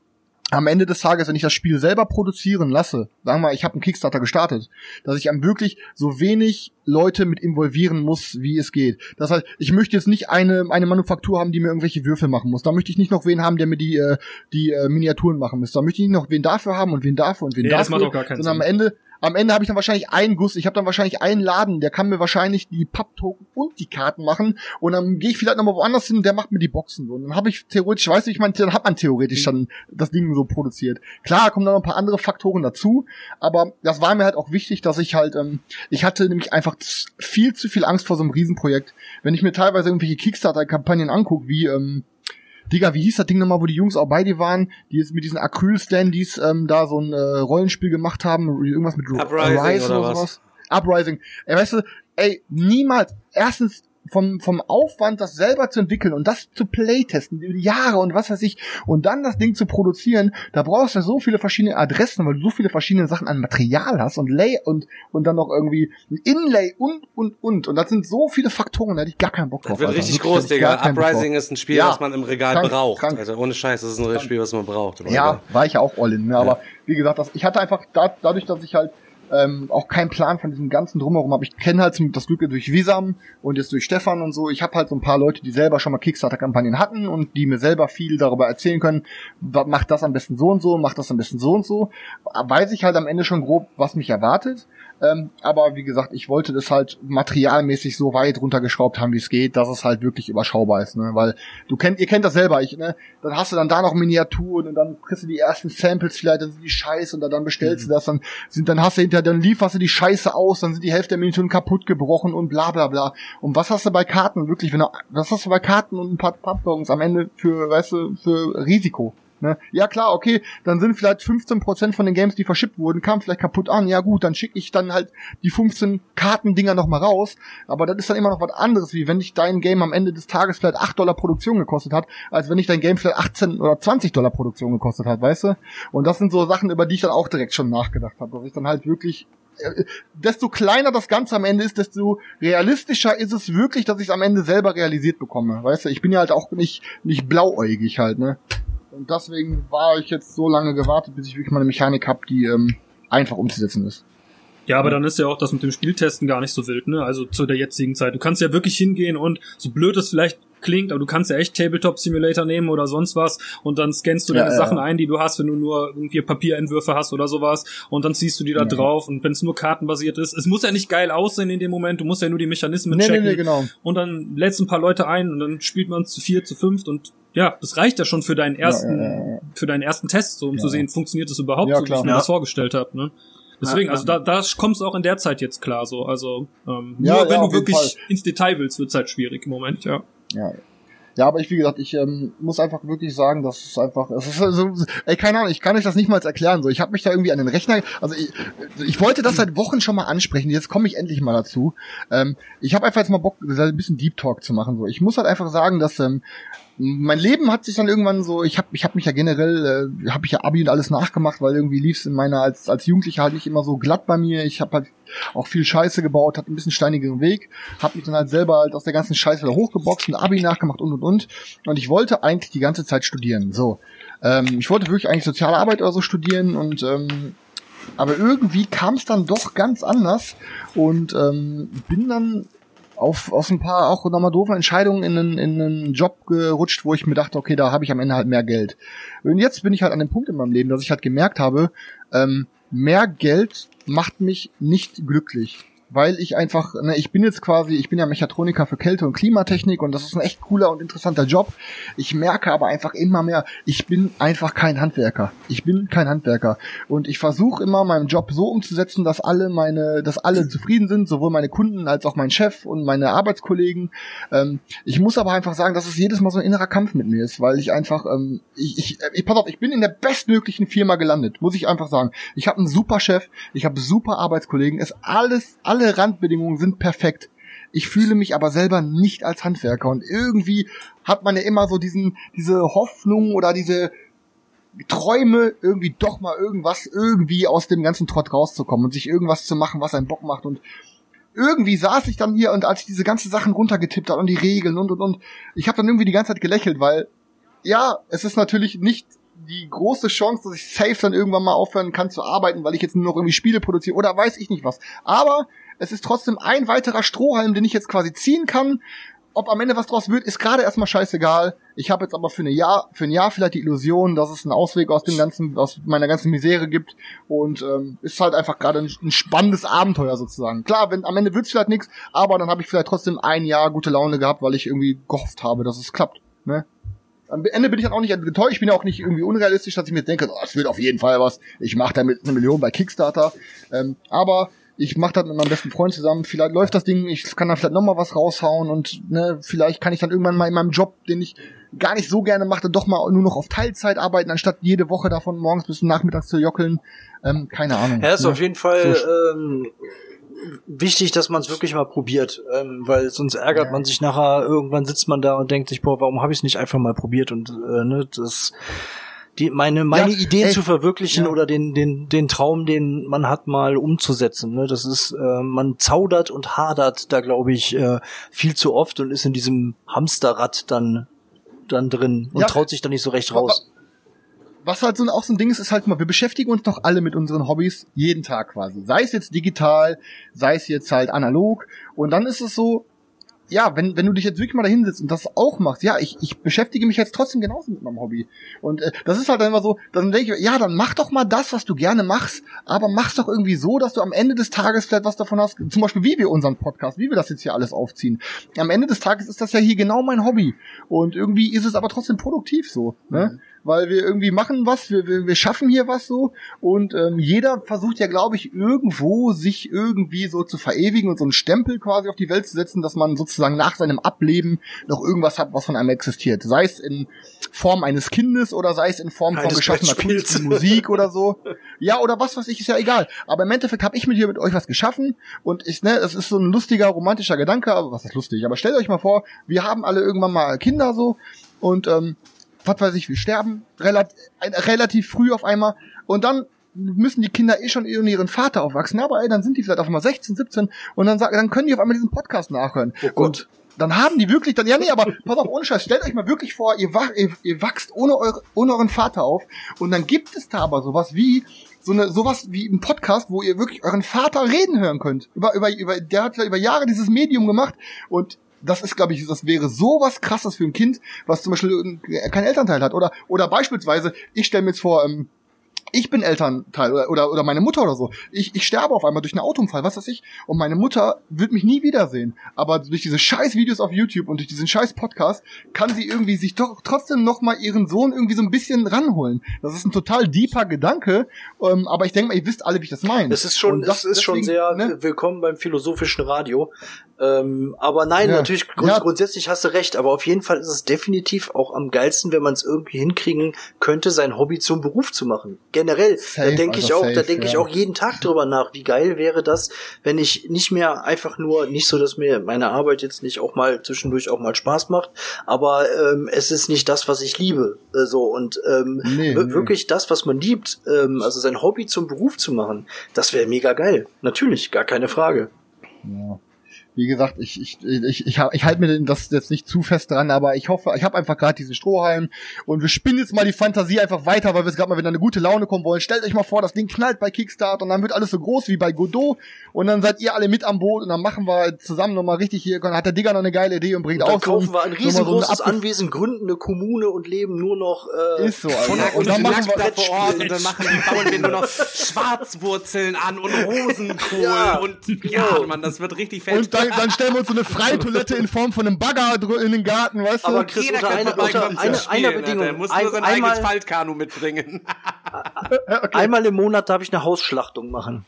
am Ende des Tages, wenn ich das Spiel selber produzieren lasse, sagen wir mal, ich habe einen Kickstarter gestartet, dass ich am wirklich so wenig Leute mit involvieren muss, wie es geht. Das heißt, ich möchte jetzt nicht eine eine Manufaktur haben, die mir irgendwelche Würfel machen muss. Da möchte ich nicht noch wen haben, der mir die äh, die äh, Miniaturen machen muss. Da möchte ich nicht noch wen dafür haben und wen dafür und wen Nee, dafür. das macht auch gar keinen Sinn. am Ende am Ende habe ich dann wahrscheinlich einen Guss, ich habe dann wahrscheinlich einen Laden, der kann mir wahrscheinlich die Papptoken und die Karten machen und dann gehe ich vielleicht nochmal woanders hin und der macht mir die Boxen so. Und dann habe ich theoretisch, weißt du, ich meine, dann hat man theoretisch dann das Ding so produziert. Klar, kommen da noch ein paar andere Faktoren dazu, aber das war mir halt auch wichtig, dass ich halt, ähm, ich hatte nämlich einfach viel zu viel Angst vor so einem Riesenprojekt. Wenn ich mir teilweise irgendwelche Kickstarter-Kampagnen angucke, wie, ähm, Digga, wie hieß das Ding nochmal, wo die Jungs auch bei dir waren, die jetzt mit diesen Acryl-Standys ähm, da so ein äh, Rollenspiel gemacht haben, irgendwas mit Uprising Rise oder was? Uprising. Ey, weißt du, ey, niemals, erstens vom, vom Aufwand, das selber zu entwickeln und das zu playtesten, über die Jahre und was weiß ich, und dann das Ding zu produzieren, da brauchst du so viele verschiedene Adressen, weil du so viele verschiedene Sachen an Material hast und Lay und, und dann noch irgendwie ein Inlay und, und, und. Und das sind so viele Faktoren, da hätte ich gar keinen Bock drauf. Das wird Alter. richtig groß, Digga. Uprising ist ein Spiel, Ja. was man im Regal Krank, braucht. krank. Also ohne Scheiß, das ist ein Spiel, was man braucht. Ja, war ich ja auch all in, ne? aber wie gesagt, das, ich hatte einfach da, dadurch, dass ich halt ähm, auch keinen Plan von diesem ganzen Drumherum habe. Ich kenne halt das Glück durch Visam und jetzt durch Stefan und so. Ich habe halt so ein paar Leute, die selber schon mal Kickstarter-Kampagnen hatten und die mir selber viel darüber erzählen können, macht das am besten so und so, macht das am besten so und so. Weiß ich halt am Ende schon grob, was mich erwartet. Ähm, aber wie gesagt, ich wollte das halt materialmäßig so weit runtergeschraubt haben, wie es geht, dass es halt wirklich überschaubar ist, ne? Weil du kennt, ihr kennt das selber, ich, ne? Dann hast du dann da noch Miniaturen und dann kriegst du die ersten Samples vielleicht, dann sind die Scheiße und dann, dann bestellst du das, dann sind, dann hast du hinterher, dann lieferst du die Scheiße aus, dann sind die Hälfte der Miniaturen kaputt gebrochen und bla bla bla. Und was hast du bei Karten wirklich, wenn du, was hast du bei Karten und ein paar Pappbons am Ende für, weißt du, für Risiko? Ne? Ja klar, okay, dann sind vielleicht 15% von den Games, die verschippt wurden, kamen vielleicht kaputt an. Ja gut, dann schicke ich dann halt die 15 Kartendinger nochmal raus. Aber das ist dann immer noch was anderes, wie wenn dich dein Game am Ende des Tages vielleicht 8 Dollar Produktion gekostet hat, als wenn dich dein Game vielleicht 18 oder 20 Dollar Produktion gekostet hat, weißt du? Und das sind so Sachen, über die ich dann auch direkt schon nachgedacht habe, dass ich dann halt wirklich äh, desto kleiner das Ganze am Ende ist, desto realistischer ist es wirklich, dass ich es am Ende selber realisiert bekomme. Weißt du, ich bin ja halt auch nicht, nicht blauäugig halt, ne? Und deswegen war ich jetzt so lange gewartet, bis ich wirklich mal eine Mechanik habe, die ähm, einfach umzusetzen ist. Ja, aber dann ist ja auch das mit dem Spieltesten gar nicht so wild, ne? Also zu der jetzigen Zeit. Du kannst ja wirklich hingehen und so blöd es vielleicht klingt, aber du kannst ja echt Tabletop Simulator nehmen oder sonst was und dann scannst du Ja, deine ja, Sachen ja. ein, die du hast, wenn du nur irgendwie Papierentwürfe hast oder sowas und dann ziehst du die da Ja. drauf und wenn es nur kartenbasiert ist, es muss ja nicht geil aussehen in dem Moment, du musst ja nur die Mechanismen Nee, nee, checken nee, genau. und dann lädst du ein paar Leute ein und dann spielt man zu vier, zu fünft und ja, das reicht ja schon für deinen ersten, Ja, ja, ja, ja. für deinen ersten Test, so um Ja. zu sehen, funktioniert das überhaupt Ja, so, wie klar. ich mir Ja. das vorgestellt habe, ne? Deswegen, also da, da kommst du auch in der Zeit jetzt klar so. Also ähm, Ja, nur ja, wenn du wirklich Fall. ins Detail willst, wird's halt schwierig im Moment, ja. Ja. Ja, aber ich, wie gesagt, ich ähm, muss einfach wirklich sagen, dass es einfach, es ist so, ey, keine Ahnung, ich kann euch das nicht mal erklären, so, ich habe mich da irgendwie an den Rechner, also ich, ich wollte das seit Wochen schon mal ansprechen, jetzt komme ich endlich mal dazu. Ähm, ich habe einfach jetzt mal Bock, ein bisschen Deep Talk zu machen, so. Ich muss halt einfach sagen, dass ähm, mein Leben hat sich dann irgendwann so, ich habe ich hab mich ja generell, äh, habe ich ja Abi und alles nachgemacht, weil irgendwie lief's in meiner, als, als Jugendlicher halt nicht immer so glatt bei mir. Ich habe halt auch viel Scheiße gebaut, hatte ein bisschen steinigeren Weg, habe mich dann halt selber halt aus der ganzen Scheiße wieder hochgeboxt, ein Abi nachgemacht und und und. Und ich wollte eigentlich die ganze Zeit studieren. So. Ähm, ich wollte wirklich eigentlich soziale Arbeit oder so studieren und ähm, aber irgendwie kam es dann doch ganz anders und ähm, bin dann auf, aus ein paar auch nochmal doofe Entscheidungen in einen, in einen Job gerutscht, wo ich mir dachte, okay, da habe ich am Ende halt mehr Geld. Und jetzt bin ich halt an dem Punkt in meinem Leben, dass ich halt gemerkt habe, ähm, mehr Geld macht mich nicht glücklich. Weil ich einfach, ne, ich bin jetzt quasi, ich bin ja Mechatroniker für Kälte- und Klimatechnik und das ist ein echt cooler und interessanter Job. Ich merke aber einfach immer mehr, ich bin einfach kein Handwerker. Ich bin kein Handwerker. Und ich versuche immer meinen Job so umzusetzen, dass alle meine, dass alle zufrieden sind, sowohl meine Kunden als auch mein Chef und meine Arbeitskollegen. Ähm, ich muss aber einfach sagen, dass es jedes Mal so ein innerer Kampf mit mir ist, weil ich einfach, ähm, ich, ich, äh, ich, pass auf, ich bin in der bestmöglichen Firma gelandet, muss ich einfach sagen. Ich habe einen super Chef, ich habe super Arbeitskollegen, es alles, alle Randbedingungen sind perfekt. Ich fühle mich aber selber nicht als Handwerker und irgendwie hat man ja immer so diesen, diese Hoffnung oder diese Träume, irgendwie doch mal irgendwas, irgendwie aus dem ganzen Trott rauszukommen und sich irgendwas zu machen, was einen Bock macht und irgendwie saß ich dann hier und als ich diese ganzen Sachen runtergetippt habe und die Regeln und und und, ich habe dann irgendwie die ganze Zeit gelächelt, weil ja, es ist natürlich nicht die große Chance, dass ich safe dann irgendwann mal aufhören kann zu arbeiten, weil ich jetzt nur noch irgendwie Spiele produziere oder weiß ich nicht was. Aber es ist trotzdem ein weiterer Strohhalm, den ich jetzt quasi ziehen kann. Ob am Ende was draus wird, ist gerade erstmal scheißegal. Ich habe jetzt aber für, eine Jahr, für ein Jahr vielleicht die Illusion, dass es einen Ausweg aus dem ganzen, aus meiner ganzen Misere gibt und ähm, ist halt einfach gerade ein, ein spannendes Abenteuer sozusagen. Klar, wenn am Ende wird's vielleicht nichts, aber dann habe ich vielleicht trotzdem ein Jahr gute Laune gehabt, weil ich irgendwie gehofft habe, dass es klappt. Ne? Am Ende bin ich dann auch nicht getäuscht. Ich bin ja auch nicht irgendwie unrealistisch, dass ich mir denke, oh, es wird auf jeden Fall was. Ich mache damit eine Million bei Kickstarter. Ähm, aber ich mache das mit meinem besten Freund zusammen. Vielleicht läuft das Ding, ich kann da vielleicht noch mal was raushauen und ne, vielleicht kann ich dann irgendwann mal in meinem Job, den ich gar nicht so gerne machte, doch mal nur noch auf Teilzeit arbeiten, anstatt jede Woche davon morgens bis nachmittags zu jockeln. Ähm, keine Ahnung. Ja, ist ne? auf jeden Fall So- ähm, wichtig, dass man es wirklich mal probiert, ähm, weil sonst ärgert Ja. man sich nachher, irgendwann sitzt man da und denkt sich, boah, warum habe ich es nicht einfach mal probiert und äh, ne, das die meine meine Ja, Ideen ey, zu verwirklichen ja. oder den den den Traum, den man hat, mal umzusetzen. Ne? Das ist äh, man zaudert und hadert da, glaube ich, äh, viel zu oft und ist in diesem Hamsterrad dann dann drin und Ja. traut sich dann nicht so recht raus. was halt so auch so ein Ding ist, ist halt mal, wir beschäftigen uns doch alle mit unseren Hobbys jeden Tag quasi. Sei es jetzt digital, sei es jetzt halt analog. Und dann ist es so, ja, wenn, wenn du dich jetzt wirklich mal dahin sitzt und das auch machst, ja, ich, ich beschäftige mich jetzt trotzdem genauso mit meinem Hobby. Und äh, das ist halt immer so, dann denke ich, ja, dann mach doch mal das, was du gerne machst, aber mach's doch irgendwie so, dass du am Ende des Tages vielleicht was davon hast, zum Beispiel wie wir unseren Podcast, wie wir das jetzt hier alles aufziehen. Am Ende des Tages ist das ja hier genau mein Hobby. Und irgendwie ist es aber trotzdem produktiv so, ne? Weil wir irgendwie machen was, wir, wir, wir schaffen hier was so und ähm, jeder versucht ja, glaube ich, irgendwo sich irgendwie so zu verewigen und so einen Stempel quasi auf die Welt zu setzen, dass man sozusagen nach seinem Ableben noch irgendwas hat, was von einem existiert. Sei es in Form eines Kindes oder sei es in Form von Eines geschaffener. Kunst, Musik oder so. Ja, oder was weiß ich, ist ja egal. Aber im Endeffekt habe ich mit hier mit euch was geschaffen und ich, ne, es ist so ein lustiger, romantischer Gedanke, aber was ist lustig? Aber stellt euch mal vor, wir haben alle irgendwann mal Kinder so und ähm, was weiß ich, wir sterben relativ, relativ früh auf einmal und dann müssen die Kinder eh schon ohne ihren Vater aufwachsen, aber ey, dann sind die vielleicht auf einmal 16, 17 und dann sagen, dann können die auf einmal diesen Podcast nachhören. Oh Gott. und dann haben die wirklich dann, ja nee, aber pass auf, ohne Scheiß, stellt euch mal wirklich vor, ihr, wach, ihr, ihr wachst ohne, eure, ohne euren Vater auf und dann gibt es da aber sowas wie, so eine, sowas wie ein Podcast, wo ihr wirklich euren Vater reden hören könnt. Über, über, über, der hat ja über Jahre dieses Medium gemacht und das ist, glaube ich, das wäre sowas krasses für ein Kind, was zum Beispiel äh, keinen Elternteil hat. Oder, oder beispielsweise, ich stelle mir jetzt vor, ähm, ich bin Elternteil oder, oder, oder meine Mutter oder so. Ich, ich sterbe auf einmal durch einen Autounfall, was weiß ich. Und meine Mutter wird mich nie wiedersehen. Aber durch diese scheiß Videos auf YouTube und durch diesen scheiß Podcast kann sie irgendwie sich doch trotzdem noch mal ihren Sohn irgendwie so ein bisschen ranholen. Das ist ein total deeper Gedanke. Ähm, aber ich denke mal, ihr wisst alle, wie ich das meine. Es ist schon, Und das es ist schon deswegen, sehr ne? willkommen beim philosophischen Radio. Ähm, aber nein, Ja. natürlich grund Ja. grundsätzlich hast du recht. Aber auf jeden Fall ist es definitiv auch am geilsten, wenn man es irgendwie hinkriegen könnte, sein Hobby zum Beruf zu machen. Generell, Safe, da denke ich Alter, auch, da safe, denke ich ja. auch jeden Tag drüber nach. Wie geil wäre das, wenn ich nicht mehr einfach nur, nicht so, dass mir meine Arbeit jetzt nicht auch mal zwischendurch auch mal Spaß macht, aber ähm, es ist nicht das, was ich liebe. Äh, so und ähm, nee. wirklich das, was man liebt, ähm, also sein Hobby zum Beruf zu machen, das wäre mega geil. Natürlich, gar keine Frage. Ja. Wie gesagt, ich, ich, ich, ich, ich halte mir das jetzt nicht zu fest dran, aber ich hoffe, ich habe einfach gerade diesen Strohhalm und wir spinnen jetzt mal die Fantasie einfach weiter, weil wir jetzt gerade mal wieder eine gute Laune kommen wollen. Stellt euch mal vor, das Ding knallt bei Kickstart und dann wird alles so groß wie bei Godot und dann seid ihr alle mit am Boot und dann machen wir zusammen nochmal richtig hier, dann hat der Digger noch eine geile Idee und bringt Und dann auch so kaufen wir ein so so riesengroßes abgef- Anwesen, gründen eine Kommune und leben nur noch äh, Ist so, Alter. Und, Und dann machen wir vor Ort und dann machen die bauen wir nur noch Schwarzwurzeln an und Rosenkohl Ja, und ja. Mann, das wird richtig fett. Dann, dann stellen wir uns so eine Freitoilette in Form von einem Bagger in den Garten, weißt du? Aber Chris, Jeder unter, kann einer, unter einer, Spielen, einer Bedingung, Alter. Muss ein, nur sein eigenes einmal, Faltkanu mitbringen. einmal im Monat darf ich eine Hausschlachtung machen.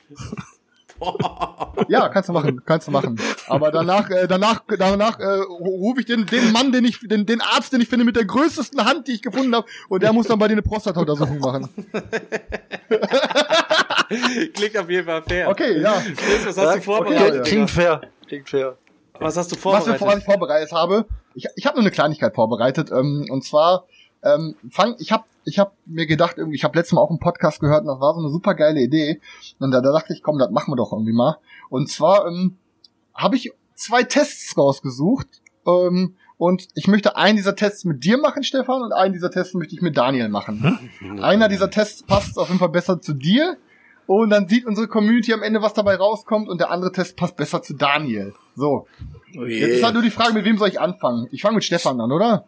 Ja, kannst du machen, kannst du machen. Aber danach, äh, danach, danach äh, rufe ich den, den Mann, den ich, den, den Arzt, den ich finde, mit der größten Hand, die ich gefunden habe, und der muss dann bei dir eine Prostata-Untersuchung machen. Klingt auf jeden Fall fair. Okay, ja. Chris, was hast Ja, du vorbereitet? okay, klingt fair. Klingt fair. Was hast du Was, wir, vorbereitet? was ich vorbereitet habe, ich, ich habe nur eine Kleinigkeit vorbereitet, ähm, und zwar ähm, fang, ich habe ich hab mir gedacht, irgendwie, ich habe letztes Mal auch einen Podcast gehört und das war so eine super geile Idee. Und da, da dachte ich, komm, das machen wir doch irgendwie mal. Und zwar ähm, habe ich zwei Tests rausgesucht. Ähm, und ich möchte einen dieser Tests mit dir machen, Stefan, und einen dieser Tests möchte ich mit Daniel machen. Einer dieser Tests passt auf jeden Fall besser zu dir. Und dann sieht unsere Community am Ende, was dabei rauskommt. Und der andere Test passt besser zu Daniel. So. Oh Jetzt ist halt nur die Frage, mit wem soll ich anfangen? Ich fange mit Stefan an, oder?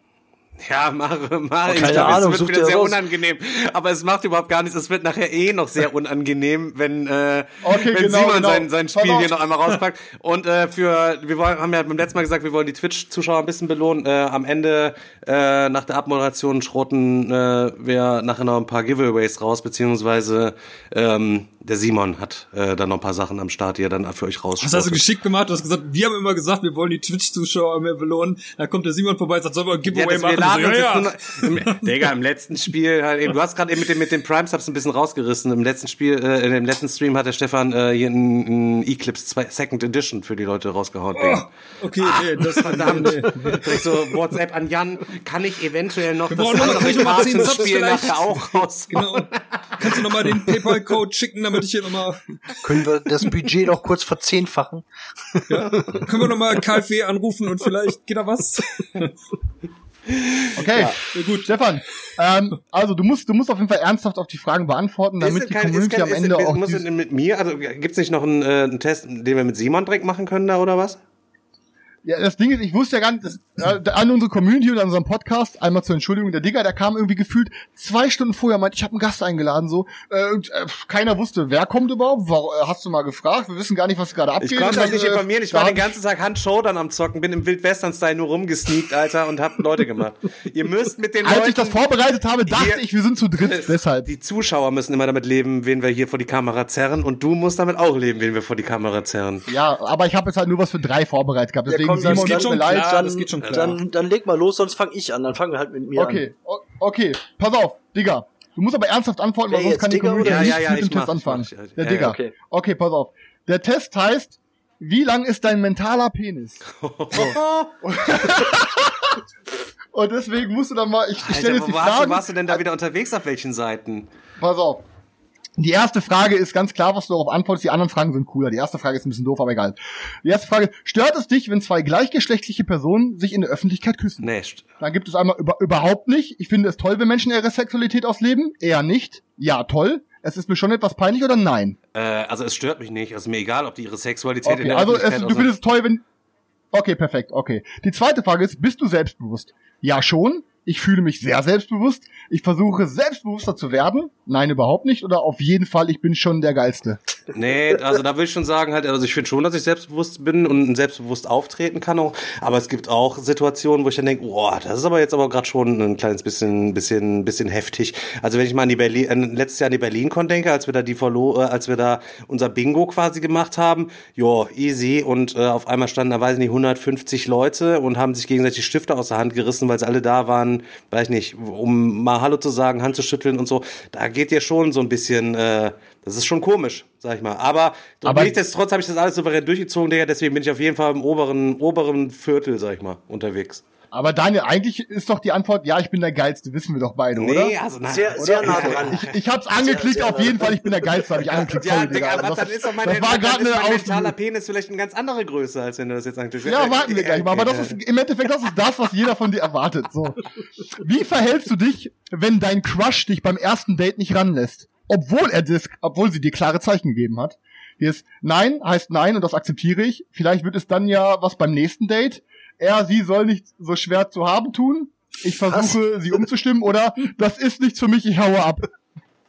Ja, mache, mache. keine ich glaube, Ahnung, es wird wieder sehr raus. unangenehm. Aber es macht überhaupt gar nichts. Es wird nachher eh noch sehr unangenehm, wenn, äh, Okay, wenn genau, Simon genau. sein, sein Spiel auf. hier noch einmal rauspackt. Und äh, für, wir wollen, haben ja beim letzten Mal gesagt, wir wollen die Twitch-Zuschauer ein bisschen belohnen. Äh, am Ende, äh, nach der Abmoderation, schrotten äh, wir nachher noch ein paar Giveaways raus, beziehungsweise ähm, der Simon hat äh, dann noch ein paar Sachen am Start, die er dann für euch Das hast du rausschrottet. geschickt gemacht. Du hast gesagt, wir haben immer gesagt, wir wollen die Twitch-Zuschauer mehr belohnen. Da kommt der Simon vorbei und sagt, sollen wir ein Ja, Giveaway wir machen? Laden so, ja, noch, im, Digga, im letzten Spiel, halt eben, du hast gerade eben mit dem, mit den Prime Subs ein bisschen rausgerissen. Im letzten Spiel, äh, in dem letzten Stream hat der Stefan äh, hier ein, ein Eclipse 2 Second Edition für die Leute rausgehauen. Digga. Okay, nee, das Verdammt. Nee, so WhatsApp an Jan, kann ich eventuell noch Wir das andere Kartenspiel vielleicht? nachher auch raus? Genau. Kannst du nochmal den PayPal-Code schicken, damit ich hier nochmal. Können wir das Budget noch kurz verzehnfachen? Können wir nochmal KfW anrufen und vielleicht geht da was? Okay, Ja, gut. Stefan, ähm, also du musst, du musst auf jeden Fall ernsthaft auf die Fragen beantworten, damit Ist die kein- ist Community kein- am Ende ist- auch muss mit mir, also gibt's nicht noch einen, äh, einen Test, den wir mit Simon direkt machen können da oder was? Ja, das Ding ist, ich wusste ja gar nicht, dass, äh, an unsere Community und an unserem Podcast, einmal zur Entschuldigung, der Digger, der kam irgendwie gefühlt zwei Stunden vorher, meinte, ich habe einen Gast eingeladen, so, äh, und äh, keiner wusste, wer kommt überhaupt, War, äh, hast du mal gefragt, wir wissen gar nicht, was gerade abgeht. Ich konnte euch nicht dann, äh, informieren, ich war den ganzen Tag Hand-Showdown am Zocken, bin im Wildwestern-Style nur rumgesneakt, Alter, und hab Leute gemacht. Ihr müsst mit den Als Leuten... ich das vorbereitet habe, dachte Hier- ich, wir sind zu dritt, deshalb. Die Zuschauer müssen immer damit leben, wen wir hier vor die Kamera zerren, und du musst damit auch leben, wen wir vor die Kamera zerren. Ja, aber ich habe jetzt halt nur was für drei vorbereitet gehabt, deswegen komm, das Simon, geht schon leid. klar, dann, das geht schon klar. Dann, dann leg mal los, sonst fang ich an. Dann fangen wir halt mit mir Okay, o- okay, pass auf, Digga. Du musst aber ernsthaft antworten, weil sonst kann die Digga Community Ja, ja, ja, mit dem Test anfangen. ich mach, ich- Der ja, Digga. okay. okay, pass auf. Der Test heißt, wie lang ist dein mentaler Penis? Und deswegen musst du dann mal, ich, ich stelle jetzt die Fragen. warst du denn da wieder unterwegs, auf welchen Seiten? Pass auf. Die erste Frage ist ganz klar, was du darauf antwortest. Die anderen Fragen sind cooler. Die erste Frage ist ein bisschen doof, aber egal. Die erste Frage, stört es dich, wenn zwei gleichgeschlechtliche Personen sich in der Öffentlichkeit küssen? St- Dann gibt es einmal über, überhaupt nicht. Ich finde es toll, wenn Menschen ihre Sexualität ausleben. Eher nicht. Ja, toll. Es ist mir schon etwas peinlich oder nein? äh, also es stört mich nicht, also mir egal, ob die ihre Sexualität in Okay, der also es, Öffentlichkeit du ausleben. findest es toll, wenn... Okay, perfekt, okay. Die zweite Frage ist, bist du selbstbewusst? Ja, schon. Ich fühle mich sehr selbstbewusst. Ich versuche selbstbewusster zu werden. Nein, überhaupt nicht. Oder auf jeden Fall, ich bin schon der Geilste. Nee, also da würde ich schon sagen, halt, also ich finde schon, dass ich selbstbewusst bin und selbstbewusst auftreten kann auch. Aber es gibt auch Situationen, wo ich dann denke, boah, das ist aber jetzt aber gerade schon ein kleines bisschen, bisschen, bisschen heftig. Also wenn ich mal an die Berlin, äh, letztes Jahr an die BerlinCon denke, als wir da die äh, als wir da unser Bingo quasi gemacht haben, jo, easy und äh, auf einmal standen da, weiß ich nicht, 150 Leute und haben sich gegenseitig Stifte aus der Hand gerissen, weil sie alle da waren, weiß ich nicht, um mal Hallo zu sagen, Hand zu schütteln und so. Da geht dir schon so ein bisschen, äh, das ist schon komisch, sag ich mal. Aber, Aber- nichtsdestotrotz habe ich das alles souverän durchgezogen, Digga, deswegen bin ich auf jeden Fall im oberen, oberen Viertel, sag ich mal, unterwegs. Aber Daniel, eigentlich ist doch die Antwort, ja, ich bin der Geilste, wissen wir doch beide, oder? Nee, also nein. Sehr, sehr nah dran. Ich, ich hab's angeklickt, sehr auf nah jeden. Fall, ich bin der Geilste, habe ich angeklickt. Ja, sorry, Digga, aber Das, dann ist doch mein, das war dann gerade ist eine mein mentaler. Penis vielleicht eine ganz andere Größe, als wenn du das jetzt anklickst. Ja, warten wir gleich mal. Aber das ist im Endeffekt, das ist das, was jeder von dir erwartet. So. Wie verhältst du dich, wenn dein Crush dich beim ersten Date nicht ranlässt? Obwohl er das, obwohl sie dir klare Zeichen gegeben hat. Hier ist Nein heißt Nein und das akzeptiere ich. Vielleicht wird es dann ja was beim nächsten Date. Er, sie soll nicht so schwer zu haben tun. Ich versuche, sie umzustimmen oder das ist nichts für mich, ich haue ab.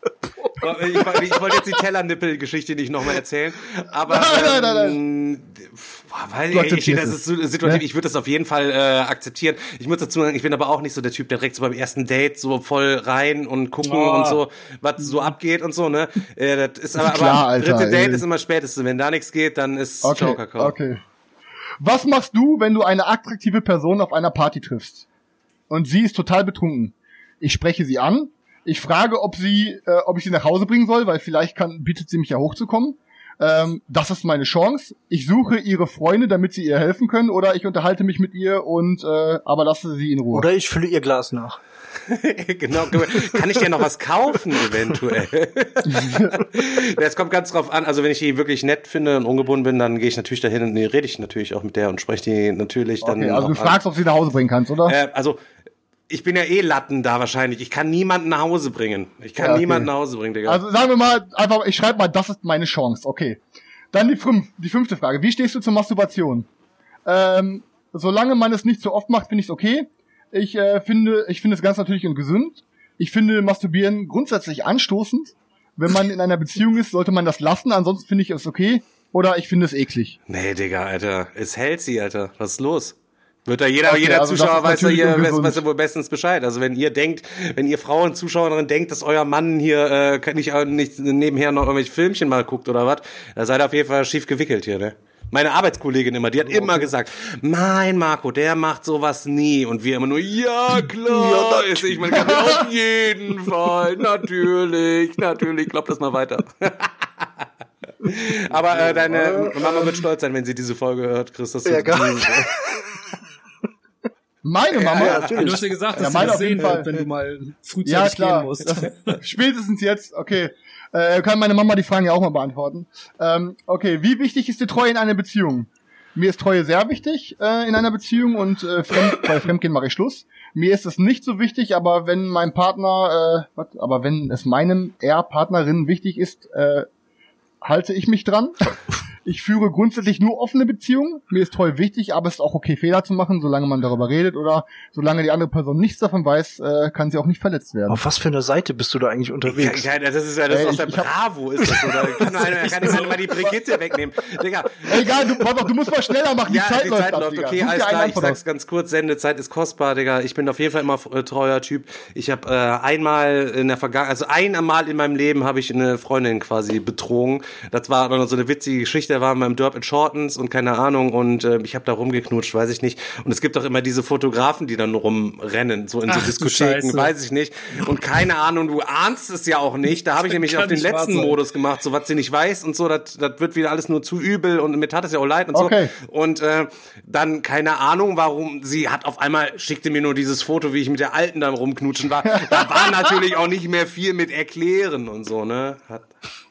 Ich, wollte- ich wollte jetzt die Tellernippel-Geschichte nicht nochmal erzählen, aber Nein, nein, nein, ähm, weil ich, ich, das ist situativ, ne? ich würde das auf jeden Fall äh, akzeptieren. Ich muss dazu sagen, ich bin aber auch nicht so der Typ, der direkt so beim ersten Date so voll rein und gucken Oh. und so, was so abgeht und so, ne? Äh, das ist aber, klar, aber Alter, dritte Date ey. ist immer spätestens. Wenn da nichts geht, dann ist Okay, Ciao, Kakao. okay. Was machst du, wenn du eine attraktive Person auf einer Party triffst? Und sie ist total betrunken. Ich spreche sie an. Ich frage, ob sie, äh, ob ich sie nach Hause bringen soll, weil vielleicht kann, bietet sie mich ja hochzukommen. Ähm, das ist meine Chance. Ich suche ihre Freunde, damit sie ihr helfen können, oder ich unterhalte mich mit ihr und äh, aber lasse sie in Ruhe. Oder ich fülle ihr Glas nach. genau, kann ich dir noch was kaufen eventuell? Es kommt ganz drauf an, also wenn ich die wirklich nett finde und ungebunden bin, dann gehe ich natürlich dahin und nee, rede ich natürlich auch mit der und spreche die natürlich dann okay, also du fragst, ob sie nach Hause bringen kannst, oder? an. Äh, also ich bin ja eh Latten da wahrscheinlich. Ich kann niemanden nach Hause bringen. Ich kann Ja, okay. niemanden nach Hause bringen, Digga. Also sagen wir mal, einfach, ich schreibe mal, das ist meine Chance, okay. Dann die, fünf, die fünfte Frage. Wie stehst du zur Masturbation? Ähm, solange man es nicht so oft macht, finde ich es okay. Ich äh, finde, ich finde es ganz natürlich und gesund. Ich finde Masturbieren grundsätzlich anstoßend. Wenn man in einer Beziehung ist, sollte man das lassen. Ansonsten finde ich es okay. Oder ich finde es eklig. nee, Digga, Alter. Es hält sie, Alter. Was ist los? Wird da jeder, Okay, jeder also Zuschauer weiß ja natürlich hier, weiß, wohl bestens Bescheid. Also wenn ihr denkt, wenn ihr Frauen, Zuschauerin denkt, dass euer Mann hier äh, nicht, äh, nicht nebenher noch irgendwelche Filmchen mal guckt oder was, da seid ihr auf jeden Fall schief gewickelt hier, ne? Meine Arbeitskollegin immer, die hat immer gesagt, mein Marco, der macht sowas nie. Und wir immer nur, ja klar, ist ich meine, auf jeden Fall, natürlich, natürlich, glaub das mal weiter. Aber äh, deine Mama wird stolz sein, wenn sie diese Folge hört, Chris. Dass du Ja, geil. Meine Mama? ja, Du natürlich. hast ja gesagt, Ja, dass meine du das sehen wird, wenn du mal Ja, frühzeitig klar. gehen musst. Spätestens jetzt, okay. Äh, kann meine Mama die Fragen ja auch mal beantworten. Ähm, okay, wie wichtig ist die Treue in einer Beziehung? Mir ist Treue sehr wichtig äh, in einer Beziehung und äh, Fremd, bei Fremdgehen mache ich Schluss. Mir ist es nicht so wichtig, aber wenn mein Partner, äh, was, aber wenn es meinem er Partnerin wichtig ist, äh, halte ich mich dran. Ich führe grundsätzlich nur offene Beziehungen. Mir ist Treue wichtig, aber es ist auch okay, Fehler zu machen, solange man darüber redet oder solange die andere Person nichts davon weiß, äh, kann sie auch nicht verletzt werden. Auf was für einer Seite bist du da eigentlich unterwegs? ja, das ist ja das Ey, aus der ich- ich hab- Bravo, ist das, oder? Kann, einer, kann jemand mal die Brigitte wegnehmen. Digga, Egal, du, pass auf, du musst mal schneller machen, die ja, Zeit die läuft Zeit ab, läuft. Digga. Okay, Such alles klar, ich sag's aus. ganz kurz, Sendezeit ist kostbar, Digga. Ich bin auf jeden Fall immer äh, treuer Typ. Ich habe äh, einmal in der Vergangenheit, also einmal in meinem Leben habe ich eine Freundin quasi betrogen. Das war noch so eine witzige Geschichte, da waren wir im Derb in Shortens und keine Ahnung und äh, ich habe da rumgeknutscht, weiß ich nicht. Und es gibt auch immer diese Fotografen, die dann rumrennen, so in so Ach, Diskotheken, weiß ich nicht. Und keine Ahnung, du ahnst es ja auch nicht. Da habe ich nämlich auf den letzten sein. Modus gemacht, so was sie nicht weiß und so, das wird wieder alles nur zu übel und mir tat es ja auch leid und so. Okay. Und äh, dann keine Ahnung, warum sie hat auf einmal schickte mir nur dieses Foto, wie ich mit der alten dann rumknutschen war. Da war natürlich auch nicht mehr viel mit erklären und so, ne? Hat,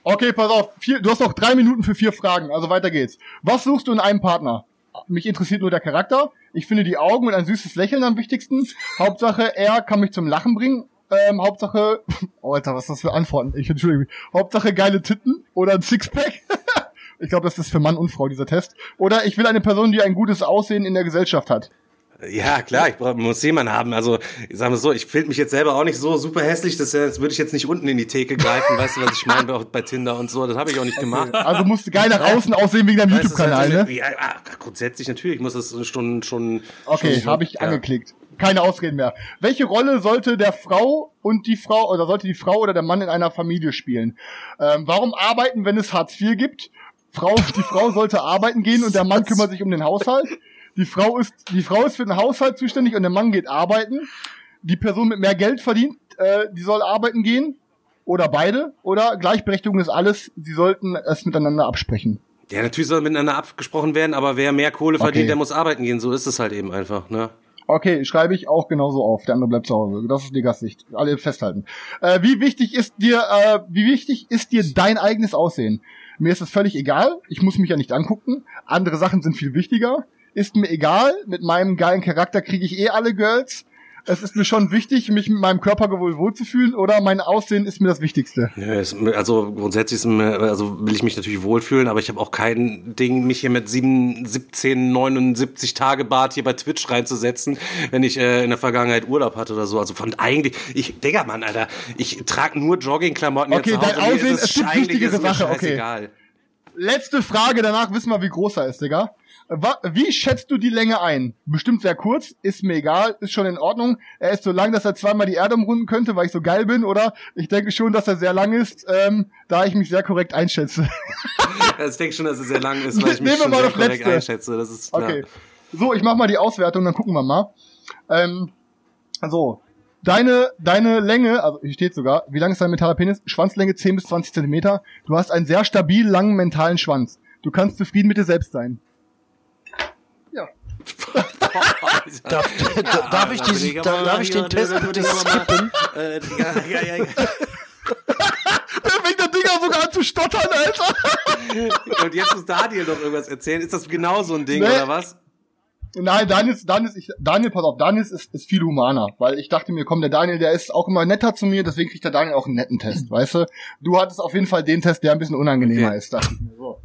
Okay, pass auf, vier, du hast noch drei Minuten für vier Fragen, also weiter geht's. Was suchst du in einem Partner? Mich interessiert nur der Charakter. Ich finde die Augen und ein süßes Lächeln am wichtigsten. Hauptsache, er kann mich zum Lachen bringen. Ähm, Hauptsache, oh, Alter, was ist das für Antworten? Ich entschuldige mich. Hauptsache geile Titten oder ein Sixpack. ich glaube, das ist für Mann und Frau dieser Test. Oder ich will eine Person, die ein gutes Aussehen in der Gesellschaft hat. Ja, klar, ich brauch, muss jemanden haben. Also, ich sag mal so, ich finde mich jetzt selber auch nicht so super hässlich, das, das würde ich jetzt nicht unten in die Theke greifen, weißt du, was ich meine, auch bei Tinder und so, das habe ich auch nicht gemacht. Also musst du geil nach außen aussehen wegen deinem YouTube-Kanal, halt ne? Ja, ah, grundsätzlich natürlich, ich muss das schon, schon. Okay, habe ich ja. angeklickt. Keine Ausreden mehr. Welche Rolle sollte der Frau und die Frau oder sollte die Frau oder der Mann in einer Familie spielen? Ähm, warum arbeiten, wenn es Hartz IV gibt? Frau, die Frau sollte arbeiten gehen und der Mann kümmert sich um den Haushalt. Die Frau ist, die Frau ist für den Haushalt zuständig und der Mann geht arbeiten. Die Person mit mehr Geld verdient, äh, die soll arbeiten gehen. Oder beide. Oder Gleichberechtigung ist alles. Sie sollten es miteinander absprechen. Ja, natürlich soll miteinander abgesprochen werden, aber wer mehr Kohle verdient, Okay. der muss arbeiten gehen. So ist es halt eben einfach, ne? Okay, schreibe ich auch genauso auf. Der andere bleibt zu Hause. Das ist die Gastsicht. Alle festhalten. Äh, wie wichtig ist dir, äh, wie wichtig ist dir dein eigenes Aussehen? Mir ist es völlig egal. Ich muss mich ja nicht angucken. Andere Sachen sind viel wichtiger. Ist mir egal. Mit meinem geilen Charakter kriege ich eh alle Girls. Es ist mir schon wichtig, mich mit meinem Körper wohl wohlzufühlen oder mein Aussehen ist mir das Wichtigste. Nö, es, also grundsätzlich ist mir, also will ich mich natürlich wohlfühlen, aber ich habe auch kein Ding, mich hier mit 7, 17, 79 Tage Bart hier bei Twitch reinzusetzen, wenn ich äh, in der Vergangenheit Urlaub hatte oder so. Also von eigentlich, ich, Digga, Mann, Alter, ich trage nur Joggingklamotten Okay, hier zu Hause. dein Mir Aussehen, ist es gibt wichtigere ist Sache, okay. Letzte Frage, danach wissen wir, wie groß er ist, Digga. Wie schätzt du die Länge ein? Bestimmt sehr kurz, ist mir egal, ist schon in Ordnung. Er ist so lang, dass er zweimal die Erde umrunden könnte, weil ich so geil bin, oder? Ich denke schon, dass er sehr lang ist, ähm, da ich mich sehr korrekt einschätze. Also ich denke schon, dass es sehr lang ist, weil ich mich schon mal sehr korrekt Letzte. einschätze. Das ist klar. Okay. So, ich mach mal die Auswertung, dann gucken wir mal. Ähm, so. Deine, deine Länge, also hier steht sogar, wie lang ist dein mentaler Penis? Schwanzlänge 10 bis 20 Zentimeter. Du hast einen sehr stabil langen mentalen Schwanz. Du kannst zufrieden mit dir selbst sein. Ja. Darf, da, darf ich, diesen, darf ich den Test bitte skippen? Äh, ja, ja, ja, ja. Der fängt der Dinger sogar an zu stottern, Alter. Und jetzt muss Daniel noch irgendwas erzählen. Ist das genau so ein Ding, Nee. oder was? Nein, Daniel, Daniel, ich, Daniel, pass auf, Daniel ist, ist viel humaner, weil ich dachte mir, komm, der Daniel, der ist auch immer netter zu mir, deswegen kriegt der Daniel auch einen netten Test, weißt du? Du hattest auf jeden Fall den Test, der ein bisschen unangenehmer Okay. ist, dachte ich mir so.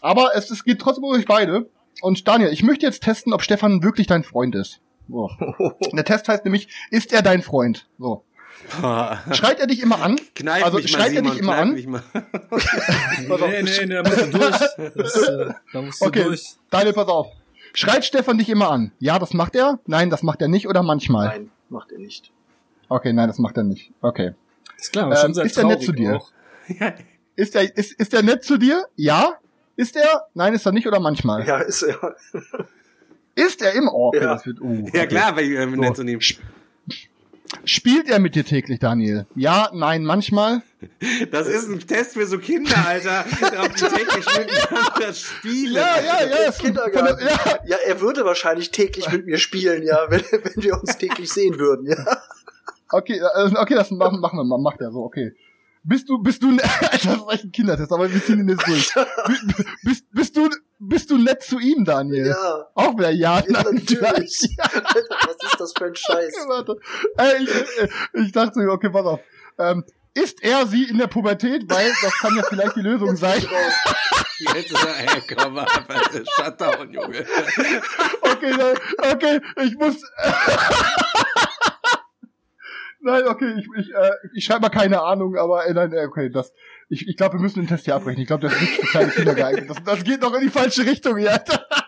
Aber es, es geht trotzdem um euch beide. Und Daniel, ich möchte jetzt testen, ob Stefan wirklich dein Freund ist. So. Der Test heißt nämlich, ist er dein Freund? So. Schreit er dich immer an? Kneif also mich mal, schreit er Simon, dich immer an? mich mal. Nee, nee, nee, da musst du durch. Das, äh, da musst du Okay, durch. Daniel, pass auf. Schreit Stefan dich immer an? Ja, das macht er? Nein, das macht er nicht oder manchmal? Nein, macht er nicht. Okay, nein, das macht er nicht. Okay. Ist klar, Ähm, schon sehr ist der nett zu dir? Ist er, ist, ist er nett zu dir? Ja? Ist er? Nein, ist er nicht oder manchmal? Ja, ist er. Ist er im Ork? Ja. Das wird, uh, Ja okay. klar, weil äh, So. nehmen. Spielt er mit dir täglich, Daniel? Ja, nein, manchmal. Das ist ein Test für so Kinder, Alter. Ob die täglich miteinander spielen. Ja, ja, ja. ist Kindergarten. der- ja. Ja, er würde wahrscheinlich täglich mit mir spielen, ja, wenn, wenn wir uns täglich sehen würden, ja. Okay, äh, okay, das machen, machen wir mal. Macht er so, okay. Bist du, bist du, Alter, das ist echt ein Kindertest, aber wir ziehen ihn jetzt durch. Bist, bist du, bist du nett zu ihm, Daniel? Ja, Auch wieder ja, ja natürlich. was ist das für ein Scheiß? Warte. Ey, ich, äh, ich dachte, mir, okay, pass auf. Ähm, ist er sie in der Pubertät? Weil das kann ja vielleicht die Lösung sein. Jetzt ist er, hey, komm shut down, Junge. Okay, okay, ich muss. nein, okay, ich, ich, äh, ich schreibe mal keine Ahnung, aber äh, nein, äh, okay, das. Ich, ich glaube, wir müssen den Test hier abbrechen. Ich glaube, das ist nicht für kleine Kinder geeignet. Das, das geht noch in die falsche Richtung hier.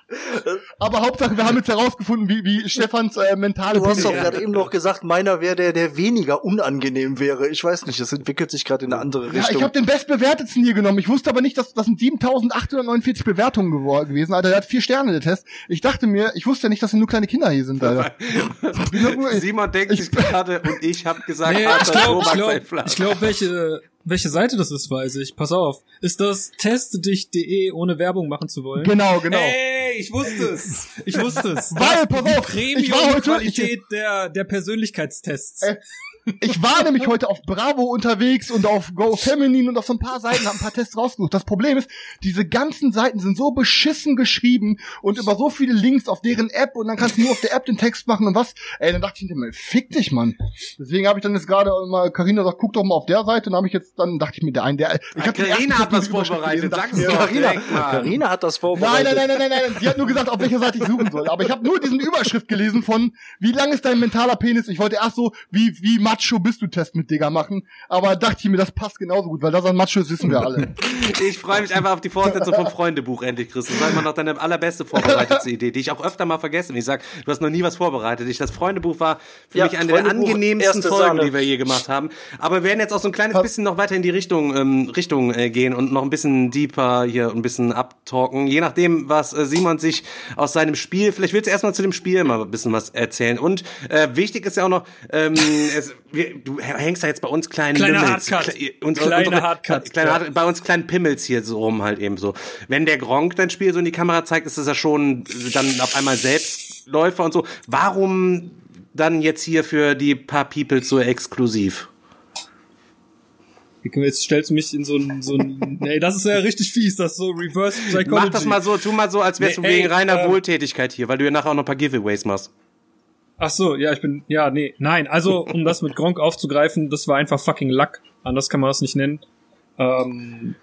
aber Hauptsache, wir haben jetzt herausgefunden, wie, wie Stefans äh, mentale Du hast doch Ja. gerade eben noch gesagt, meiner wäre der, der weniger unangenehm wäre. Ich weiß nicht, das entwickelt sich gerade in eine andere Ja, Richtung. ich habe den bestbewertetsten hier genommen. Ich wusste aber nicht, dass das sind 7849 Bewertungen gewesen. Alter, der hat vier Sterne, der Test. Ich dachte mir, ich wusste ja nicht, dass nur kleine Kinder hier sind, Alter. Simon denkt ich- sich gerade und ich habe gesagt, Nee, ich harter glaube, Tobak ich glaube, ich glaub, welche, welche Seite das ist, weiß ich. Pass auf. Ist das testdich.de, ohne Werbung machen zu wollen? Genau, genau. Ey, ich wusste es. Ich wusste es. Weil, pass auf, ich war heute- Premium-Qualität der, der Persönlichkeitstests. Äh, Ich war nämlich heute auf Bravo unterwegs und auf Go Feminine und auf so ein paar Seiten, habe ein paar Tests rausgesucht. Das Problem ist, diese ganzen Seiten sind so beschissen geschrieben und über so viele Links auf deren App und dann kannst du nur auf der App den Text machen und was. Ey, dann dachte ich mir, fick dich, Mann. Deswegen habe ich dann jetzt gerade mal, Carina sagt, guck doch mal auf der Seite und habe ich jetzt, dann dachte ich mir, der ein, der, ich hab Carina hat gelesen, vorbereitet, sag's mir, doch Carina. Carina hat das Nein, vorbereitet. nein, nein, nein, nein, nein. Sie hat nur gesagt, auf welcher Seite ich suchen soll. Aber ich habe nur diesen Überschrift gelesen von, wie lang ist dein mentaler Penis? Ich wollte erst so, wie, wie macho bist du Test mit Digga machen. Aber dachte ich mir, das passt genauso gut, weil das an macho ist, wissen wir alle. Ich freue mich einfach auf die Fortsetzung vom Freundebuch endlich, Chris. Das war immer noch deine allerbeste vorbereitete Idee, die ich auch öfter mal vergesse. Und ich sag, du hast noch nie was vorbereitet. Ich, das Freundebuch war für Ja, mich eine der angenehmsten Folgen, Sahne. die wir je gemacht haben. Aber wir werden jetzt auch so ein kleines bisschen noch weiter in die Richtung, ähm, Richtung äh, gehen und noch ein bisschen deeper hier ein bisschen abtalken. Je nachdem, was äh, Simon sich aus seinem Spiel, vielleicht willst du erstmal zu dem Spiel mal ein bisschen was erzählen. Und äh, wichtig ist ja auch noch, ähm, es, wir, du hängst da jetzt bei uns kleinen Kleiner Lümmels, Hardcut. Kle- uns- Kleine unsere- Hardcut. Kleine Ja. Hard bei uns kleinen Pimmels hier so rum halt eben so. Wenn der Gronk dein Spiel so in die Kamera zeigt, ist das ja schon dann auf einmal Selbstläufer und so. Warum dann jetzt hier für die paar People so exklusiv? Jetzt stellst du mich in so ein, so ein, ey, das ist ja richtig fies, das ist so Reverse Psychology. Mach das mal so, tu mal so, als wärst Nee, du wegen ey, reiner ähm, Wohltätigkeit hier, weil du ja nachher auch noch ein paar Giveaways machst. Ach so, ja, ich bin, ja, nee, nein, also, um das mit Gronk aufzugreifen, das war einfach fucking Luck. Anders kann man das nicht nennen. Ähm,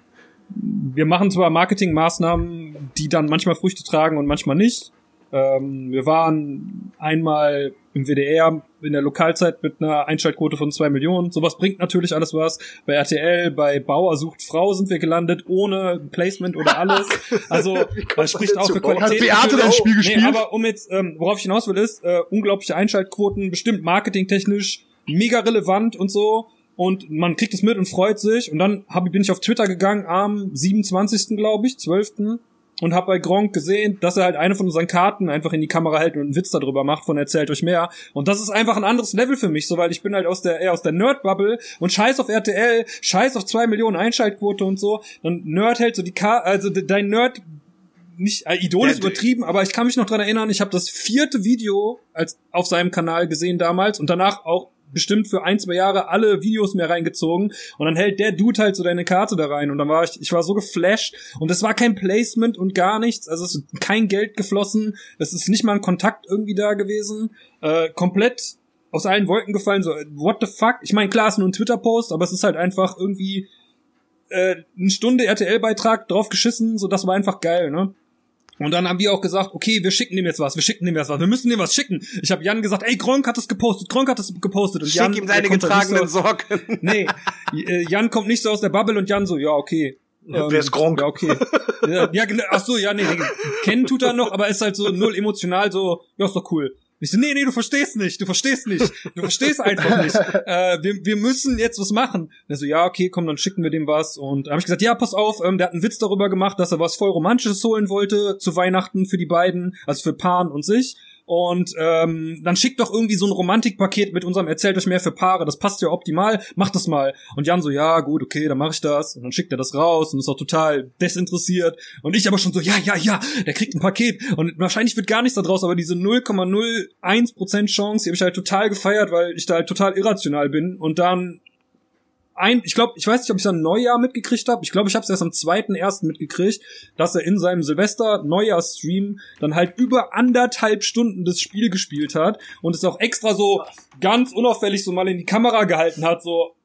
wir machen zwar Marketingmaßnahmen, die dann manchmal Früchte tragen und manchmal nicht. Ähm, wir waren einmal im WDR in der Lokalzeit mit einer Einschaltquote von zwei Millionen. Sowas bringt natürlich alles was. Bei RTL, bei Bauer sucht Frau sind wir gelandet, ohne Placement oder alles. Also, das spricht man auch für? Qualität. Hat Beate das Spiel Nee, gespielt? aber um jetzt, ähm, worauf ich hinaus will, ist, äh, unglaubliche Einschaltquoten, bestimmt marketingtechnisch mega relevant und so. Und man kriegt es mit und freut sich. Und dann hab, bin ich auf Twitter gegangen am 27. glaube ich, 12. Und hab bei Gronk gesehen, dass er halt eine von unseren Karten einfach in die Kamera hält und einen Witz darüber macht von erzählt euch mehr. Und das ist einfach ein anderes Level für mich, so weil ich bin halt aus der eher aus der Nerd-Bubble und scheiß auf RTL, scheiß auf zwei Millionen Einschaltquote und so. Dann Nerd hält so die Karte, also de- dein Nerd nicht äh, Idol ist übertrieben, aber ich kann mich noch dran erinnern, ich habe das vierte Video als auf seinem Kanal gesehen damals und danach auch bestimmt für ein, zwei Jahre alle Videos mehr reingezogen. Und dann hält der Dude halt so deine Karte da rein. Und dann war ich, ich war so geflasht. Und es war kein Placement und gar nichts, also es ist kein Geld geflossen, es ist nicht mal ein Kontakt irgendwie da gewesen, äh, komplett aus allen Wolken gefallen, so what the fuck, ich meine klar, es ist nur ein Twitter-Post, aber es ist halt einfach irgendwie äh, eine Stunde RTL-Beitrag drauf geschissen, so das war einfach geil, ne? Und dann haben wir auch gesagt, okay, wir schicken dem jetzt was, wir schicken dem jetzt was, wir müssen dem was schicken. Ich habe Jan gesagt, ey, Gronk hat es gepostet, Gronk hat es gepostet. Und Jan, Schick ihm seine getragenen so, Sorgen. Nee, äh, Jan kommt nicht so aus der Bubble und Jan so, ja, okay. Ähm, Wer ist Gronk? Ja, okay. Ja, ja, genau. ach so, ja, nee, nee. Kennen tut er noch, aber ist halt so null emotional, so, ja, ist doch cool. Ich so, nee, nee, du verstehst nicht, du verstehst nicht, du verstehst einfach nicht. Äh, wir, wir müssen jetzt was machen. Und er so, ja, okay, komm, dann schicken wir dem was. Und habe ich gesagt, ja, pass auf, ähm, der hat einen Witz darüber gemacht, dass er was voll Romantisches holen wollte zu Weihnachten für die beiden, also für Pan und sich. Und ähm, dann schickt doch irgendwie so ein Romantikpaket mit unserem Erzählt euch mehr für Paare, das passt ja optimal, macht das mal. Und Jan so, ja, gut, okay, dann mache ich das. Und dann schickt er das raus und ist auch total desinteressiert. Und ich aber schon so, ja, ja, ja, der kriegt ein Paket. Und wahrscheinlich wird gar nichts da draus, aber diese 0,01% Chance, die habe ich halt total gefeiert, weil ich da halt total irrational bin. Und dann ein, ich glaube, ich weiß nicht, ob ich es am Neujahr mitgekriegt habe. Ich glaube, ich habe es erst am zweiten ersten mitgekriegt, dass er in seinem Silvester Neujahr-Stream dann halt über anderthalb Stunden das Spiel gespielt hat und es auch extra so ganz unauffällig so mal in die Kamera gehalten hat, so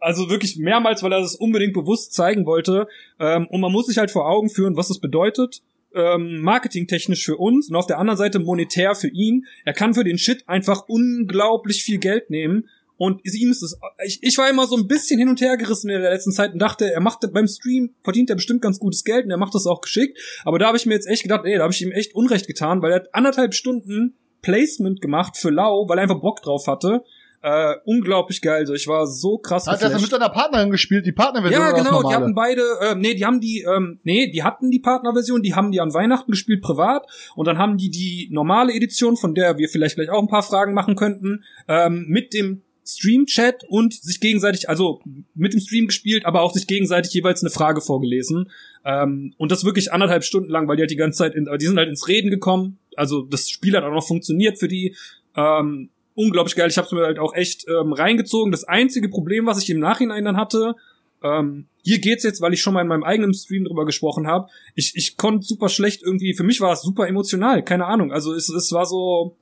also wirklich mehrmals, weil er das unbedingt bewusst zeigen wollte. Ähm, und man muss sich halt vor Augen führen, was das bedeutet. Ähm, marketingtechnisch für uns und auf der anderen Seite monetär für ihn. Er kann für den Shit einfach unglaublich viel Geld nehmen und ihm ist es, ich, ich war immer so ein bisschen hin und her gerissen in der letzten Zeit und dachte, er macht beim Stream, verdient er bestimmt ganz gutes Geld und er macht das auch geschickt. Aber da habe ich mir jetzt echt gedacht, ey, da habe ich ihm echt Unrecht getan, weil er hat anderthalb Stunden Placement gemacht für Lau, weil er einfach Bock drauf hatte. Äh, unglaublich geil. Also ich war so krass. Hat er mit seiner Partnerin gespielt, die Partnerversion? Ja, das genau, die hatten beide, äh, nee, die haben die, ähm, nee, die hatten die Partnerversion, die haben die an Weihnachten gespielt privat und dann haben die die normale Edition, von der wir vielleicht gleich auch ein paar Fragen machen könnten, ähm, mit dem Stream-Chat und sich gegenseitig, also mit dem Stream gespielt, aber auch sich gegenseitig jeweils eine Frage vorgelesen. Ähm, und das wirklich anderthalb Stunden lang, weil die halt die ganze Zeit, in, die sind halt ins Reden gekommen. Also das Spiel hat auch noch funktioniert für die. Ähm, unglaublich geil. Ich habe es mir halt auch echt ähm, reingezogen. Das einzige Problem, was ich im Nachhinein dann hatte, ähm, hier geht's jetzt, weil ich schon mal in meinem eigenen Stream drüber gesprochen habe. Ich, ich konnte super schlecht irgendwie, für mich war es super emotional, keine Ahnung. Also es, es war so,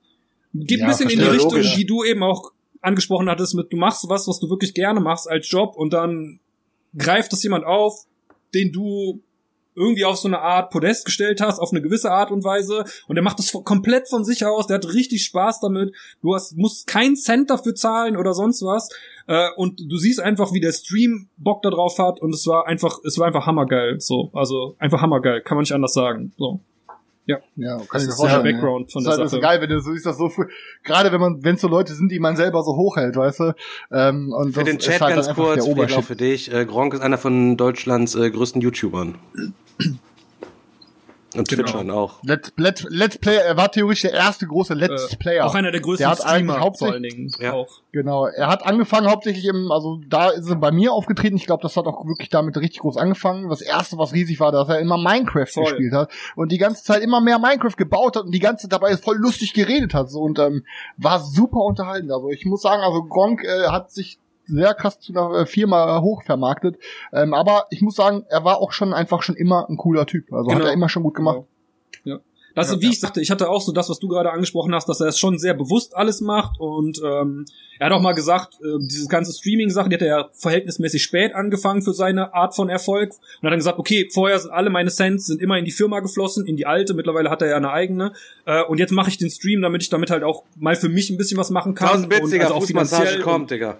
geht Ja, ein bisschen in die Richtung, logisch. die du eben auch angesprochen hattest, mit du machst was, was du wirklich gerne machst als Job und dann greift das jemand auf, den du irgendwie auf so eine Art Podest gestellt hast, auf eine gewisse Art und Weise. Und er macht das komplett von sich aus. Der hat richtig Spaß damit. Du hast, musst keinen Cent dafür zahlen oder sonst was. Äh, und du siehst einfach, wie der Stream Bock da drauf hat. Und es war einfach, es war einfach hammergeil. So, also einfach hammergeil. Kann man nicht anders sagen. So. Ja, kann ich mir Das ist der vorstellen. Background von das der ist halt Sache. so geil, wenn du so siehst, das so früh, gerade wenn man, wenn es so Leute sind, die man selber so hochhält, weißt du, ähm, und Für das den Chat ist halt ganz kurz, der für dich. Äh, Gronk ist einer von Deutschlands äh, größten YouTubern. Und Genau. Twitchern auch. Let's, Let's, Let's Player, er war theoretisch der erste große Let's Äh, Player. Auch einer der größten Der hat eigentlich Streamer vor hauptsächlich- allen Dingen. Ja. Auch. Genau, er hat angefangen hauptsächlich im, also da ist er bei mir aufgetreten. Ich glaube, das hat auch wirklich damit richtig groß angefangen. Das erste, was riesig war, dass er immer Minecraft Voll. gespielt hat und die ganze Zeit immer mehr Minecraft gebaut hat und die ganze Zeit dabei voll lustig geredet hat so und ähm, war super unterhaltend. Also ich muss sagen, also Gronk äh, hat sich sehr krass zu einer äh, Firma hoch vermarktet. Ähm, aber ich muss sagen, er war auch schon einfach schon immer ein cooler Typ. Also hat Genau. er immer schon gut gemacht. Ja. Das, Ja, wie ich sagte, ich hatte auch so das, was du gerade angesprochen hast, dass er es schon sehr bewusst alles macht und ähm, er hat auch mal gesagt, äh, diese ganze Streaming-Sache, die hat er ja verhältnismäßig spät angefangen für seine Art von Erfolg und hat dann gesagt, okay, vorher sind alle meine Cents sind immer in die Firma geflossen, in die alte, mittlerweile hat er ja eine eigene äh, und jetzt mache ich den Stream, damit ich damit halt auch mal für mich ein bisschen was machen kann 1000 Bits, und Digga, also auch finanziell kommt, Digga.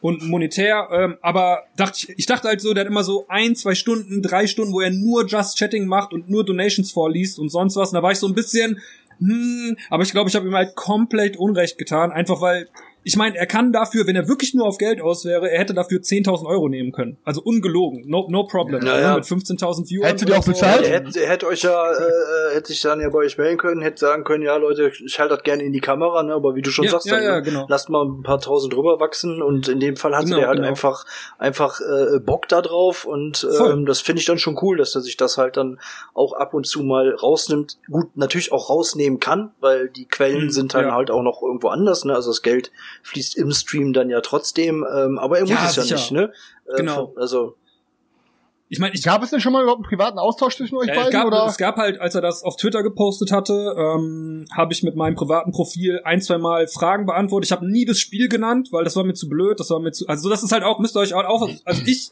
Und monetär, ähm, aber dachte ich, ich dachte halt so, der hat immer so ein, zwei Stunden, drei Stunden, wo er nur Just Chatting macht und nur Donations vorliest und sonst was. Und da war ich so ein bisschen, hm, aber ich glaube, ich habe ihm halt komplett Unrecht getan, einfach weil ich meine, er kann dafür, wenn er wirklich nur auf Geld aus wäre, er hätte dafür 10.000 Euro nehmen können. Also ungelogen, no, no problem. Ja, ja. Mit 15.000 Viewers. Hättest du die auch so. bezahlt? Er hätte, er hätte euch ja, äh, hätte sich dann ja bei euch melden können, hätte sagen können, ja Leute, ich halte das gerne in die Kamera, ne, aber wie du schon Ja, sagst, ja, dann, ja, ne, genau. lasst mal ein paar tausend drüber wachsen und in dem Fall hatte Genau, der halt genau. einfach, einfach äh, Bock da drauf und ähm, das finde ich dann schon cool, dass er sich das halt dann auch ab und zu mal rausnimmt. Gut, natürlich auch rausnehmen kann, weil die Quellen Mhm, sind dann ja. halt auch noch irgendwo anders, ne, also das Geld fließt im Stream dann ja trotzdem, ähm, aber er muss Ja, es ja sicher. nicht, ne? Äh, Genau. Also, Ich meine, ich Gab es denn schon mal überhaupt einen privaten Austausch zwischen euch Äh, beiden? es, gab, oder? es gab halt, als er das auf Twitter gepostet hatte, ähm, habe ich mit meinem privaten Profil ein, zwei Mal Fragen beantwortet. Ich habe nie das Spiel genannt, weil das war mir zu blöd, das war mir zu. Also das ist halt auch, müsst ihr euch auch, auch also ich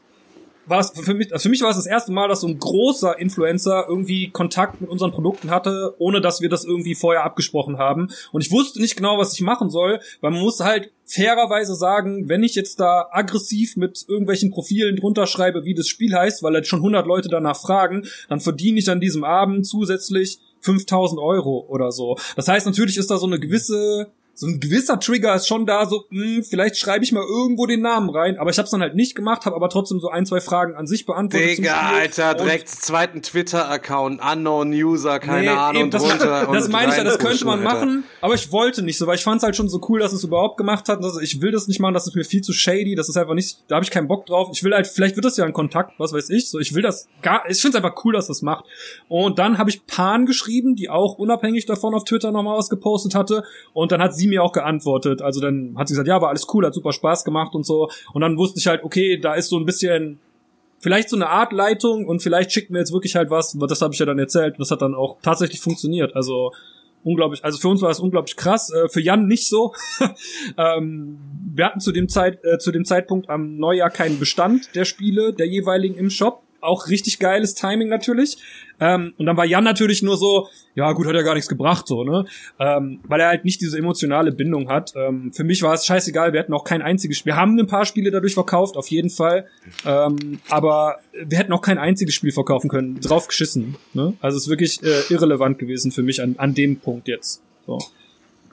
war es für mich, also für mich war es das erste Mal, dass so ein großer Influencer irgendwie Kontakt mit unseren Produkten hatte, ohne dass wir das irgendwie vorher abgesprochen haben. Und ich wusste nicht genau, was ich machen soll, weil man muss halt fairerweise sagen, wenn ich jetzt da aggressiv mit irgendwelchen Profilen drunter schreibe, wie das Spiel heißt, weil halt schon 100 Leute danach fragen, dann verdiene ich an diesem Abend zusätzlich 5000 Euro oder so. Das heißt, natürlich ist da so eine gewisse so ein gewisser Trigger ist schon da, so, mh, hm, vielleicht schreibe ich mal irgendwo den Namen rein, aber ich habe es dann halt nicht gemacht, habe aber trotzdem so ein, zwei Fragen an sich beantwortet. Digga, Alter, direkt zweiten Twitter-Account, Unknown User, keine nee, Ahnung, eben, das, drunter. Das meine ich ja, das könnte man machen, aber ich wollte nicht so, weil ich fand es halt schon so cool, dass es überhaupt gemacht hat. Also ich will das nicht machen, das ist mir viel zu shady, das ist einfach nicht, da habe ich keinen Bock drauf. Ich will halt, vielleicht wird das ja ein Kontakt, was weiß ich, so, ich will das gar, ich finde es einfach cool, dass das macht. Und dann habe ich Pan geschrieben, die auch unabhängig davon auf Twitter nochmal was gepostet hatte und dann hat sie mir auch geantwortet. Also dann hat sie gesagt, ja, war alles cool, hat super Spaß gemacht und so. Und dann wusste ich halt, okay, da ist so ein bisschen vielleicht so eine Art Leitung und vielleicht schickt mir jetzt wirklich halt was. Das habe ich ja dann erzählt. Und das hat dann auch tatsächlich funktioniert. Also unglaublich. Also für uns war es unglaublich krass. Äh, für Jan nicht so. ähm, wir hatten zu dem Zeit äh, zu dem Zeitpunkt am Neujahr keinen Bestand der Spiele der jeweiligen im Shop auch richtig geiles Timing natürlich. Ähm, und dann war Jan natürlich nur so, ja gut, hat ja gar nichts gebracht, so, ne? Ähm, weil er halt nicht diese emotionale Bindung hat. Ähm, für mich war es scheißegal, wir hatten auch kein einziges Spiel. Wir haben ein paar Spiele dadurch verkauft, auf jeden Fall. Ähm, aber wir hätten auch kein einziges Spiel verkaufen können. Drauf geschissen. Ne? Also es ist wirklich äh, irrelevant gewesen für mich an, an dem Punkt jetzt. So.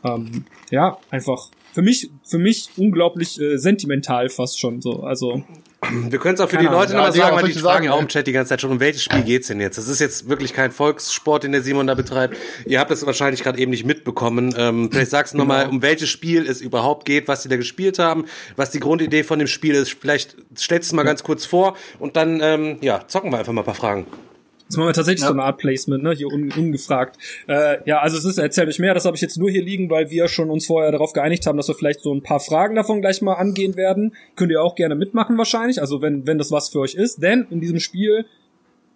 Ähm, ja, einfach für mich, für mich unglaublich äh, sentimental fast schon so. Also wir können es auch für Keine die Leute nochmal sagen, weil die fragen ja auch im Chat die ganze Zeit schon, um welches Spiel geht's denn jetzt? Das ist jetzt wirklich kein Volkssport, den der Simon da betreibt. Ihr habt das wahrscheinlich gerade eben nicht mitbekommen. Ähm, vielleicht sagst du nochmal, genau. um welches Spiel es überhaupt geht, was die da gespielt haben, was die Grundidee von dem Spiel ist. Vielleicht stellst du mal ganz kurz vor und dann ähm, ja, zocken wir einfach mal ein paar Fragen. Jetzt machen wir tatsächlich ja. so eine Art Placement, ne? Hier un ungefragt. Äh, ja, also es ist, erzählt euch mehr, das habe ich jetzt nur hier liegen, weil wir schon uns vorher darauf geeinigt haben, dass wir vielleicht so ein paar Fragen davon gleich mal angehen werden. Könnt ihr auch gerne mitmachen wahrscheinlich, also wenn, wenn das was für euch ist. Denn in diesem Spiel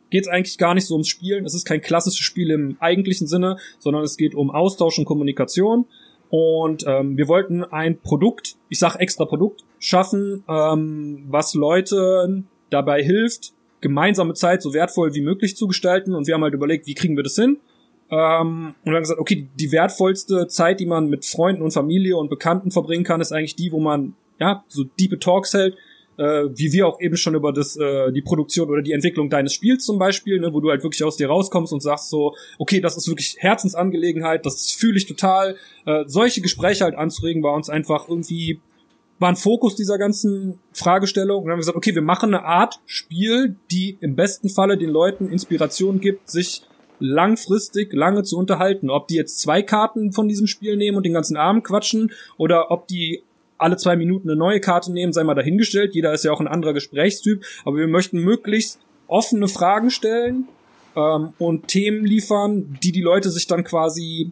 geht es eigentlich gar nicht so ums Spielen. Es ist kein klassisches Spiel im eigentlichen Sinne, sondern es geht um Austausch und Kommunikation. Und ähm, wir wollten ein Produkt, ich sag extra Produkt, schaffen, ähm, was Leute dabei hilft, gemeinsame Zeit so wertvoll wie möglich zu gestalten. Und wir haben halt überlegt, wie kriegen wir das hin? Ähm, und wir haben gesagt, okay, die wertvollste Zeit, die man mit Freunden und Familie und Bekannten verbringen kann, ist eigentlich die, wo man ja so diepe Talks hält, äh, wie wir auch eben schon über das äh, die Produktion oder die Entwicklung deines Spiels zum Beispiel, ne, wo du halt wirklich aus dir rauskommst und sagst so, okay, das ist wirklich Herzensangelegenheit, das fühle ich total. Äh, solche Gespräche halt anzuregen, war uns einfach irgendwie war ein Fokus dieser ganzen Fragestellung. Und dann haben wir gesagt, okay, wir machen eine Art Spiel, die im besten Falle den Leuten Inspiration gibt, sich langfristig lange zu unterhalten. Ob die jetzt zwei Karten von diesem Spiel nehmen und den ganzen Abend quatschen oder ob die alle zwei Minuten eine neue Karte nehmen, sei mal dahingestellt. Jeder ist ja auch ein anderer Gesprächstyp. Aber wir möchten möglichst offene Fragen stellen ähm, und Themen liefern, die die Leute sich dann quasi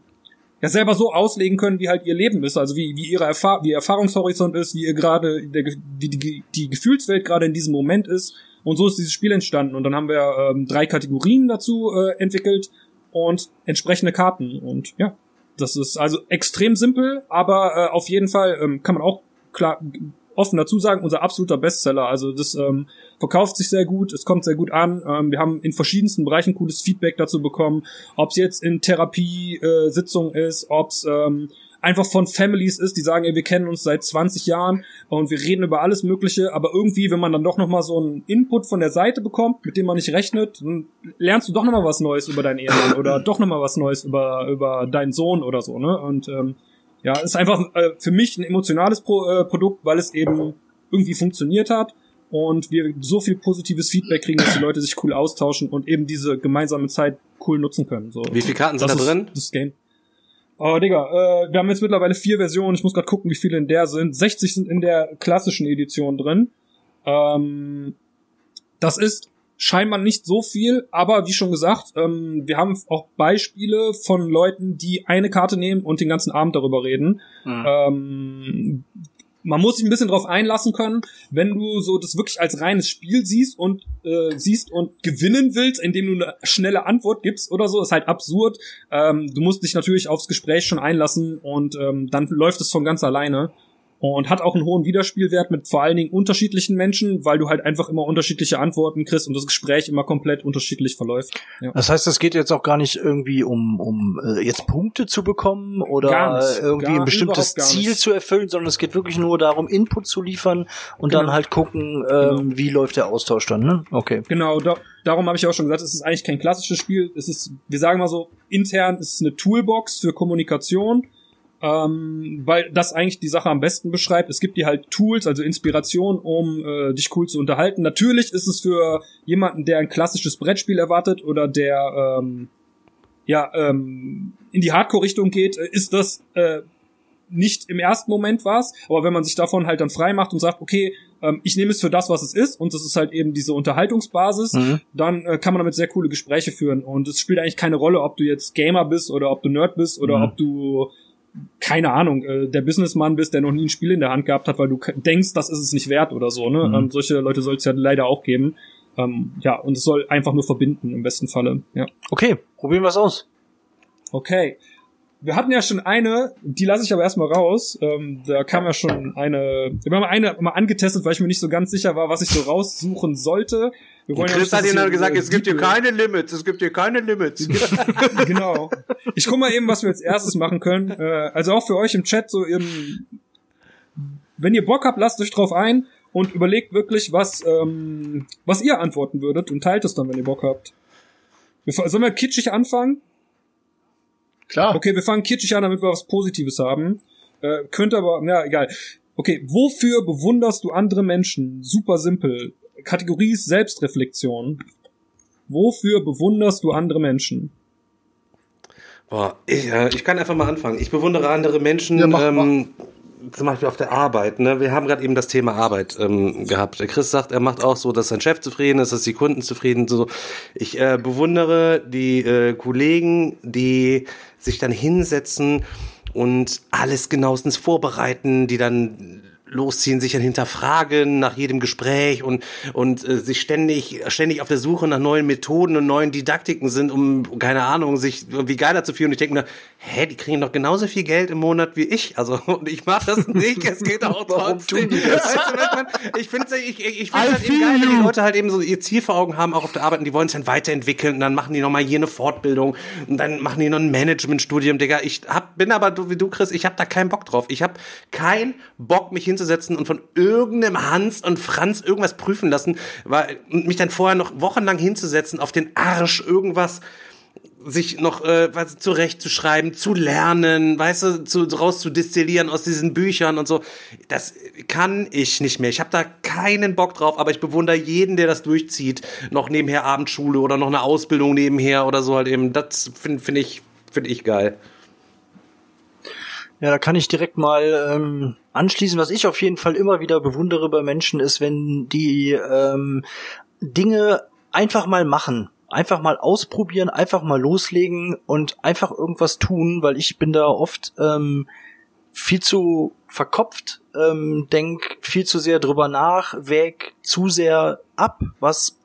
ja selber so auslegen können, wie halt ihr Leben ist, also wie, wie ihre Erfahr wie ihr Erfahrungshorizont ist, wie ihr gerade die, die, die Gefühlswelt gerade in diesem Moment ist. Und so ist dieses Spiel entstanden. Und dann haben wir ähm, drei Kategorien dazu äh, entwickelt und entsprechende Karten. Und ja, das ist also extrem simpel, aber äh, auf jeden Fall ähm, kann man auch klar offen dazu sagen, unser absoluter Bestseller. Also das ähm, verkauft sich sehr gut, es kommt sehr gut an. Ähm, wir haben in verschiedensten Bereichen cooles Feedback dazu bekommen, ob es jetzt in Therapiesitzungen äh, ist, ob es ähm, einfach von Families ist, die sagen, ey, wir kennen uns seit 20 Jahren und wir reden über alles Mögliche, aber irgendwie, wenn man dann doch nochmal so einen Input von der Seite bekommt, mit dem man nicht rechnet, dann lernst du doch nochmal was Neues über deinen Ehemann oder doch nochmal was Neues über, über deinen Sohn oder so, ne? Und ähm, ja, ist einfach äh, für mich ein emotionales Pro äh, Produkt, weil es eben irgendwie funktioniert hat und wir so viel positives Feedback kriegen, dass die Leute sich cool austauschen und eben diese gemeinsame Zeit cool nutzen können. So. Wie viele Karten sind da drin? Das Game. Oh, Digga, äh, wir haben jetzt mittlerweile vier Versionen. Ich muss gerade gucken, wie viele in der sind. 60 sind in der klassischen Edition drin. Ähm, das ist scheinbar nicht so viel, aber wie schon gesagt, ähm, wir haben auch Beispiele von Leuten, die eine Karte nehmen und den ganzen Abend darüber reden. Mhm. Ähm, man muss sich ein bisschen drauf einlassen können, wenn du so das wirklich als reines Spiel siehst und äh, siehst und gewinnen willst, indem du eine schnelle Antwort gibst oder so, ist halt absurd. Ähm, du musst dich natürlich aufs Gespräch schon einlassen und ähm, dann läuft es von ganz alleine. Und hat auch einen hohen Wiederspielwert mit vor allen Dingen unterschiedlichen Menschen, weil du halt einfach immer unterschiedliche Antworten kriegst und das Gespräch immer komplett unterschiedlich verläuft. Ja. Das heißt, es geht jetzt auch gar nicht irgendwie um, um äh, jetzt Punkte zu bekommen oder nicht. irgendwie Gar- ein bestimmtes Ziel zu erfüllen, sondern es geht wirklich nur darum, Input zu liefern und dann Genau. halt gucken, ähm, wie läuft der Austausch dann, ne? Okay. Genau, da, darum habe ich auch schon gesagt, es ist eigentlich kein klassisches Spiel. Es ist, wir sagen mal so, intern ist es eine Toolbox für Kommunikation, ähm, weil das eigentlich die Sache am besten beschreibt. Es gibt dir halt Tools, also Inspiration, um äh, dich cool zu unterhalten. Natürlich ist es für jemanden, der ein klassisches Brettspiel erwartet oder der ähm, ja ähm, in die Hardcore-Richtung geht, äh, ist das äh, nicht im ersten Moment was, aber wenn man sich davon halt dann frei macht und sagt, okay, ähm, ich nehme es für das, was es ist, und das ist halt eben diese Unterhaltungsbasis, Mhm. dann äh, kann man damit sehr coole Gespräche führen. Und es spielt eigentlich keine Rolle, ob du jetzt Gamer bist oder ob du Nerd bist oder Mhm. ob du keine Ahnung, äh, der Businessmann bist, der noch nie ein Spiel in der Hand gehabt hat, weil du denkst, das ist es nicht wert oder so. Ne? Mhm. Ähm, solche Leute soll es ja leider auch geben. Ähm, ja, und es soll einfach nur verbinden im besten Falle. Ja. Okay, probieren wir es aus. Okay. Wir hatten ja schon eine, die lasse ich aber erstmal raus. Ähm, da kam ja schon eine, wir haben eine mal angetestet, weil ich mir nicht so ganz sicher war, was ich so raussuchen sollte. Wir wollen ja Chris hat ihnen gesagt, es gibt hier keine Limits, es gibt hier keine Limits. genau. Ich guck mal eben, was wir als erstes machen können. Äh, also auch für euch im Chat so im, wenn ihr Bock habt, lasst euch drauf ein und überlegt wirklich, was ähm, was ihr antworten würdet und teilt es dann, wenn ihr Bock habt. Wir, sollen wir kitschig anfangen? Klar. Okay, wir fangen kitschig an, damit wir was Positives haben. Äh, könnte aber, ja, egal. Okay, wofür bewunderst du andere Menschen? Super simpel. Kategorie ist Selbstreflexion. Wofür bewunderst du andere Menschen? Boah, ich, äh, ich kann einfach mal anfangen. Ich bewundere andere Menschen, Ja, mach, ähm, zum Beispiel auf der Arbeit. Ne? Wir haben gerade eben das Thema Arbeit ähm, gehabt. Der Chris sagt, er macht auch so, dass sein Chef zufrieden ist, dass die Kunden zufrieden sind. So. Ich äh, bewundere die äh, Kollegen, die sich dann hinsetzen und alles genauestens vorbereiten, die dann losziehen, sich dann hinterfragen nach jedem Gespräch und und äh, sich ständig ständig auf der Suche nach neuen Methoden und neuen Didaktiken sind, um keine Ahnung sich irgendwie geiler zu fühlen. Und ich denke mir, hä, die kriegen doch genauso viel Geld im Monat wie ich. Also und ich mache das nicht. Es geht auch trotzdem. ich finde ich, ich, ich halt eben geil, wenn die. Leute halt eben so ihr Ziel vor Augen haben, auch auf der Arbeit, und die wollen sich dann weiterentwickeln und dann machen die nochmal hier eine Fortbildung und dann machen die noch ein Managementstudium, Digga. Ich hab, bin aber du, wie du, Chris, ich hab da keinen Bock drauf. Ich hab keinen Bock, mich hinzusetzen und von irgendeinem Hans und Franz irgendwas prüfen lassen, weil, mich dann vorher noch wochenlang hinzusetzen, auf den Arsch irgendwas sich noch äh, was zurechtzuschreiben, zu lernen, weißt du, zu, rauszudestillieren aus diesen Büchern und so. Das kann ich nicht mehr. Ich habe da keinen Bock drauf, aber ich bewundere jeden, der das durchzieht. Noch nebenher Abendschule oder noch eine Ausbildung nebenher oder so halt eben. Das finde find ich, finde ich geil. Ja, da kann ich direkt mal ähm, anschließen. Was ich auf jeden Fall immer wieder bewundere bei Menschen ist, wenn die ähm, Dinge einfach mal machen. Einfach mal ausprobieren, einfach mal loslegen und einfach irgendwas tun, weil ich bin da oft ähm, viel zu verkopft, ähm, denk viel zu sehr drüber nach, wäg zu sehr ab, was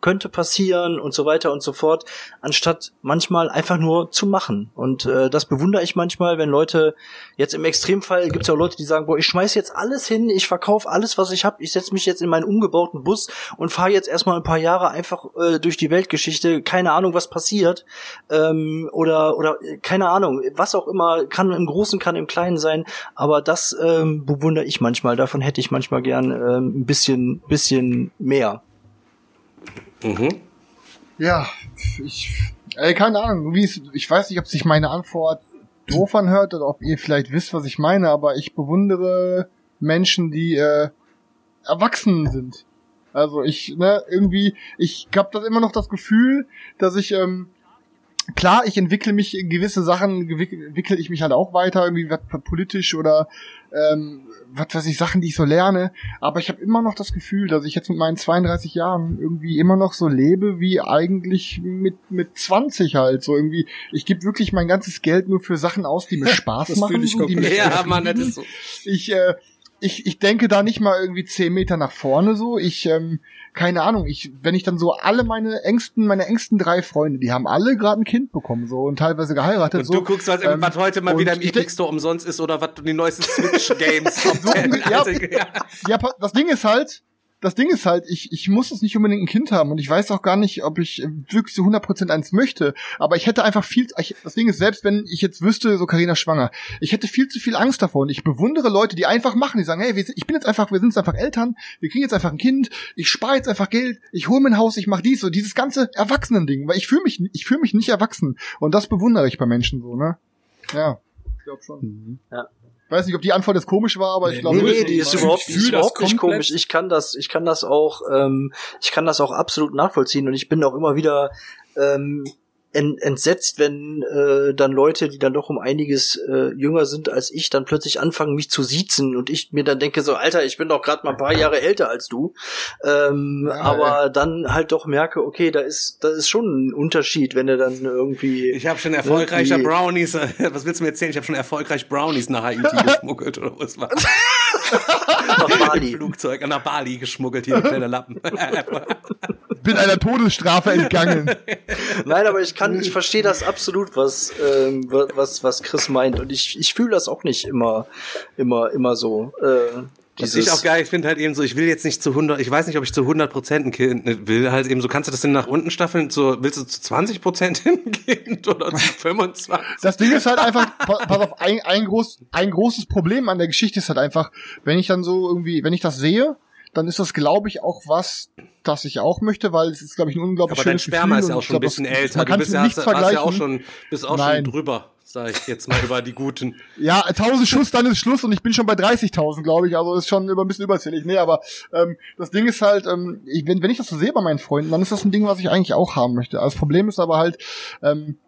könnte passieren und so weiter und so fort, anstatt manchmal einfach nur zu machen. Und äh, das bewundere ich manchmal, wenn Leute, jetzt im Extremfall gibt es ja auch Leute, die sagen, boah, ich schmeiß jetzt alles hin, ich verkaufe alles, was ich habe, ich setze mich jetzt in meinen umgebauten Bus und fahre jetzt erstmal ein paar Jahre einfach äh, durch die Weltgeschichte, keine Ahnung, was passiert. Ähm, oder, oder keine Ahnung, was auch immer, kann im Großen, kann im Kleinen sein, aber das ähm, bewundere ich manchmal, davon hätte ich manchmal gern ähm, ein bisschen, bisschen mehr. Mhm. Ja, ich, ey, keine Ahnung, wie es, ich weiß nicht, ob sich meine Antwort doof anhört oder ob ihr vielleicht wisst, was ich meine, aber ich bewundere Menschen, die äh, erwachsen sind. Also ich, ne, irgendwie, ich hab das immer noch das Gefühl, dass ich, ähm, klar, ich entwickle mich in gewisse Sachen, entwickle ich mich halt auch weiter, irgendwie was politisch oder ähm, was weiß ich, Sachen, die ich so lerne. Aber ich habe immer noch das Gefühl, dass ich jetzt mit meinen 32 Jahren irgendwie immer noch so lebe wie eigentlich mit mit 20 halt. So irgendwie, ich gebe wirklich mein ganzes Geld nur für Sachen aus, die mir Spaß Das machen, ich so, die mich Ja, Mann, das ist so. Ich, äh, ich, ich denke da nicht mal irgendwie zehn Meter nach vorne so. Ich, ähm, keine Ahnung, ich, wenn ich dann so alle meine engsten, meine engsten drei Freunde, die haben alle gerade ein Kind bekommen so und teilweise geheiratet. Und so. du guckst, was, Ähm, was heute mal wieder im Epic Store umsonst ist oder was die neuesten Switch-Games. ja, ja, pa- das Ding ist halt, das Ding ist halt, ich, ich muss jetzt nicht unbedingt ein Kind haben und ich weiß auch gar nicht, ob ich wirklich zu 100% eins möchte, aber ich hätte einfach viel, ich, das Ding ist, selbst wenn ich jetzt wüsste, so Karina schwanger, ich hätte viel zu viel Angst davor und ich bewundere Leute, die einfach machen, die sagen, hey, wir, sind- ich bin jetzt einfach, wir sind jetzt einfach Eltern, wir kriegen jetzt einfach ein Kind, ich spare jetzt einfach Geld, ich hole mir ein Haus, ich mache dies, so dieses ganze Erwachsenen-Ding, weil ich fühle mich, ich fühle mich nicht erwachsen und das bewundere ich bei Menschen so, ne? Ja, ich glaube schon. Ja. Ich weiß nicht, ob die Antwort jetzt komisch war, aber ich Nee, glaube, Nee, nee, die ist überhaupt, die ist überhaupt nicht komplett. komisch. Ich kann das, ich kann das auch, ähm, ich kann das auch absolut nachvollziehen und ich bin auch immer wieder ähm, en, entsetzt, wenn äh, dann Leute, die dann doch um einiges äh, jünger sind als ich, dann plötzlich anfangen, mich zu siezen und ich mir dann denke so, Alter, ich bin doch gerade mal ein paar Jahre älter als du, ähm, Ja, aber dann halt doch merke, okay, da ist, da ist schon ein Unterschied, wenn er dann irgendwie Ich habe schon erfolgreicher Brownies. Was willst du mir erzählen? Ich habe schon erfolgreich Brownies nach Haiti geschmuggelt oder was war? Nach Bali. Flugzeug nach Bali geschmuggelt hier, die kleine Lappen. bin einer Todesstrafe entgangen. Nein, aber ich kann, ich verstehe das absolut, was, ähm, wa- was, was Chris meint. Und ich, ich fühle das auch nicht immer, immer, immer so. Äh, Was ich auch geil finde halt eben so, ich will jetzt nicht zu 100, ich weiß nicht, ob ich zu 100 Prozent ein Kind will, halt eben so, kannst du das denn nach unten staffeln, zu, willst du zu 20 Prozent hingehen oder zu 25? Das Ding ist halt einfach, pa- pass auf, ein, ein, groß, ein großes Problem an der Geschichte ist halt einfach, wenn ich dann so irgendwie, wenn ich das sehe, dann ist das, glaube ich, auch was, das ich auch möchte, weil es ist, glaube ich, ein unglaublich Aber dein schönes Sperma Gefühl ist ja auch ich schon ein bisschen älter. Man Du kann bist es ja, hast, hast ja vergleichen. auch schon, bist auch Nein. schon drüber, sag ich jetzt mal über die Guten. Ja, 1000 Schuss, dann ist Schluss und ich bin schon bei 30.000, glaube ich. Also ist schon über ein bisschen überzählig. Nee, aber ähm, das Ding ist halt, ähm, ich, wenn, wenn ich das so sehe bei meinen Freunden, dann ist das ein Ding, was ich eigentlich auch haben möchte. Also das Problem ist aber halt, ähm,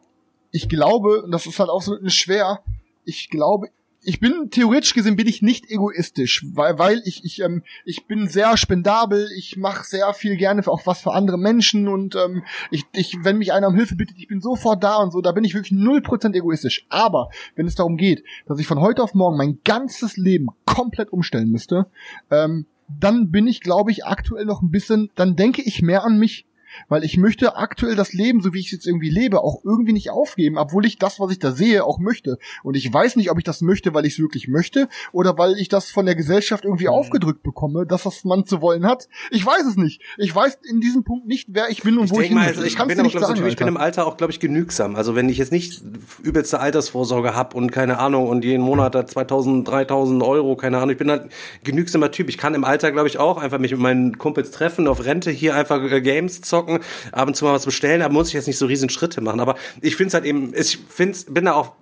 ich glaube, und das ist halt auch so schwer, ich glaube, ich bin theoretisch gesehen bin ich nicht egoistisch, weil weil ich ich ähm, ich bin sehr spendabel, ich mache sehr viel gerne auch was für andere Menschen und ähm, ich ich wenn mich einer um Hilfe bittet, ich bin sofort da und so, da bin ich wirklich 0% egoistisch. Aber wenn es darum geht, dass ich von heute auf morgen mein ganzes Leben komplett umstellen müsste, ähm, dann bin ich glaube ich aktuell noch ein bisschen, dann denke ich mehr an mich weil ich möchte aktuell das Leben, so wie ich es jetzt irgendwie lebe, auch irgendwie nicht aufgeben, obwohl ich das, was ich da sehe, auch möchte. Und ich weiß nicht, ob ich das möchte, weil ich es wirklich möchte oder weil ich das von der Gesellschaft irgendwie Mhm. aufgedrückt bekomme, dass das man zu wollen hat. Ich weiß es nicht. Ich weiß in diesem Punkt nicht, wer ich bin und Ich wo ich mal, hin also ich kann's bin aber, nicht glaub, ich, sagen, ich bin im Alter. Auch, glaube ich, genügsam. Also wenn ich jetzt nicht übelste Altersvorsorge hab und keine Ahnung und jeden Monat da 2000, 3000 Euro, keine Ahnung, ich bin halt ein genügsamer Typ. Ich kann im Alter, glaube ich, auch einfach mich mit meinen Kumpels treffen, auf Rente hier einfach äh, Games zocken, ab und zu mal was bestellen, da muss ich jetzt nicht so riesen Schritte machen. Aber ich finde es halt eben, ich find's, bin da auch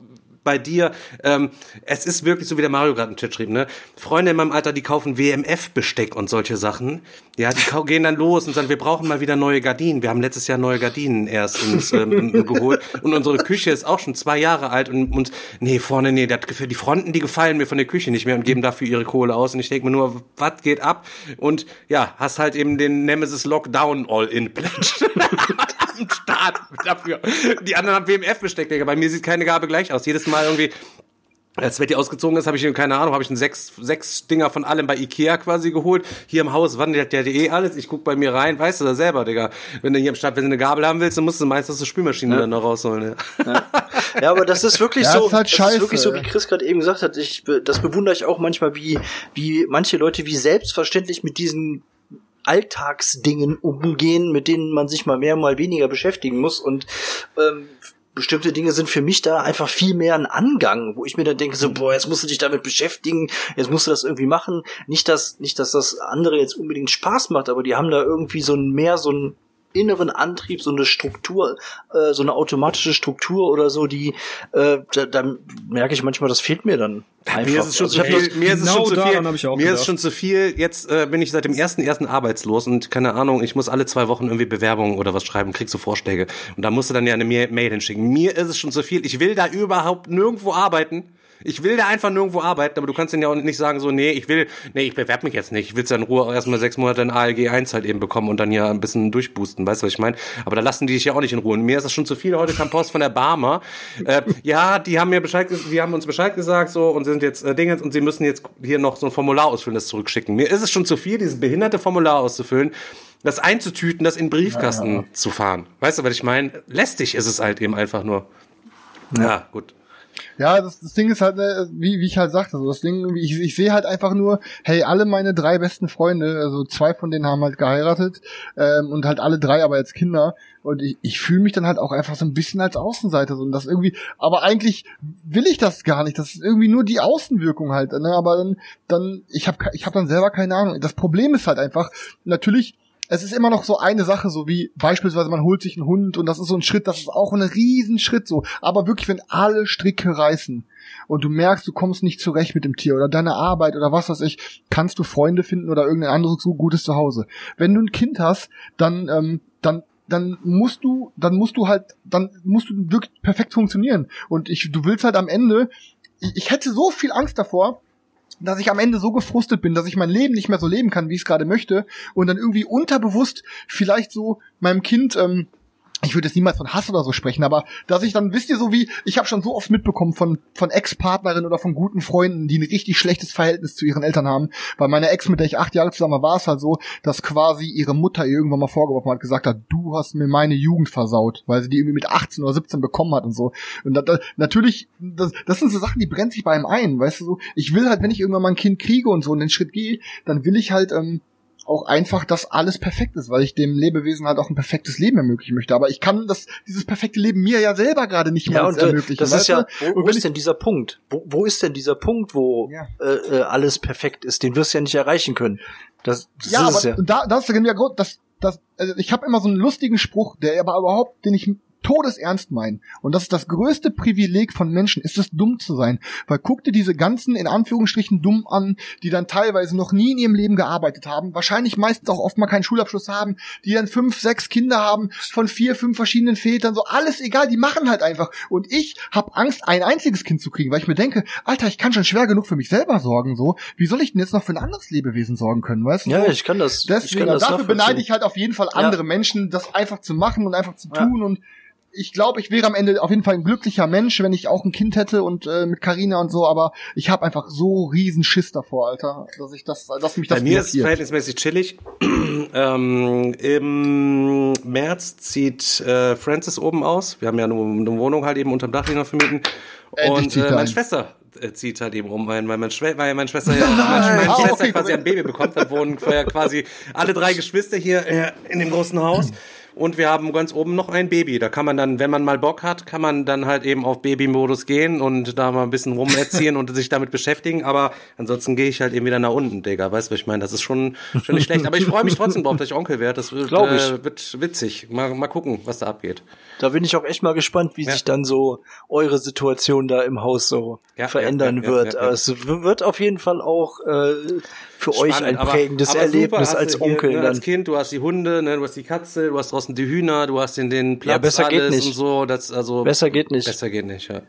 bei dir, ähm, es ist wirklich so, wie der Mario gerade im Chat schrieb, ne? Freunde in meinem Alter, die kaufen WMF-Besteck und solche Sachen. Ja, die gehen dann los und sagen, wir brauchen mal wieder neue Gardinen. Wir haben letztes Jahr neue Gardinen erst uns ähm, geholt. Und unsere Küche ist auch schon zwei Jahre alt und, und nee, vorne, nee, das die Fronten, die gefallen mir von der Küche nicht mehr und geben dafür ihre Kohle aus. Und ich denke mir nur, was geht ab? Und ja, hast halt eben den Nemesis Lockdown All-In Pledge. am Start dafür. Die anderen haben WMF-Besteck, Digga. Bei mir sieht keine Gabe gleich aus. Jedes Mal irgendwie, als Betty ausgezogen ist, habe ich, keine Ahnung, habe ich ein sechs, sechs Dinger von allem bei Ikea quasi geholt. Hier im Haus wandelt der eh alles. Ich guck bei mir rein, weißt du das selber, Digga. Wenn du hier im Stadt, wenn du eine Gabel haben willst, dann musst du meistens die Spülmaschine dann noch rausholen. Ja. Ja, aber das ist wirklich Ja, so, ist halt das scheiße, ist wirklich so, wie. Chris gerade eben gesagt hat. Ich, das bewundere ich auch manchmal, wie, wie manche Leute wie selbstverständlich mit diesen Alltagsdingen umgehen, mit denen man sich mal mehr, mal weniger beschäftigen muss und ähm, bestimmte Dinge sind für mich da einfach viel mehr ein Angang, wo ich mir dann denke so, boah, jetzt musst du dich damit beschäftigen, jetzt musst du das irgendwie machen. Nicht, dass, nicht, dass das andere jetzt unbedingt Spaß macht, aber die haben da irgendwie so ein mehr so ein inneren Antrieb, so eine Struktur, äh, so eine automatische Struktur oder so, die, äh, da, da merke ich manchmal, das fehlt mir dann einfach. Mir ist es schon Also zu viel. Mir ist es genau schon zu viel. ist schon zu. Jetzt äh, bin ich seit dem ersten ersten arbeitslos und keine Ahnung. Ich muss alle zwei Wochen irgendwie Bewerbungen oder was schreiben, kriegst du Vorschläge und da musst du dann ja eine Ma- Mail hinschicken. Mir ist es schon zu viel. Ich will da überhaupt nirgendwo arbeiten. Ich will da einfach nirgendwo arbeiten, aber du kannst denen ja auch nicht sagen, so, nee, ich will, nee, ich bewerbe mich jetzt nicht. Ich will ja in Ruhe erstmal sechs Monate in ALG 1 halt eben bekommen und dann hier ein bisschen durchboosten, weißt du, was ich meine? Aber da lassen die dich ja auch nicht in Ruhe. Und mir ist das schon zu viel. Heute kam Post von der Barmer. Äh, ja, die haben mir Bescheid, die haben uns Bescheid gesagt, so, und sind jetzt äh, Dinge, und sie müssen jetzt hier noch so ein Formular ausfüllen, das zurückschicken. Mir ist es schon zu viel, dieses behinderte Formular auszufüllen das einzutüten, das in den Briefkasten ja, ja. zu fahren. Weißt du, was ich meine? Lästig ist es halt eben einfach nur. Ja, ja gut. Ja, das, das Ding ist halt, äh, wie, wie ich halt sagte, so das Ding, ich, ich sehe halt einfach nur, hey, alle meine drei besten Freunde, also zwei von denen haben halt geheiratet ähm, und halt alle drei aber als Kinder und ich, ich fühle mich dann halt auch einfach so ein bisschen als Außenseiter so und das irgendwie, aber eigentlich will ich das gar nicht, das ist irgendwie nur die Außenwirkung halt, ne? aber dann, dann ich habe ich hab dann selber keine Ahnung. Das Problem ist halt einfach, natürlich es ist immer noch so eine Sache, so wie beispielsweise man holt sich einen Hund und das ist so ein Schritt, das ist auch ein Riesenschritt so. Aber wirklich, wenn alle Stricke reißen und du merkst, du kommst nicht zurecht mit dem Tier oder deine Arbeit oder was weiß ich, kannst du Freunde finden oder irgendein anderes so gutes Zuhause. Wenn du ein Kind hast, dann, ähm, dann dann musst du, dann musst du halt, dann musst du wirklich perfekt funktionieren. Und ich, du willst halt am Ende, ich, ich hätte so viel Angst davor, dass ich am Ende so gefrustet bin, dass ich mein Leben nicht mehr so leben kann, wie ich es gerade möchte und dann irgendwie unterbewusst vielleicht so meinem Kind ähm, ich würde jetzt niemals von Hass oder so sprechen, aber dass ich dann, wisst ihr so wie, ich habe schon so oft mitbekommen von, von Ex-Partnerinnen oder von guten Freunden, die ein richtig schlechtes Verhältnis zu ihren Eltern haben. Bei meiner Ex, mit der ich acht Jahre zusammen war, war es halt so, dass quasi ihre Mutter ihr irgendwann mal vorgeworfen hat, gesagt hat, du hast mir meine Jugend versaut, weil sie die irgendwie mit 18 oder 17 bekommen hat und so. Und da, da, natürlich, das, das sind so Sachen, die brennt sich bei einem ein, weißt du so. Ich will halt, wenn ich irgendwann mal ein Kind kriege und so und den Schritt gehe, dann will ich halt, ähm, auch einfach, dass alles perfekt ist, weil ich dem Lebewesen halt auch ein perfektes Leben ermöglichen möchte. Aber ich kann das, dieses perfekte Leben mir ja selber gerade nicht mehr ja, und, äh, ermöglichen. Das ist ja, wo, wo ist denn dieser Punkt? Wo, wo ist denn dieser Punkt, wo ja. äh, äh, alles perfekt ist? Den wirst du ja nicht erreichen können. Das, das ja, ist aber ja. da, das ist ja Grund, das, das, also ich habe immer so einen lustigen Spruch, der aber überhaupt, den ich todesernst meinen. Und das ist das größte Privileg von Menschen, ist es dumm zu sein. Weil guck dir diese ganzen, in Anführungsstrichen, dumm an, die dann teilweise noch nie in ihrem Leben gearbeitet haben, wahrscheinlich meistens auch oft mal keinen Schulabschluss haben, die dann fünf, sechs Kinder haben, von vier, fünf verschiedenen Vätern, so alles egal, die machen halt einfach. Und ich habe Angst, ein einziges Kind zu kriegen, weil ich mir denke, Alter, ich kann schon schwer genug für mich selber sorgen, so. Wie soll ich denn jetzt noch für ein anderes Lebewesen sorgen können, weißt du? Ja, ich kann das. Deswegen, ich kann das dafür beneide ich halt auf jeden Fall andere ja. Menschen, das einfach zu machen und einfach zu tun ja. und ich glaube, ich wäre am Ende auf jeden Fall ein glücklicher Mensch, wenn ich auch ein Kind hätte und äh, mit Karina und so, aber ich habe einfach so riesen Schiss davor, Alter, dass ich das, dass mich das Bei mir ist es verhältnismäßig chillig. ähm, Im März zieht äh, Francis oben aus. Wir haben ja eine, eine Wohnung halt eben unterm Dach, die noch vermieten. Und äh, meine Schwester äh, zieht halt eben um, weil meine, Schwe weil meine Schwester, ja, meine, meine Schwester okay, quasi ein Baby bekommt. Da wohnen quasi alle drei Geschwister hier äh, in dem großen Haus. Und wir haben ganz oben noch ein Baby. Da kann man dann, wenn man mal Bock hat, kann man dann halt eben auf Baby-Modus gehen und da mal ein bisschen rumerziehen und sich damit beschäftigen. Aber ansonsten gehe ich halt eben wieder nach unten, Digga. Weißt du, was ich meine? Das ist schon, schon nicht schlecht. Aber ich freue mich trotzdem drauf, dass ich Onkel werde. Das wird, äh, wird witzig. Mal, mal gucken, was da abgeht. Da bin ich auch echt mal gespannt, wie ja. sich dann so eure Situation da im Haus so ja, verändern ja, wird. Es wird auf jeden Fall auch äh, für Spannend, euch ein prägendes aber, aber Erlebnis als Onkel. Hier, ne, als Kind, du hast die Hunde, ne, du hast die Katze, du hast draußen die Hühner, du hast den, den Platz ja, besser alles geht nicht. und so. Das, also, besser geht nicht. Besser geht nicht, ja.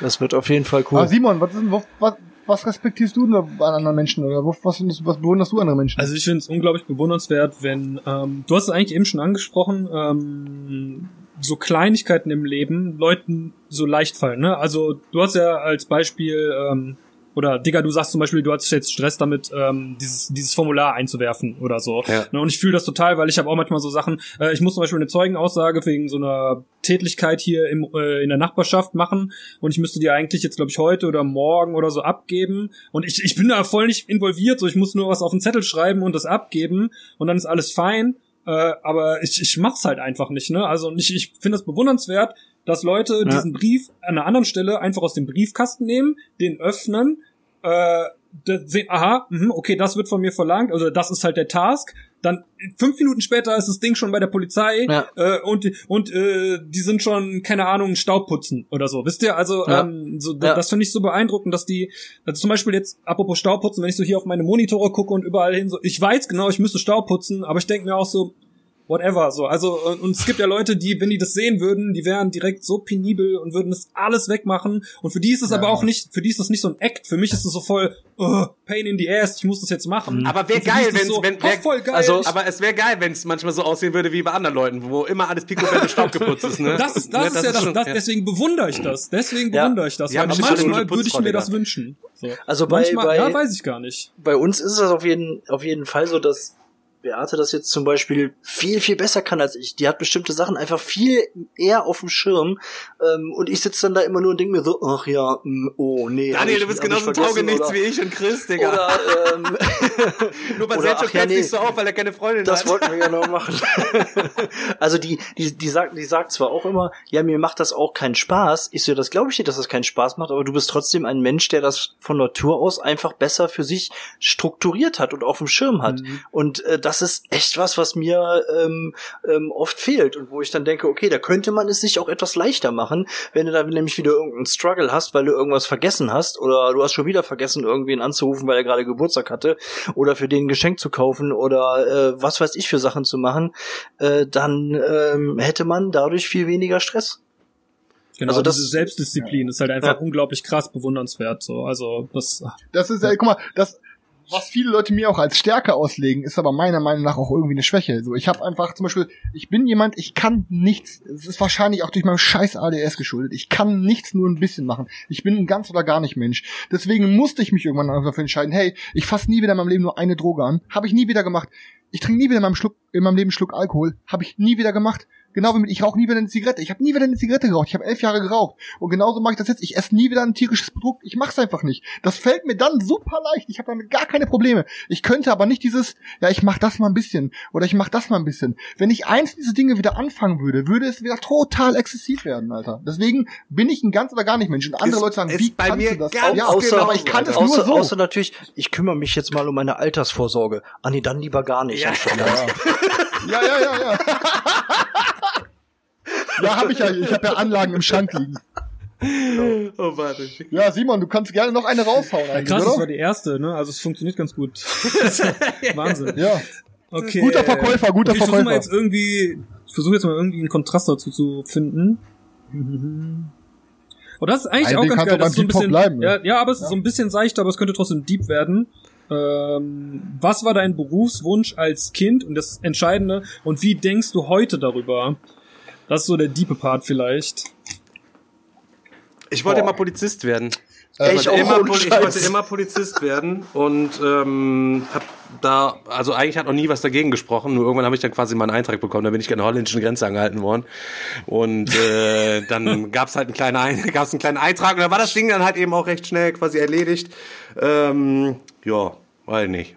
Das wird auf jeden Fall cool. Aber Simon, was, ist, was, was, was respektierst du denn an anderen Menschen oder was, was, was bewunderst du andere Menschen? Also ich finde es unglaublich bewundernswert, wenn ähm, du hast es eigentlich eben schon angesprochen, ähm, so Kleinigkeiten im Leben Leuten so leicht fallen. Ne? Also du hast ja als Beispiel ähm, oder Digga, du sagst zum Beispiel, du hast jetzt Stress damit, ähm, dieses, dieses Formular einzuwerfen oder so. Ja. Ne, und ich fühle das total, weil ich habe auch manchmal so Sachen, äh, ich muss zum Beispiel eine Zeugenaussage wegen so einer Tätlichkeit hier im, äh, in der Nachbarschaft machen und ich müsste die eigentlich jetzt, glaube ich, heute oder morgen oder so abgeben. Und ich, ich bin da voll nicht involviert, so ich muss nur was auf den Zettel schreiben und das abgeben und dann ist alles fein. Äh, aber ich, ich mach's halt einfach nicht, ne? Also ich, ich finde das bewundernswert, dass Leute ja. diesen Brief an einer anderen Stelle einfach aus dem Briefkasten nehmen, den öffnen, äh, sehen, aha, mh, okay, das wird von mir verlangt, also das ist halt der Task. Dann fünf Minuten später ist das Ding schon bei der Polizei ja. äh, und und äh, die sind schon keine Ahnung Staubputzen oder so. Wisst ihr? Also ja. ähm, so, ja. das finde ich so beeindruckend, dass die also zum Beispiel jetzt apropos Staubputzen, wenn ich so hier auf meine Monitore gucke und überall hin so, ich weiß genau, ich müsste Staubputzen, aber ich denke mir auch so, whatever, so. Also, und, und es gibt ja Leute, die, wenn die das sehen würden, die wären direkt so penibel und würden das alles wegmachen. Und für die ist es Ja. aber auch nicht, für die ist das nicht so ein Act. Für mich ist es so voll, oh, pain in the ass, ich muss das jetzt machen. Aber wäre geil, wenn's- so, wenn- oh, wär- voll geil. also- Aber es wäre geil, wenn es manchmal so aussehen würde wie bei anderen Leuten, wo immer alles picobello Staub geputzt ist, ne? das ist, das Ne, ist ja das, schon- das, ja. deswegen bewundere ich das. Deswegen Ja. bewundere ich das. Weil manchmal würde ich mir das wünschen. So. Also bei- manchmal, bei- ja, weiß ich gar nicht. bei uns ist es auf jeden, auf jeden Fall so, dass Beate das jetzt zum Beispiel viel, viel besser kann als ich. Die hat bestimmte Sachen einfach viel eher auf dem Schirm. Ähm, und ich sitze dann da immer nur und denke mir so, ach ja, mm, oh nee. Daniel, ich- du bist genauso taugenichts wie ich und Chris, Digga. Oder, ähm, Nur bei Sergio ach ja, fällt nee. nicht so auf, weil er keine Freundin Das hat. wollten wir ja noch machen. also die, die, die sagt, die sagt zwar auch immer, ja, mir macht das auch keinen Spaß. Ich so, das glaube ich dir, dass das keinen Spaß macht, aber du bist trotzdem ein Mensch, der das von Natur aus einfach besser für sich strukturiert hat und auf dem Schirm hat. Mhm. Und äh, das ist echt was, was mir ähm, ähm, oft fehlt und wo ich dann denke, okay, da könnte man es sich auch etwas leichter machen, wenn du da nämlich wieder irgendeinen Struggle hast, weil du irgendwas vergessen hast oder du hast schon wieder vergessen, irgendwen anzurufen, weil er gerade Geburtstag hatte oder für den ein Geschenk zu kaufen oder äh, was weiß ich für Sachen zu machen, äh, dann ähm, hätte man dadurch viel weniger Stress. Genau, Also das- diese Selbstdisziplin ist halt einfach Ja. unglaublich krass bewundernswert. So, also das. Das ist, äh, guck mal, das, was viele Leute mir auch als Stärke auslegen, ist aber meiner Meinung nach auch irgendwie eine Schwäche. So, ich habe einfach zum Beispiel, ich bin jemand, ich kann nichts. Es ist wahrscheinlich auch durch meinen scheiß ADS geschuldet. Ich kann nichts nur ein bisschen machen. Ich bin ein ganz oder gar nicht Mensch. Deswegen musste ich mich irgendwann dafür entscheiden. Hey, ich fasse nie wieder in meinem Leben nur eine Droge an. Habe ich nie wieder gemacht. Ich trinke nie wieder in meinem, Schluck, in meinem Leben einen Schluck Alkohol. Habe ich nie wieder gemacht. Genau wie mit, ich rauche nie wieder eine Zigarette. Ich habe nie wieder eine Zigarette geraucht. Ich habe elf Jahre geraucht. Und genauso mache ich das jetzt. Ich esse nie wieder ein tierisches Produkt. Ich mach's einfach nicht. Das fällt mir dann super leicht. Ich habe damit gar keine Probleme. Ich könnte aber nicht dieses, ja, ich mach das mal ein bisschen oder ich mach das mal ein bisschen. Wenn ich eins dieser Dinge wieder anfangen würde, würde es wieder total exzessiv werden, Alter. Deswegen bin ich ein ganz oder gar nicht Mensch. Und andere Ist- Leute sagen, ist wie bei kannst mir du das? ganz ja, außer, aber ich kann das außer, nur so. außer natürlich, ich kümmere mich jetzt mal um meine Altersvorsorge. Ah nee, dann lieber gar nicht. Ja. Ja, ja, ja, ja. ja, habe ich ja. Ich habe ja Anlagen im Schrank liegen. Oh, warte. Ja, Simon, du kannst gerne noch eine raushauen eigentlich, Krass, das war oder? die erste, ne? Also es funktioniert ganz gut. Wahnsinn. Ja. Okay. Guter Verkäufer, guter okay, ich versuche mal Verkäufer. jetzt irgendwie, ich versuche jetzt mal irgendwie einen Kontrast dazu zu finden. Und das ist eigentlich Ein auch Ding ganz geil. Das ist so ein bisschen, bleiben, ne? ja, ja, aber es ist so ein bisschen seicht, aber es könnte trotzdem deep werden. Ähm, was war dein Berufswunsch als Kind und das Entscheidende und wie denkst du heute darüber? Das ist so der diepe Part vielleicht. Ich wollte Boah. immer Polizist werden. Äh, Ich immer, ohne Poli- ich wollte immer Polizist werden und ähm, hab da, also eigentlich hat noch nie was dagegen gesprochen, nur irgendwann habe ich dann quasi mal einen Eintrag bekommen, da bin ich an der holländischen Grenze angehalten worden und äh, dann gab's halt einen kleinen, Ein gab's einen kleinen Eintrag und dann war das Ding dann halt eben auch recht schnell quasi erledigt. Ähm, ja, weiß nicht.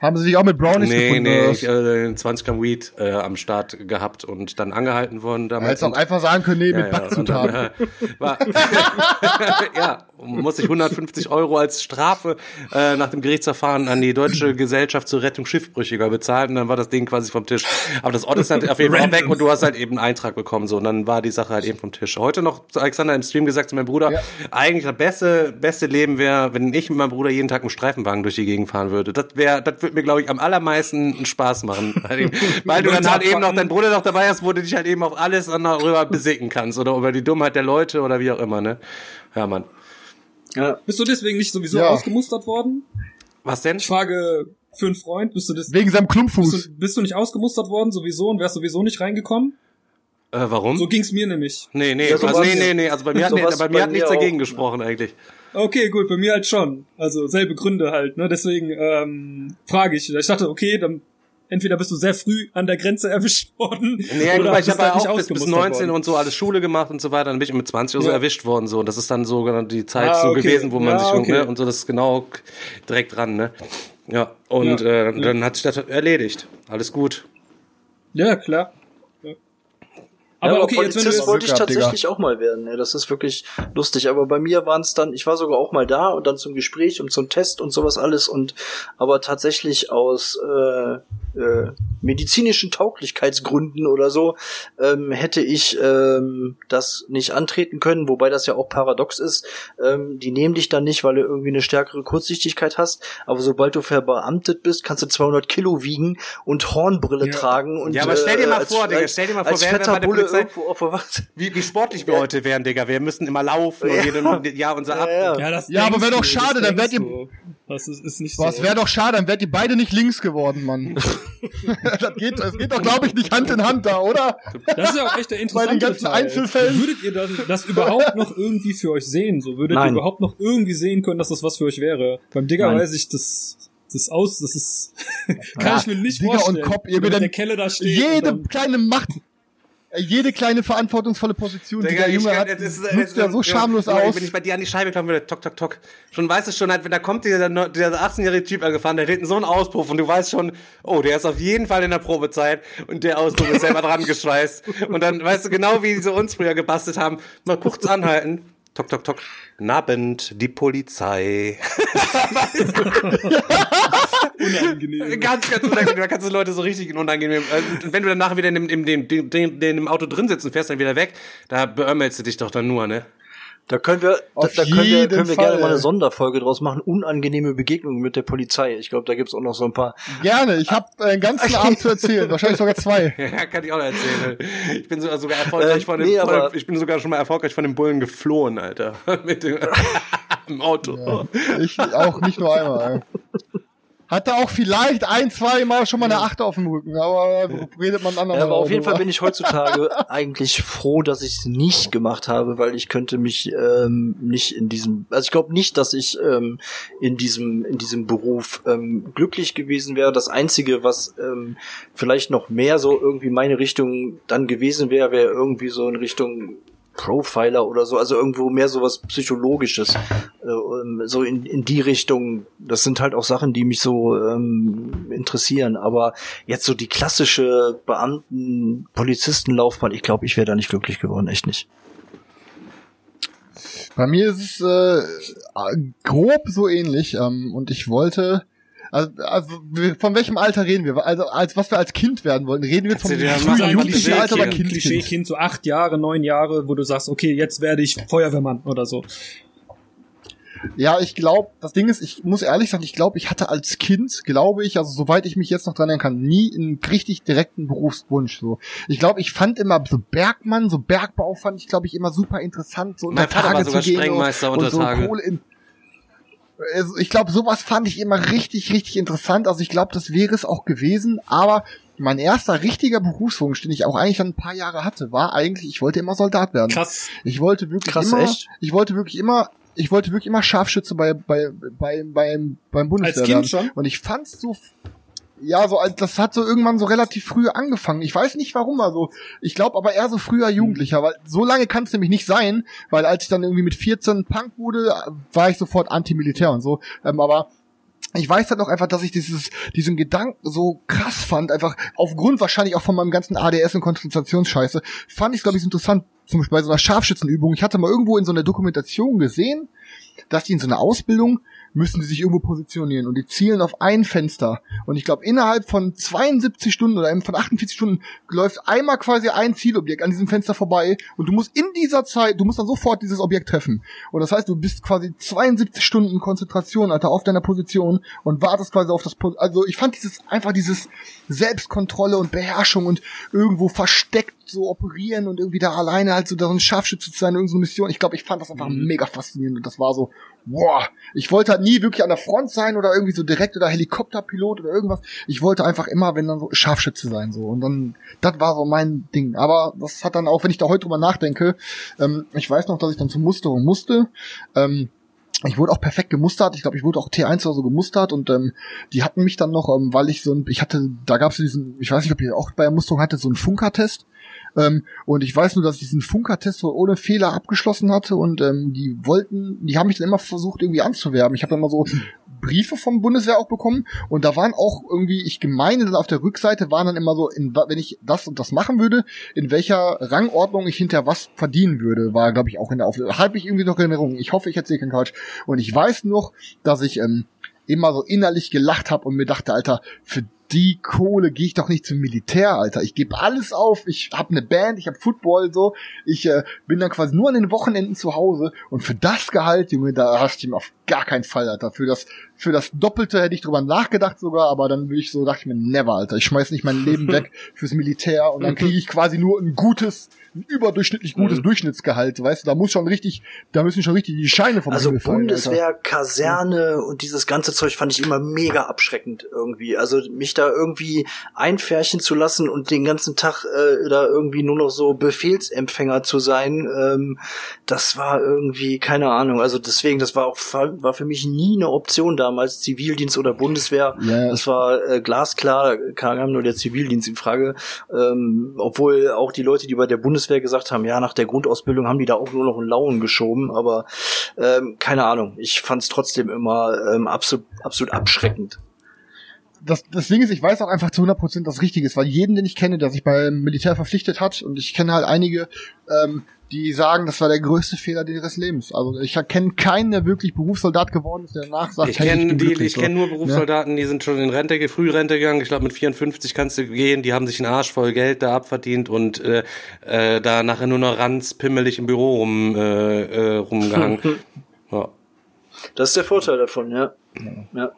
Haben sie sich auch mit Brownies Nee, gefunden? nee, ich äh, 20 Gramm Weed äh, am Start gehabt und dann angehalten worden damals. Hättest auch einfach sagen können, nee, mit Ja, ja, und Backzutaten. dann, äh, war, ja, muss ich 150 Euro als Strafe äh, nach dem Gerichtsverfahren an die Deutsche Gesellschaft zur Rettung Schiffbrüchiger bezahlt und dann war das Ding quasi vom Tisch. Aber das Ort ist halt auf jeden Fall weg und du hast halt eben einen Eintrag bekommen so und dann war die Sache halt eben vom Tisch. Heute noch zu Alexander im Stream gesagt zu meinem Bruder, Ja. eigentlich das beste beste Leben wäre, wenn ich mit meinem Bruder jeden Tag einen Streifenwagen durch die Gegend fahren würde. Das wäre, das würde mir glaube ich am allermeisten einen Spaß machen, weil, du dann halt eben noch deinen Bruder noch dabei hast, wo du dich halt eben auf alles darüber besicken kannst oder über die Dummheit der Leute oder wie auch immer, ne? Ja, Mann. Ja. Bist du deswegen nicht sowieso Ja. ausgemustert worden? Was denn? Ich frage für einen Freund, bist du das, Wegen seinem bist Klumpfuß. du, bist du nicht ausgemustert worden sowieso und wärst sowieso nicht reingekommen? Äh, warum? So ging's mir nämlich. nee, nee, Ja, also, nee, nee, nee, also bei mir hat, so nee, was bei mir bei hat nichts dagegen gesprochen eigentlich. Okay, gut, bei mir halt schon. Also selbe Gründe halt, ne? Deswegen ähm, frage ich. Ich dachte, okay, dann entweder bist du sehr früh an der Grenze erwischt worden. Nee, guck oder mal, ich habe ja halt nicht auch bis, bis ausgemustert 19 worden. und so alles Schule gemacht und so weiter, dann bin ich mit 20 oder so Ja. erwischt worden so und das ist dann so genau die Zeit Ah, so okay. gewesen, wo man Ja, sich okay. ne, und so das ist genau direkt dran, ne? Ja, und Ja. Äh, dann hat sich das erledigt. Alles gut. Ja, klar. Ja. Aber ja, okay, jetzt wenn du Polizist jetzt, wollte ich gehabt, tatsächlich auch mal werden. Ja, das ist wirklich lustig. Aber bei mir waren es dann, ich war sogar auch mal da und dann zum Gespräch und zum Test und sowas alles und aber tatsächlich aus äh, äh, medizinischen Tauglichkeitsgründen oder so ähm, hätte ich ähm, das nicht antreten können, wobei das ja auch paradox ist. Ähm, die nehmen dich dann nicht, weil du irgendwie eine stärkere Kurzsichtigkeit hast, aber sobald du verbeamtet bist, kannst du 200 Kilo wiegen und Hornbrille Ja. tragen und Ja, aber stell dir äh, mal als, vor, Digga, als, stell dir mal vor, als wer- wer fetter bei der Bulle Irgendwo auf Wacht. Wie, wie sportlich wir heute wären, Digga. Wir müssen immer laufen und jedem, ja, unser Ab. Ja, ja. das Ja, aber denkst wär doch schade, dann wärt ihr-. Das ist, ist nicht Was so. wäre doch schade, dann wärt ihr beide nicht links geworden, Mann. das geht, das geht doch, glaube ich, nicht Hand in Hand da, oder? Das ist ja auch echt der Bei interessante den ganzen Teil. Einzelfällen. Würdet ihr das, das überhaupt noch irgendwie für euch sehen? So würdet Nein. ihr überhaupt noch irgendwie sehen können, dass das was für euch wäre? Beim Digger Nein. weiß ich, das das aus, das ist kann Ja, ich mir nicht Digger und vorstellen. Kopf, ihr der Kelle da steht. Jede und kleine Macht, jede kleine verantwortungsvolle Position, die Digga, der ich Junge kann- hat, jetzt ist- nutzt jetzt- ja so schamlos mal, aus. Wenn ich bei dir an die Scheibe klappen würde, tok, tok, tok. Schon weißt du schon, halt, wenn da kommt dieser, dieser 18-jährige Typ angefahren, der hat hinten so einen Auspuff und du weißt schon, oh, der ist auf jeden Fall in der Probezeit und der Auspuff ist selber dran geschweißt. Und dann weißt du genau, wie sie uns früher gebastelt haben. Mal kurz anhalten. Tok, tok, tok. Nabend, die Polizei. unangenehm. ganz, ganz unangenehm. Da kannst du Leute so richtig unangenehm. äh, Und wenn du dann nachher wieder in dem, in dem, dem, dem, dem Auto drin sitzt und fährst dann wieder weg, da beömmelst du dich doch dann nur, ne? Da können wir, da, Auf da können wir, können wir Fall. gerne mal eine Sonderfolge draus machen. Unangenehme Begegnungen mit der Polizei. Ich glaube, da gibt's auch noch so ein paar. Gerne, ich habe einen ganzen Abend zu erzählen, wahrscheinlich sogar zwei. Ja, kann ich auch noch erzählen. Ich bin sogar, sogar erfolgreich Äh, von dem, nee, aber- dem, ich bin sogar schon mal erfolgreich von dem Bullen geflohen, Alter. Mit dem, im Auto. Ich auch nicht nur einmal. Hatte auch vielleicht ein, zwei Mal schon mal eine Achte auf dem Rücken, aber redet man anderen Ja, aber auf jeden Fall bin ich heutzutage eigentlich froh, dass ich es nicht gemacht habe, weil ich könnte mich ähm, nicht in diesem, also ich glaube nicht, dass ich ähm, in diesem in diesem Beruf ähm, glücklich gewesen wäre. Das einzige, was ähm, vielleicht noch mehr so irgendwie meine Richtung dann gewesen wäre, wäre irgendwie so in Richtung Profiler oder so, also irgendwo mehr so was Psychologisches, äh, so in, in die Richtung. Das sind halt auch Sachen, die mich so ähm, interessieren. Aber jetzt so die klassische Beamten-Polizistenlaufbahn, ich glaube, ich wäre da nicht glücklich geworden, echt nicht. Bei mir ist es äh, grob so ähnlich ähm, und ich wollte also, also von welchem Alter reden wir? Also als was wir als Kind werden wollten, reden wir vom Jugendlichen Alter oder Klischee- Kind? So acht Jahre, neun Jahre, wo du sagst, okay, jetzt werde ich Feuerwehrmann oder so. Ja, ich glaube, das Ding ist, ich muss ehrlich sagen, ich glaube, ich hatte als Kind, glaube ich, also soweit ich mich jetzt noch dran erinnern kann, nie einen richtig direkten Berufswunsch. So, ich glaube, ich fand immer so Bergmann, so Bergbau fand ich, glaube ich, immer super interessant. So Mein unter Vater war Tage sogar zu gehen Sprengmeister und, unter so. Kohle in, also ich glaube, sowas fand ich immer richtig, richtig interessant. Also ich glaube, das wäre es auch gewesen. Aber mein erster richtiger Berufswunsch, den ich auch eigentlich dann ein paar Jahre hatte, war eigentlich, ich wollte immer Soldat werden. Krass. Ich wollte wirklich Krass, immer, echt? ich wollte wirklich immer, ich wollte wirklich immer Scharfschütze bei, bei, bei, beim, beim Bundeswehr Als Kind werden. schon? Und ich fand's so, ja, so, als- das hat so irgendwann so relativ früh angefangen. Ich weiß nicht warum, also, ich glaube aber eher so früher Jugendlicher, weil so lange kann es nämlich nicht sein, weil als ich dann irgendwie mit 14 Punk wurde, war ich sofort Antimilitär und so, ähm, aber ich weiß halt noch einfach, dass ich dieses, diesen Gedanken so krass fand, einfach aufgrund wahrscheinlich auch von meinem ganzen ADS und Konzentrationsscheiße, fand ich glaube ich interessant, zum Beispiel bei so einer Scharfschützenübung. Ich hatte mal irgendwo in so einer Dokumentation gesehen, dass die in so einer Ausbildung müssen die sich irgendwo positionieren und die zielen auf ein Fenster. Und ich glaube, innerhalb von 72 Stunden oder eben von 48 Stunden läuft einmal quasi ein Zielobjekt an diesem Fenster vorbei und du musst in dieser Zeit, du musst dann sofort dieses Objekt treffen. Und das heißt, du bist quasi 72 Stunden Konzentration, Alter, auf deiner Position und wartest quasi auf das, Po- also ich fand dieses, einfach dieses Selbstkontrolle und Beherrschung und irgendwo versteckt so operieren und irgendwie da alleine halt so da so ein Scharfschütze zu sein, irgendeine so Mission. Ich glaube, ich fand das einfach mega faszinierend und das war so, boah, ich wollte halt nie wirklich an der Front sein oder irgendwie so direkt oder Helikopterpilot oder irgendwas. Ich wollte einfach immer, wenn dann so Scharfschütze sein so und dann, das war so mein Ding. Aber das hat dann auch, wenn ich da heute drüber nachdenke, ähm, ich weiß noch, dass ich dann zur Musterung musste. Ähm, ich wurde auch perfekt gemustert. Ich glaube, ich wurde auch T1 oder so gemustert und ähm, die hatten mich dann noch, ähm, weil ich so ein, ich hatte, da gab es diesen, ich weiß nicht, ob ihr auch bei der Musterung hatte, so einen Funkertest. Ähm, und ich weiß nur, dass ich diesen Funkertest ohne Fehler abgeschlossen hatte und ähm, die wollten, die haben mich dann immer versucht irgendwie anzuwerben. Ich habe dann immer so Briefe vom Bundeswehr auch bekommen und da waren auch irgendwie, ich gemeine dann auf der Rückseite waren dann immer so, in, wenn ich das und das machen würde, in welcher Rangordnung ich hinter was verdienen würde, war glaube ich auch in der Auflösung. Habe ich irgendwie noch in Erinnerung. Ich hoffe, ich erzähle keinen Quatsch. Und ich weiß noch, dass ich ähm, immer so innerlich gelacht habe und mir dachte, Alter, für die Kohle gehe ich doch nicht zum Militär, Alter. Ich gebe alles auf. Ich habe eine Band, ich habe Football so. Ich äh, bin dann quasi nur an den Wochenenden zu Hause und für das Gehalt, Junge, da hast du ihm auf gar keinen Fall, Alter. Für das für das Doppelte hätte ich drüber nachgedacht sogar, aber dann würde ich so dachte ich mir never, Alter. Ich schmeiß nicht mein Leben weg fürs Militär und dann kriege ich quasi nur ein gutes ein überdurchschnittlich gutes Mhm. Durchschnittsgehalt, weißt du, da muss schon richtig, da müssen schon richtig die Scheine vom Also fallen, Alter. Bundeswehr, Kaserne und dieses ganze Zeug fand ich immer mega abschreckend irgendwie. Also mich da irgendwie einfärchen zu lassen und den ganzen Tag äh, da irgendwie nur noch so Befehlsempfänger zu sein, ähm, das war irgendwie keine Ahnung. Also deswegen, das war auch war für mich nie eine Option damals Zivildienst oder Bundeswehr. Ja. Das war äh, glasklar, da kam nur der Zivildienst in Frage. Ähm, obwohl auch die Leute, die bei der Bundeswehr gesagt haben, ja, nach der Grundausbildung haben die da auch nur noch einen Lauen geschoben, aber ähm, keine Ahnung. Ich fand es trotzdem immer ähm, absolut, absolut abschreckend. Das, das Ding ist, ich weiß auch einfach zu 100% das Richtige ist, weil jeden, den ich kenne, der sich beim Militär verpflichtet hat, und ich kenne halt einige, ähm, die sagen, das war der größte Fehler ihres Lebens. Also ich kenne keinen, der wirklich Berufssoldat geworden ist, der danach sagt, Ich hey, kenne die, ich so. kenne nur Berufssoldaten, die sind schon in Rente, ge- Frührente gegangen. Ich glaube, mit 54 kannst du gehen. Die haben sich einen Arsch voll Geld da abverdient und äh, äh, da nachher nur noch ranz pimmelig im Büro rum, äh, äh, rumgehangen. ja. Das ist der Vorteil davon, ja. ja.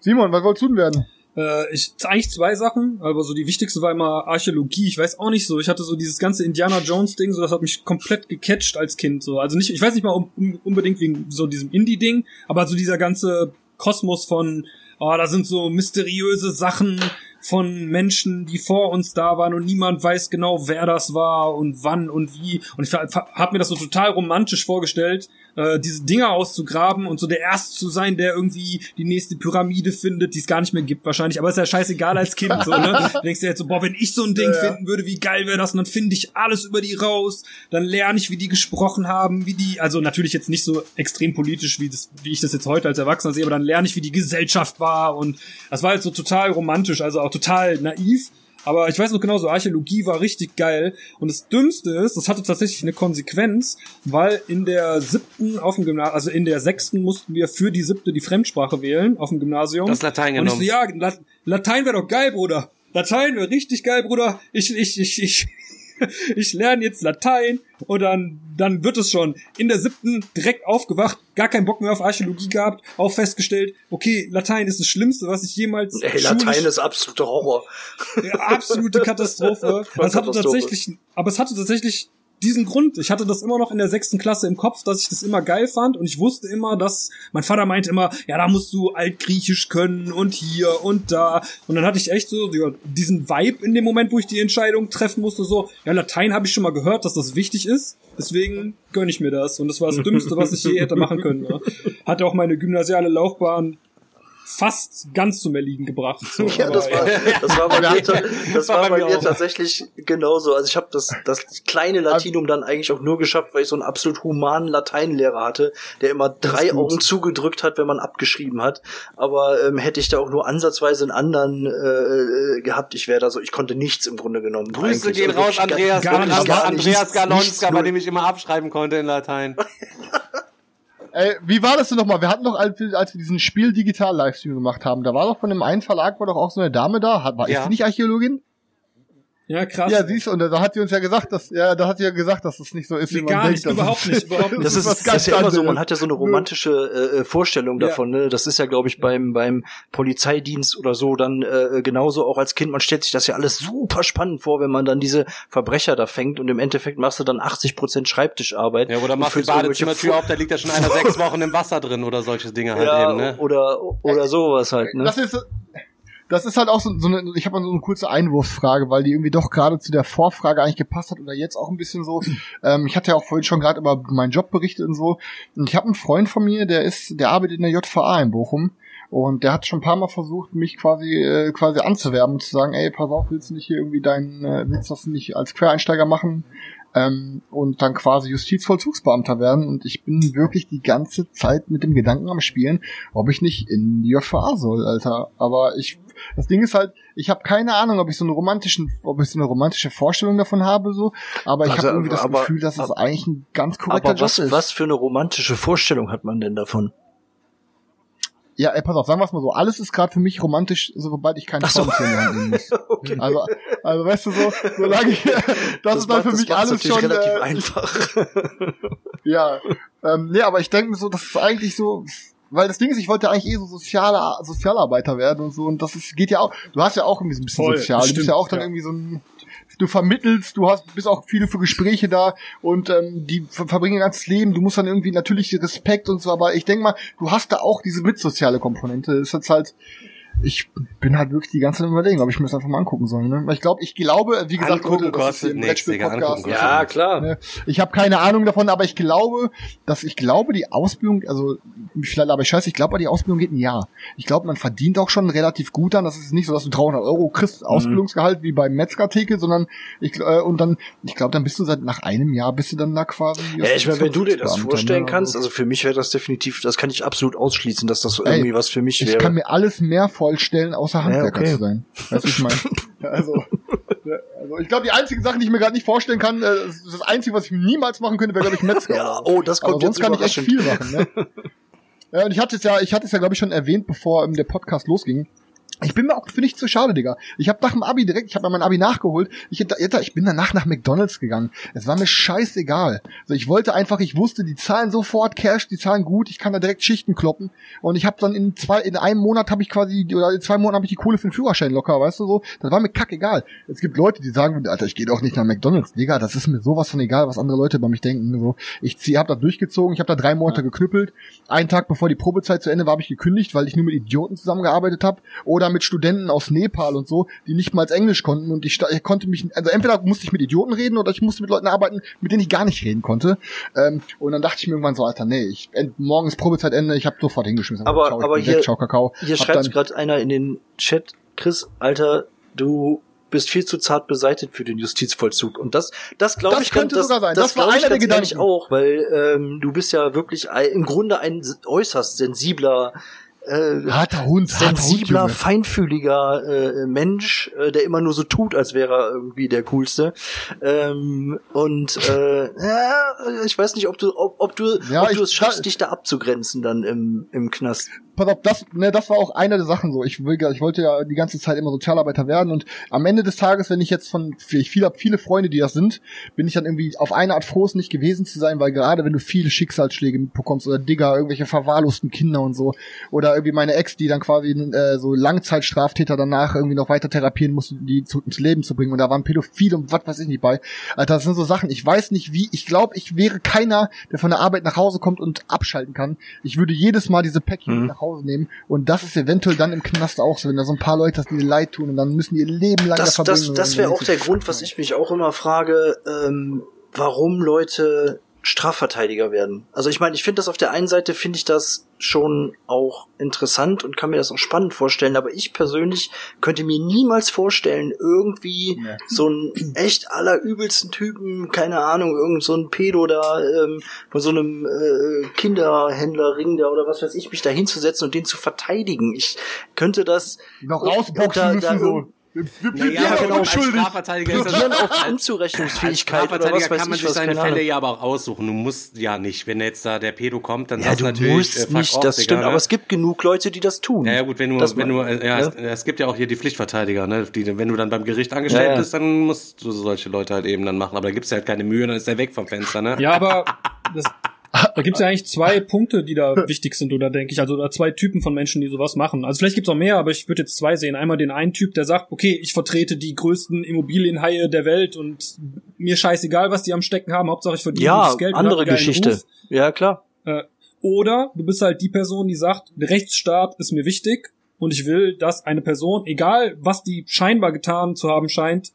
Simon, was wolltest du denn werden? Äh, ich eigentlich zwei Sachen, aber so die wichtigste war immer Archäologie. Ich weiß auch nicht so. Ich hatte so dieses ganze Indiana Jones Ding, so das hat mich komplett gecatcht als Kind. So, also nicht, ich weiß nicht mal um, um, unbedingt wegen so diesem Indie Ding, aber so dieser ganze Kosmos von, oh, da sind so mysteriöse Sachen von Menschen, die vor uns da waren und niemand weiß genau, wer das war und wann und wie. Und ich habe mir das so total romantisch vorgestellt, äh, diese Dinger auszugraben und so der Erste zu sein, der irgendwie die nächste Pyramide findet, die es gar nicht mehr gibt wahrscheinlich. Aber ist ja scheißegal als Kind, so, ne? Du denkst dir jetzt so, boah, wenn ich so ein Ding Ja, ja. finden würde, wie geil wäre das? Und dann finde ich alles über die raus. Dann lerne ich, wie die gesprochen haben, wie die, also natürlich jetzt nicht so extrem politisch, wie, das, wie ich das jetzt heute als Erwachsener sehe, aber dann lerne ich, wie die Gesellschaft war. Und das war halt so total romantisch, also auch total naiv. Aber ich weiß noch genau, so Archäologie war richtig geil. Und das Dümmste ist, das hatte tatsächlich eine Konsequenz, weil in der siebten auf dem Gymnasium, also in der sechsten mussten wir für die siebte die Fremdsprache wählen auf dem Gymnasium. Das Latein Und ich so, genommen. ja, La Latein wäre doch geil, Bruder. Latein wäre richtig geil, Bruder. Ich, ich, ich, ich, ich lerne jetzt Latein und dann, dann wird es schon. In der siebten direkt aufgewacht, gar keinen Bock mehr auf Archäologie gehabt, auch festgestellt, okay, Latein ist das Schlimmste, was ich jemals Ey, Latein ist absoluter Horror. ja, absolute Katastrophe. Voll Das hatte tatsächlich, aber es hatte tatsächlich diesen Grund. Ich hatte das immer noch in der sechsten Klasse im Kopf, dass ich das immer geil fand und ich wusste immer, dass mein Vater meinte immer, ja, da musst du Altgriechisch können und hier und da. Und dann hatte ich echt so ja, diesen Vibe in dem Moment, wo ich die Entscheidung treffen musste, so, ja, Latein habe ich schon mal gehört, dass das wichtig ist. Deswegen gönne ich mir das. Und das war das Dümmste, was ich je hätte machen können. Ja. Hatte auch meine gymnasiale Laufbahn fast ganz zum Erliegen gebracht. So, Ja, aber, das war, das war bei mir, das War bei mir tatsächlich genauso. Also ich habe das, das kleine Latinum dann eigentlich auch nur geschafft, weil ich so einen absolut humanen Lateinlehrer hatte, der immer drei Augen zugedrückt hat, wenn man abgeschrieben hat. Aber ähm, hätte ich da auch nur ansatzweise einen anderen äh, äh, gehabt, ich wäre da so, ich konnte nichts im Grunde genommen. Grüße eigentlich. gehen Also raus, Andreas, gar Andreas, nicht, gar Andreas nichts, Galonska, nichts, bei dem ich immer abschreiben konnte in Latein. Ey, wie war das denn nochmal? Wir hatten doch, als wir, als wir diesen Spiel digital Livestream gemacht haben, da war doch von dem einen Verlag war doch auch so eine Dame da. War Ja. ist die nicht Archäologin? Ja, krass. Ja, siehst du, und da hat sie uns ja gesagt, dass, ja, da hat sie ja gesagt, dass das nicht so ist, Nee, wie man gar denkt. nicht, überhaupt nicht, überhaupt nicht. Das ist, das ganz ist ja immer so, man hat ja so eine romantische äh, äh, Vorstellung Ja. davon. Ne? Das ist ja, glaube ich, beim beim Polizeidienst oder so dann äh, genauso auch als Kind. Man stellt sich das ja alles super spannend vor, wenn man dann diese Verbrecher da fängt und im Endeffekt machst du dann 80 Prozent Schreibtischarbeit. Ja, oder machst irgendwelche Badezimmertür auf, da liegt ja schon einer sechs Wochen im Wasser drin oder solche Dinge halt ja, eben, ne? oder oder sowas halt. Ne? Das ist, das ist halt auch so, so eine, ich habe mal so eine kurze Einwurfsfrage, weil die irgendwie doch gerade zu der Vorfrage eigentlich gepasst hat oder jetzt auch ein bisschen so. Ähm, ich hatte ja auch vorhin schon gerade über meinen Job berichtet und so. Und ich habe einen Freund von mir, der ist, der arbeitet in der JVA in Bochum. Und der hat schon ein paar Mal versucht, mich quasi äh, quasi anzuwerben und zu sagen, ey, pass auf, willst du nicht hier irgendwie deinen, äh, willst du das nicht als Quereinsteiger machen? Ähm, und dann quasi Justizvollzugsbeamter werden. Und ich bin wirklich die ganze Zeit mit dem Gedanken am Spielen, ob ich nicht in die JVA soll, Alter. Aber ich, das Ding ist halt, ich habe keine Ahnung, ob ich so eine romantischen, ob ich so eine romantische Vorstellung davon habe, so. Aber ich Also, habe irgendwie das aber- Gefühl, dass es eigentlich ein ganz korrekter Aber was Job ist. was für eine romantische Vorstellung hat man denn davon? Ja, ey, pass auf, sagen wir es mal so, alles ist gerade für mich romantisch, sobald ich keinen so. Die Hand nehmen muss. Also, also weißt du so, solange ich, das, das ist dann für mich alles schon. relativ Äh, einfach. ja, ähm, nee, aber ich denke so, das ist eigentlich so, weil das Ding ist, ich wollte ja eigentlich eh so soziale Sozialarbeiter werden und so und das ist, geht ja auch, du hast ja auch irgendwie so ein bisschen Voll, sozial, du bist stimmt, ja auch dann ja. irgendwie so ein, du vermittelst, du hast, bist auch viele für Gespräche da und ähm, die ver verbringen ihr ganzes Leben, du musst dann irgendwie natürlich Respekt und so, aber ich denke mal, du hast da auch diese mitsoziale Komponente, ist jetzt halt, ich bin halt wirklich die ganze Zeit überlegen, ob ich mir das einfach mal angucken soll. Ne? Weil ich glaube, ich glaube, wie gesagt, Angucken Leute, das ist nichts, Digga, Brettspiel-Podcast. angucken kostet ja, klar. Ne? Ich habe keine Ahnung davon, aber ich glaube, dass ich glaube, die Ausbildung, also vielleicht, aber ich scheiße, ich glaube, die Ausbildung geht ein Jahr. Ich glaube, man verdient auch schon relativ gut an. Das ist nicht so, dass du 300 Euro Mhm. kriegst Ausbildungsgehalt wie beim Metzger-Theke, sondern ich äh, und dann, ich glaube, dann bist du seit nach einem Jahr bist du dann da quasi. Ja, ich meine, wenn du dir das Beamter, vorstellen ne? kannst, also für mich wäre das definitiv, das kann ich absolut ausschließen, dass das irgendwie was für mich ich wäre. kann mir alles mehr vorstellen, außer Handwerker okay. zu sein. Weißt du, ich meine? Ja, also, ja, also, ich glaube, die einzige Sache, die ich mir gerade nicht vorstellen kann, äh, das, ist das Einzige, was ich niemals machen könnte, wäre, glaube ich, Metzger. ja, oh, das kommt Aber sonst kann ich echt viel machen, ne? ja, und ich hatte es ja, ich hatte es ja, glaube ich, schon erwähnt, bevor ähm, der Podcast losging. Ich bin mir auch für nichts zu schade, Digga. Ich habe nach dem Abi direkt, ich habe mein Abi nachgeholt. Ich, ich bin danach nach McDonalds gegangen. Es war mir scheißegal. Also ich wollte einfach, ich wusste, die zahlen sofort Cash, die zahlen gut, ich kann da direkt Schichten kloppen. Und ich habe dann in zwei, in einem Monat habe ich quasi, oder in zwei Monaten habe ich die Kohle für den Führerschein locker, weißt du so. Das war mir kackegal. Es gibt Leute, die sagen, Alter, ich gehe doch nicht nach McDonalds, Digga. Das ist mir sowas von egal, was andere Leute über mich denken. So, ich zieh, hab da durchgezogen, ich habe da drei Monate geknüppelt. Einen Tag bevor die Probezeit zu Ende war, habe ich gekündigt, weil ich nur mit Idioten zusammengearbeitet habe oder mit Studenten aus Nepal und so, die nicht mal Englisch konnten und ich, ich konnte mich, also entweder musste ich mit Idioten reden oder ich musste mit Leuten arbeiten, mit denen ich gar nicht reden konnte. Ähm, und dann dachte ich mir irgendwann so, Alter, nee, ich, morgen ist Probezeitende, ich habe sofort hingeschmissen. Aber- ciao, aber hier- weg, ciao, Kakao. Hier Hab schreibt gerade einer in den Chat, Chris, Alter, du bist viel zu zart beseitigt für den Justizvollzug. Und das, das glaube ich ganz- könnte das, sogar sein. Das, Das war einer der ganz Gedanken. auch, weil ähm, du bist ja wirklich ein, im Grunde ein äußerst sensibler äh, harter Hund, harter Hund, sensibler, feinfühliger äh, Mensch, äh, der immer nur so tut, als wäre er irgendwie der coolste. Ähm, und äh, ja, ich weiß nicht, ob du, ob, ob du, Ja, ob du es schaffst, dich da abzugrenzen dann im, im Knast. pass auf, das, ne, das war auch eine der Sachen so. Ich, will, ich wollte ja die ganze Zeit immer Sozialarbeiter werden und am Ende des Tages, wenn ich jetzt von, ich viele, viele Freunde, die das sind, bin ich dann irgendwie auf eine Art froh, es nicht gewesen zu sein, weil gerade wenn du viele Schicksalsschläge mitbekommst oder Digger, irgendwelche verwahrlosten Kinder und so, oder irgendwie meine Ex, die dann quasi äh, so Langzeitstraftäter danach irgendwie noch weiter therapieren musste, die zu, ins Leben zu bringen und da waren Pädophile und was weiß ich nicht bei. Alter, das sind so Sachen, ich weiß nicht wie, ich glaube, ich wäre keiner, der von der Arbeit nach Hause kommt und abschalten kann. Ich würde jedes Mal diese Päckchen Mhm. nach Hause nehmen und das ist eventuell dann im Knast auch so, wenn da so ein paar Leute die dir leid tun und dann müssen die ihr Leben lang Das, da das, verbringen. das wäre auch der Grund, was ich mich auch immer frage, ähm, warum Leute Strafverteidiger werden. Also ich meine, ich finde das auf der einen Seite finde ich das schon auch interessant und kann mir das auch spannend vorstellen, aber ich persönlich könnte mir niemals vorstellen, irgendwie Nee. so einen echt allerübelsten Typen, keine Ahnung, irgend so ein Pedo da ähm, von so einem äh, Kinderhändlerring da oder was weiß ich, mich da hinzusetzen und den zu verteidigen. Ich könnte das noch da- rausboxen da- müssen so. Wir, wir, Naja, genau, als. Strafverteidiger ist das auf als Unzurechnungsfähigkeit oder Strafverteidiger was weiß kann man ich sich was, seine Fälle Ahnung. ja aber auch aussuchen. Du musst ja nicht. Wenn jetzt da der Pedo kommt, dann Ja, sagst du du natürlich, musst äh, nicht, off, das Digga, stimmt, ne? aber es gibt genug Leute, die das tun. Ja, ja, gut, wenn du, Das wenn du, äh, ja, ja. Es, es gibt ja auch hier die Pflichtverteidiger, ne? Die, wenn du dann beim Gericht angestellt Ja, ja. bist, dann musst du solche Leute halt eben dann machen. Aber da gibt's ja halt keine Mühe, dann ist der weg vom Fenster, ne? Ja, aber das, da gibt's ja eigentlich zwei Punkte, die da wichtig sind, oder denke ich. Also oder zwei Typen von Menschen, die sowas machen. Also vielleicht gibt's auch mehr, aber ich würde jetzt zwei sehen. Einmal den einen Typ, der sagt, okay, ich vertrete die größten Immobilienhaie der Welt und mir scheißegal, was die am Stecken haben. Hauptsache ich verdiene Ja, Geld. hab andere Geschichte. Ruf. Ja, klar. Oder du bist halt die Person, die sagt, der Rechtsstaat ist mir wichtig und ich will, dass eine Person, egal was die scheinbar getan zu haben scheint,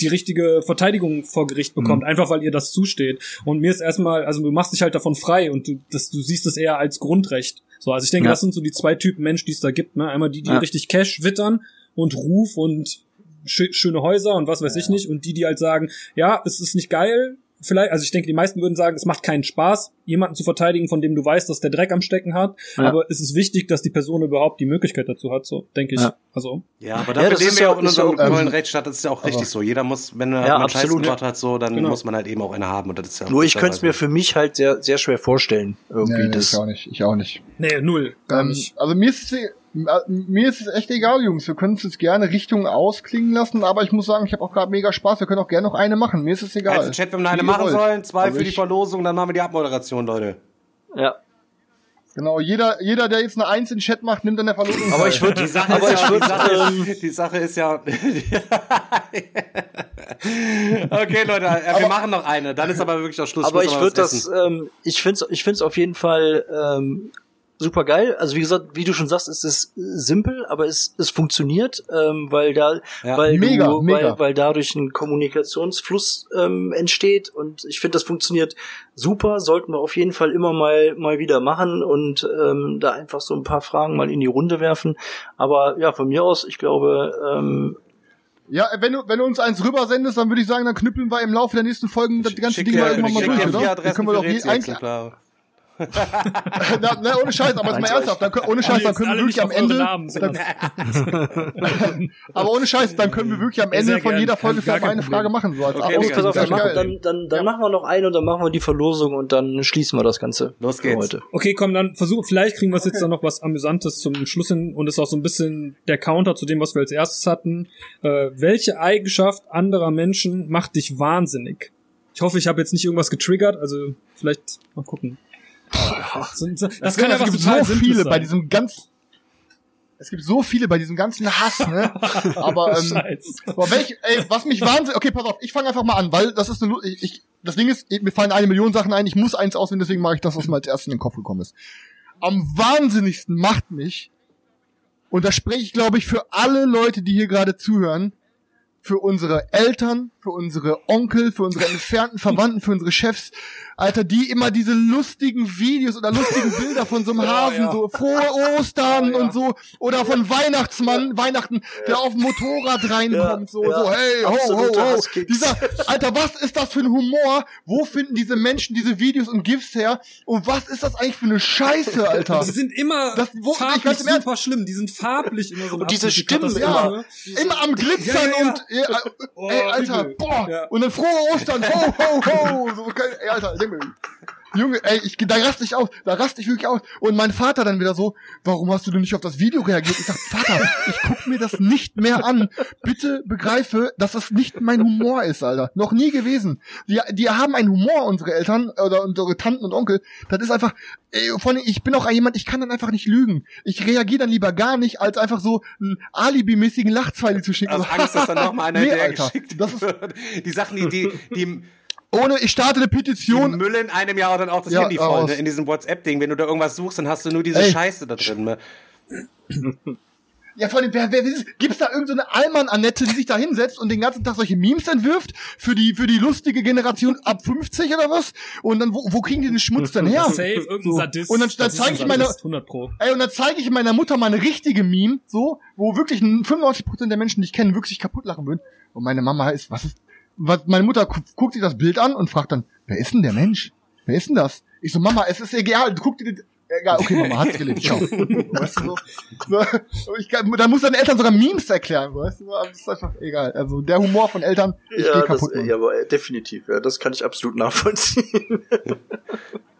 die richtige Verteidigung vor Gericht Mhm. bekommt, einfach weil ihr das zusteht. Und mir ist erstmal, also du machst dich halt davon frei und du, das, du siehst es eher als Grundrecht. So, also ich denke, Ja. das sind so die zwei Typen Mensch, die es da gibt. Ne? Einmal die, die Ja. richtig Cash wittern und Ruf und schö schöne Häuser und was weiß ich nicht, und die, die halt sagen, ja, es ist nicht geil, vielleicht, also ich denke, die meisten würden sagen, es macht keinen Spaß, jemanden zu verteidigen, von dem du weißt, dass der Dreck am Stecken hat. Ja. Aber es ist wichtig, dass die Person überhaupt die Möglichkeit dazu hat, so denke ich. Ja. Also Ja, aber Ja, dafür das leben ist wir ja- auch in ja unserem tollen ähm, Rechtsstaat, das ist ja auch richtig so. Jeder muss, wenn er Ja, mal Scheiß absolut. gemacht hat, so, dann Genau. muss man halt eben auch eine haben. Und das ist ja Nur ich könnte es mir für mich halt sehr, sehr schwer vorstellen. Irgendwie Nee, nee, das. ich auch nicht. Ich auch nicht. nee, null, gar Ähm, nicht. also mir ist es äh, mir ist es echt egal, Jungs. Wir können es jetzt gerne Richtung ausklingen lassen, aber ich muss sagen, ich habe auch gerade mega Spaß. Wir können auch gerne noch eine machen. Mir ist es egal. Also Chat, wenn wir eine machen wollt. sollen, zwei Also für die Verlosung, dann machen wir die Abmoderation, Leute. Ja. Genau, jeder, jeder, der jetzt eine Eins in Chat macht, nimmt an der Verlosung Aber ich würde, Die Sache aber ist ich ja, die, Sache ähm, ist, die Sache ist ja. okay, Leute, äh, wir machen noch eine. Dann ist aber wirklich auch Schluss. aber ich würde das, ähm, ich finde es ich find's auf jeden Fall ähm, super geil. Also wie gesagt, wie du schon sagst, es ist simpel, aber es, es funktioniert, ähm, weil da, Ja. weil Mega, du, mega. Weil, weil dadurch ein Kommunikationsfluss ähm, entsteht und ich finde, das funktioniert super. Sollten wir auf jeden Fall immer mal mal wieder machen und ähm, da einfach so ein paar Fragen mal in die Runde werfen. Aber ja, von mir aus, ich glaube, ähm, Ja, wenn du, wenn du uns eins rübersendest, dann würde ich sagen, dann knüppeln wir im Laufe der nächsten Folgen das ganze Ding mal irgendwann mal durch, oder? Dann können wir für doch je, eigentlich. Na, na, ohne Scheiß, aber jetzt mal ernsthaft, dann, können- ohne Scheiß, dann können wir wirklich am Ende, Namen, dann, aber ohne Scheiß, dann können wir wirklich am Ende von jeder Folge vielleicht eine Problem. Frage machen, so als Okay. Digga, pass auf, dann, machen, dann, dann, dann machen wir noch eine und dann machen wir die Verlosung und dann schließen wir das Ganze. Los geht's. Heute. Okay, komm, dann versuch, vielleicht kriegen wir es jetzt dann noch was Amüsantes zum Schluss hin und ist auch so ein bisschen der Counter zu dem, was wir als erstes hatten. Äh, welche Eigenschaft anderer Menschen macht dich wahnsinnig? Ich hoffe, ich habe jetzt nicht irgendwas getriggert, also vielleicht mal gucken. Das, sind- das, Das, kann es einfach gibt total so viele sein. bei diesem ganz, es gibt so viele bei diesem ganzen Hass, ne? Aber ähm. Boah, welch, ey, was mich wahnsinnig, okay, pass auf, ich fange einfach mal an, weil das ist eine, ich, ich, das Ding ist, mir fallen eine Million Sachen ein, ich muss eins auswählen, deswegen mache ich das, was mir als erstes in den Kopf gekommen ist. Am wahnsinnigsten macht mich, und da spreche ich, glaube ich, für alle Leute, die hier gerade zuhören, für unsere Eltern, für unsere Onkel, für unsere entfernten Verwandten, für unsere Chefs, Alter, die immer diese lustigen Videos oder lustigen Bilder von so einem Hasen, ja. so frohe Ostern und so, oder von Weihnachtsmann, Weihnachten, der auf dem Motorrad reinkommt, so, ja. so, hey, ho, ho, ho. Dieser, Alter, was ist das für ein Humor? Wo finden diese Menschen diese Videos und GIFs her? Und was ist das eigentlich für eine Scheiße, Alter? Die sind immer Das- wo- ich farblich Ernst- super schlimm. Die sind farblich immer so Und diese Stimmen, Katastrophe. Immer am Glitzern Ja, ja, ja. und, ja, äh, Oh, ey, Alter, übel. boah, Ja. und dann frohe Ostern, ho, ho, ho, so, ey, Alter, Junge, Junge, ey, ich, da raste ich aus, da raste ich wirklich aus. Und mein Vater dann wieder so, warum hast du denn nicht auf das Video reagiert? Ich sag, Vater, ich guck mir das nicht mehr an. Bitte begreife, dass das nicht mein Humor ist, Alter. Noch nie gewesen. Die, die haben einen Humor, unsere Eltern, oder unsere Tanten und Onkel. Das ist einfach, ey, allem, ich bin auch jemand, ich kann dann einfach nicht lügen. Ich reagiere dann lieber gar nicht, als einfach so einen alibimäßigen Lachzweil zu schicken. Aus So, Angst, dass dann nochmal einer nee, Alter, geschickt das ist. Die Sachen, die, die, die, ohne, ich starte eine die Petition. Müll in einem Jahr dann auch das Ja, Handy voll, ne? in diesem WhatsApp-Ding. Wenn du da irgendwas suchst, dann hast du nur diese Ey. Scheiße da drin. Ne? Ja, vor allem, wer, wer, wer gibt's da irgendeine so Allmann-Annette, die sich da hinsetzt und den ganzen Tag solche Memes entwirft für die, für die lustige Generation ab 50 oder was? Und dann, wo, wo kriegen die den Schmutz denn her? Safe, irgendein So. Sadist. Und dann, dann ist zeige ich meiner, Sadist, 100 Pro. ey, und dann zeige ich meiner Mutter mal eine richtige Meme, so, wo wirklich 95% der Menschen, die ich kenne, wirklich kaputt lachen würden. Und meine Mama ist, was ist, was, meine Mutter gu guckt sich das Bild an und fragt dann, wer ist denn der Mensch? Wer ist denn das? Ich so, Mama, es ist egal, guck dir den, egal, okay, Mama, hat's gelegt, ciao. Weißt du, so, so ich, da muss deine Eltern sogar Memes erklären, weißt du, aber das ist einfach egal. Also, der Humor von Eltern, ich ja, geh das, kaputt. Mann. ja, aber äh, definitiv, ja, das kann ich absolut nachvollziehen.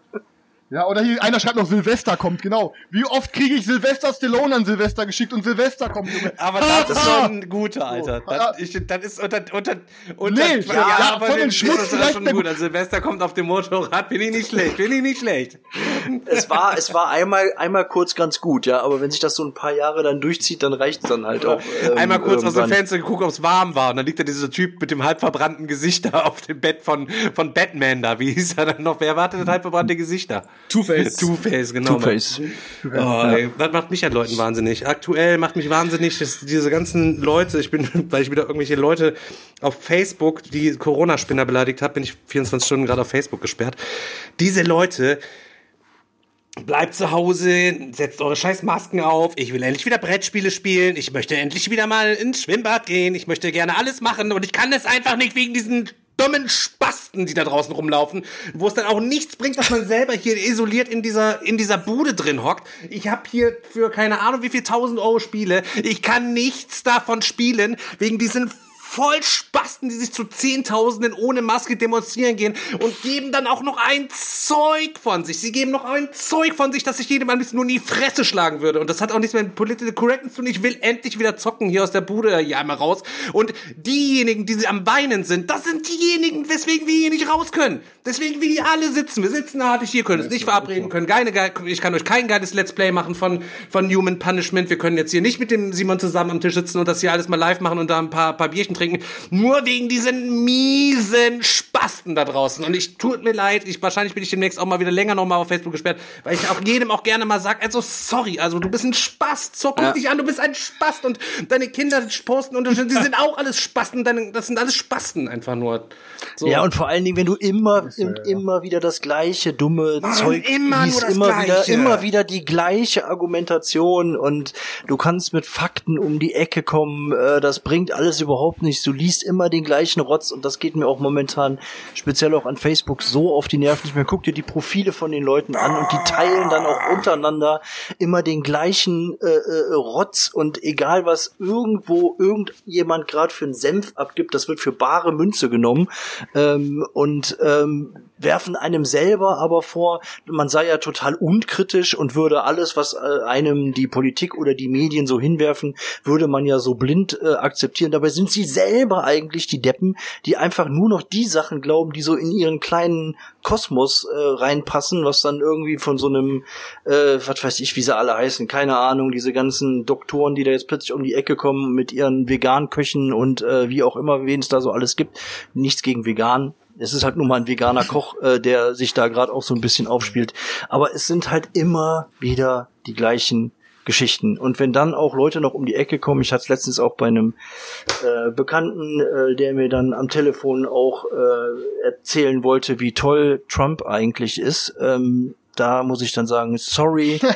Ja, oder hier, einer schreibt noch, Silvester kommt, genau. Wie oft kriege ich Silvester Stallone an Silvester geschickt und Silvester kommt, Junge. Aber das ist schon ein guter, Alter. Das, ich, das ist unter, unter, unter Nee, ja, ja, aber von den ist Schmutz das vielleicht schon gut. Also Silvester kommt auf dem Motorrad, bin ich nicht schlecht, bin ich nicht schlecht. es war, es war einmal, einmal kurz ganz gut, ja, aber wenn sich das so ein paar Jahre dann durchzieht, dann reicht's dann halt auch. ähm, Einmal kurz aus dem. Fenster geguckt, ob es warm war. Und dann liegt da dieser Typ mit dem halb verbrannten Gesicht da auf dem Bett von, von Batman da. Wie hieß er dann noch? Wer erwartet das halb verbrannte Gesichter? Two-Face. Two-Face, genau. Two-Face. Oh, ey, das macht mich an Leuten wahnsinnig. Aktuell macht mich wahnsinnig, dass diese ganzen Leute, ich bin, weil ich wieder irgendwelche Leute auf Facebook, die Corona-Spinner beleidigt habe, bin ich 24 Stunden gerade auf Facebook gesperrt. Diese Leute, bleibt zu Hause, setzt eure scheiß Masken auf, ich will endlich wieder Brettspiele spielen, ich möchte endlich wieder mal ins Schwimmbad gehen, ich möchte gerne alles machen und ich kann es einfach nicht wegen diesen dummen Spasten, die da draußen rumlaufen, wo es dann auch nichts bringt, dass man selber hier isoliert in dieser, in dieser Bude drin hockt. Ich habe hier für keine Ahnung wie viel tausend Euro Spiele. Ich kann nichts davon spielen, wegen diesen voll Spasten, die sich zu Zehntausenden ohne Maske demonstrieren gehen und geben dann auch noch ein Zeug von sich. Sie geben noch ein Zeug von sich, dass sich jedem ein bisschen nur in die Fresse schlagen würde. Und das hat auch nichts mehr mit Political Correctness zu tun. Ich will endlich wieder zocken hier aus der Bude hier einmal raus. Und diejenigen, die sie am Beinen sind, das sind diejenigen, weswegen wir hier nicht raus können. Deswegen wir hier alle sitzen. Wir sitzen da, hatte ich hier, können uns nicht verabreden, können keine, ich kann euch kein geiles Let's Play machen von, von Human Punishment. Wir können jetzt hier nicht mit dem Simon zusammen am Tisch sitzen und das hier alles mal live machen und da ein paar, paar Bierchen trinken. Nur wegen diesen miesen Spasten da draußen. Und ich tut mir leid, ich, wahrscheinlich bin ich demnächst auch mal wieder länger noch mal auf Facebook gesperrt, weil ich auch jedem auch gerne mal sag, also sorry, also du bist ein Spast, so guck Ja. dich an, du bist ein Spast und deine Kinder posten und sie sind auch alles Spasten, deine, das sind alles Spasten einfach nur. So. Ja, und vor allen Dingen, wenn du immer und immer wieder das gleiche dumme Zeug immer liest, nur das immer wieder, Gleiche. immer wieder die gleiche Argumentation und du kannst mit Fakten um die Ecke kommen, äh, das bringt alles überhaupt nichts. Du liest immer den gleichen Rotz und das geht mir auch momentan, speziell auch an Facebook, so auf die Nerven. Ich mir guck dir die Profile von den Leuten an und die teilen dann auch untereinander immer den gleichen äh, äh, Rotz und egal was irgendwo irgendjemand gerade für einen Senf abgibt, das wird für bare Münze genommen ähm, und ähm, werfen einem selber aber vor, man sei ja total unkritisch und würde alles, was äh, einem die Politik oder die Medien so hinwerfen, würde man ja so blind äh, akzeptieren. Dabei sind sie selber eigentlich die Deppen, die einfach nur noch die Sachen glauben, die so in ihren kleinen Kosmos äh, reinpassen, was dann irgendwie von so einem, äh, was weiß ich, wie sie alle heißen, keine Ahnung, diese ganzen Doktoren, die da jetzt plötzlich um die Ecke kommen mit ihren Vegan-Köchen und äh, wie auch immer, wen es da so alles gibt. Nichts gegen vegan, es ist halt nur mal ein veganer Koch, äh, der sich da gerade auch so ein bisschen aufspielt. Aber es sind halt immer wieder die gleichen Geschichten. Und wenn dann auch Leute noch um die Ecke kommen, ich hatte es letztens auch bei einem äh, Bekannten, äh, der mir dann am Telefon auch äh, erzählen wollte, wie toll Trump eigentlich ist, ähm, da muss ich dann sagen, sorry,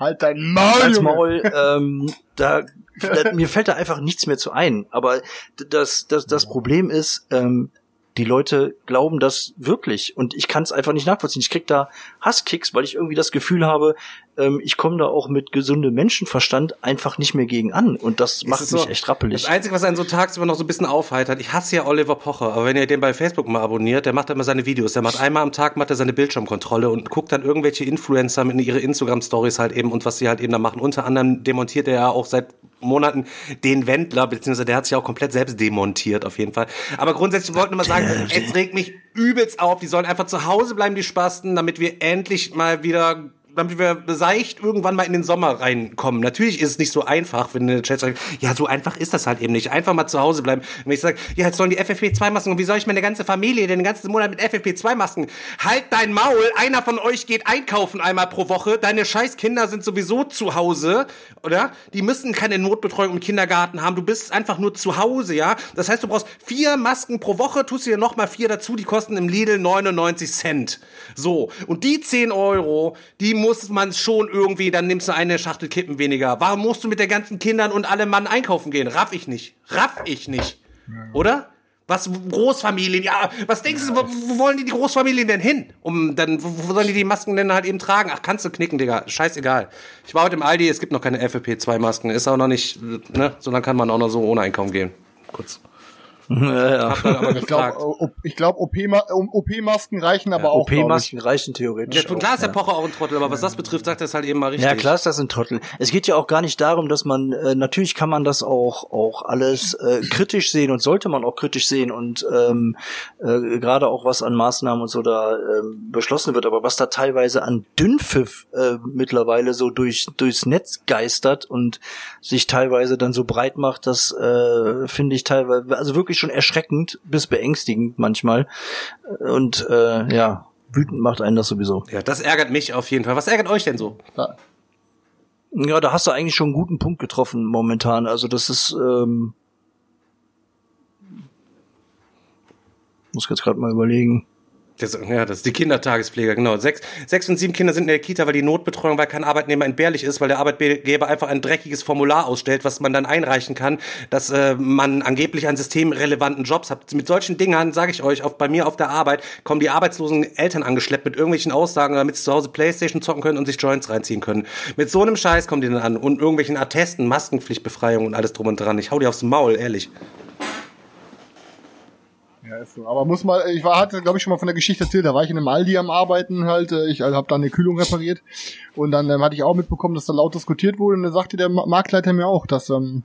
Halt dein Maul, als. Maul, ähm, da, da, mir fällt da einfach nichts mehr zu ein. Aber das, das, das Problem ist, ähm, die Leute glauben das wirklich und ich kann es einfach nicht nachvollziehen. Ich krieg da Hasskicks, weil ich irgendwie das Gefühl habe, ähm, ich komme da auch mit gesundem Menschenverstand einfach nicht mehr gegen an und das macht ist mich so- echt rappelig. Das Einzige, was einen so tagsüber noch so ein bisschen aufheitert, ich hasse ja Oliver Pocher, aber wenn ihr den bei Facebook mal abonniert, der macht immer seine Videos, der macht einmal am Tag macht er seine Bildschirmkontrolle und guckt dann irgendwelche Influencer mit ihre Instagram-Stories halt eben und was sie halt eben da machen. Unter anderem demontiert er ja auch seit Monaten den Wendler, beziehungsweise der hat sich auch komplett selbst demontiert auf jeden Fall. Aber grundsätzlich wollten wir mal sagen, es regt mich übelst auf, die sollen einfach zu Hause bleiben, die Spasten, damit wir endlich mal wieder damit wir seicht irgendwann mal in den Sommer reinkommen. Natürlich ist es nicht so einfach, wenn eine Chat sagt, ja, so einfach ist das halt eben nicht. Einfach mal zu Hause bleiben. Wenn ich sage, ja, jetzt sollen die FFP2-Masken und wie soll ich meine ganze Familie den ganzen Monat mit FFP2-Masken? Halt dein Maul, einer von euch geht einkaufen einmal pro Woche, deine scheiß Kinder sind sowieso zu Hause, oder? Die müssen keine Notbetreuung im Kindergarten haben, du bist einfach nur zu Hause, ja? Das heißt, du brauchst vier Masken pro Woche, tust dir noch mal vier dazu, die kosten im Lidl 99 Cent. So, und die 10 Euro, die muss man schon irgendwie, dann nimmst du eine Schachtel Kippen weniger. Warum musst du mit den ganzen Kindern und allem Mann einkaufen gehen? Raff ich nicht. Raff ich nicht. Oder? Was Großfamilien, ja, was denkst du, wo, wo wollen die die Großfamilien denn hin? Um dann, wo, wo sollen die die Masken denn halt eben tragen? Ach, kannst du knicken, Digga, scheißegal. Ich war heute im Aldi, es gibt noch keine FFP2-Masken, ist auch noch nicht, ne, so dann kann man auch noch so ohne einkaufen gehen. Kurz. Ja, ja. Ich glaube, glaub, OP-Masken reichen aber auch. glaub ich. OP-Masken reichen theoretisch. Ja, klar ist der Pocher auch ein Trottel, aber was das betrifft, sagt er es halt eben mal richtig. Ja, klar ist das ein Trottel. Es geht ja auch gar nicht darum, dass man, äh, natürlich kann man das auch, auch alles äh, kritisch sehen und sollte man auch kritisch sehen und ähm, äh, gerade auch was an Maßnahmen und so da ähm, beschlossen wird, aber was da teilweise an Dünnpfiff äh, mittlerweile so durch, durchs Netz geistert und sich teilweise dann so breit macht, das äh, finde ich teilweise, also wirklich schon erschreckend bis beängstigend manchmal und äh, ja, wütend macht einen das sowieso. Ja, das ärgert mich auf jeden Fall. Was ärgert euch denn so? Da- Ja, da hast du eigentlich schon einen guten Punkt getroffen momentan. Also das ist, ähm, muss jetzt gerade mal überlegen. Das, ja, das ist die Kindertagespfleger, genau. Sechs, sechs und sieben Kinder sind in der Kita, weil die Notbetreuung, weil kein Arbeitnehmer entbehrlich ist, weil der Arbeitgeber einfach ein dreckiges Formular ausstellt, was man dann einreichen kann, dass äh, man angeblich einen systemrelevanten Jobs hat. Mit solchen Dingern, sage ich euch, auf, bei mir auf der Arbeit kommen die arbeitslosen Eltern angeschleppt mit irgendwelchen Aussagen, damit sie zu Hause Playstation zocken können und sich Joints reinziehen können. Mit so einem Scheiß kommen die dann an und irgendwelchen Attesten, Maskenpflichtbefreiung und alles drum und dran. Ich hau dir aufs Maul, ehrlich. Ja, ist so. Aber muss mal, ich war, hatte, glaube ich, schon mal von der Geschichte erzählt, da war ich in einem Aldi am Arbeiten halt, äh, ich also, habe da eine Kühlung repariert. Und dann ähm, hatte ich auch mitbekommen, dass da laut diskutiert wurde. Und dann sagte der Marktleiter mir auch, dass, ähm,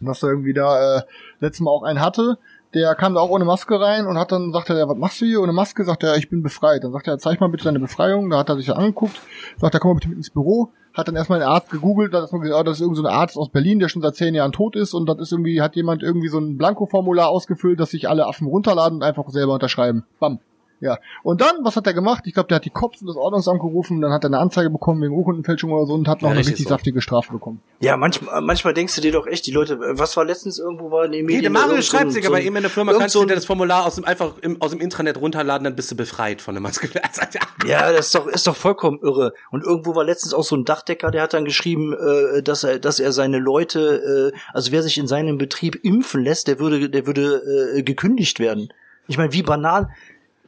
dass er irgendwie da äh, letztes Mal auch einen hatte, der kam da auch ohne Maske rein und hat dann, sagt er, was machst du hier ohne Maske? Sagt er, ich bin befreit. Dann sagt er, zeig mal bitte deine Befreiung. Da hat er sich ja angeguckt, sagt er, komm mal bitte mit ins Büro hat dann erstmal einen Arzt gegoogelt, da hat gesagt, oh, das ist irgendein so ein Arzt aus Berlin, der schon seit zehn Jahren tot ist und das ist irgendwie, hat jemand irgendwie so ein Blanko-Formular ausgefüllt, dass sich alle Affen runterladen und einfach selber unterschreiben. Bam. Ja. Und dann, was hat er gemacht? Ich glaube, der hat die Cops und das Ordnungsamt gerufen, dann hat er eine Anzeige bekommen wegen Urkundenfälschung oder so und hat noch ja, eine richtig so. saftige Strafe bekommen. Ja, manchmal, manchmal denkst du dir doch echt, die Leute, was war letztens irgendwo war in den Medien? Nee, der Mario schreibt sich, aber eben in der Firma kannst du dir das Formular aus dem, einfach im, aus dem Intranet runterladen, dann bist du befreit von der Maske. ja, das ist doch, ist doch vollkommen irre. Und irgendwo war letztens auch so ein Dachdecker, der hat dann geschrieben, äh, dass er, dass er seine Leute, äh, also wer sich in seinem Betrieb impfen lässt, der würde, der würde äh, gekündigt werden. Ich meine, wie banal,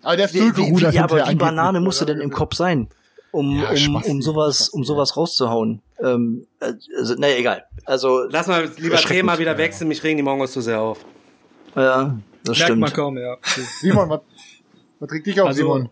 aber der ist wie, wie, wie, ja, aber wie Banane musst du denn im Kopf sein, um, ja, um, um sowas, um sowas rauszuhauen? Ähm, also, naja, egal. Also lass mal lieber Thema wieder wechseln. Mich regen die Mongos zu sehr auf. Ja, das Merkt stimmt. man kaum, ja. Simon, was, was regt dich auf, also, Simon?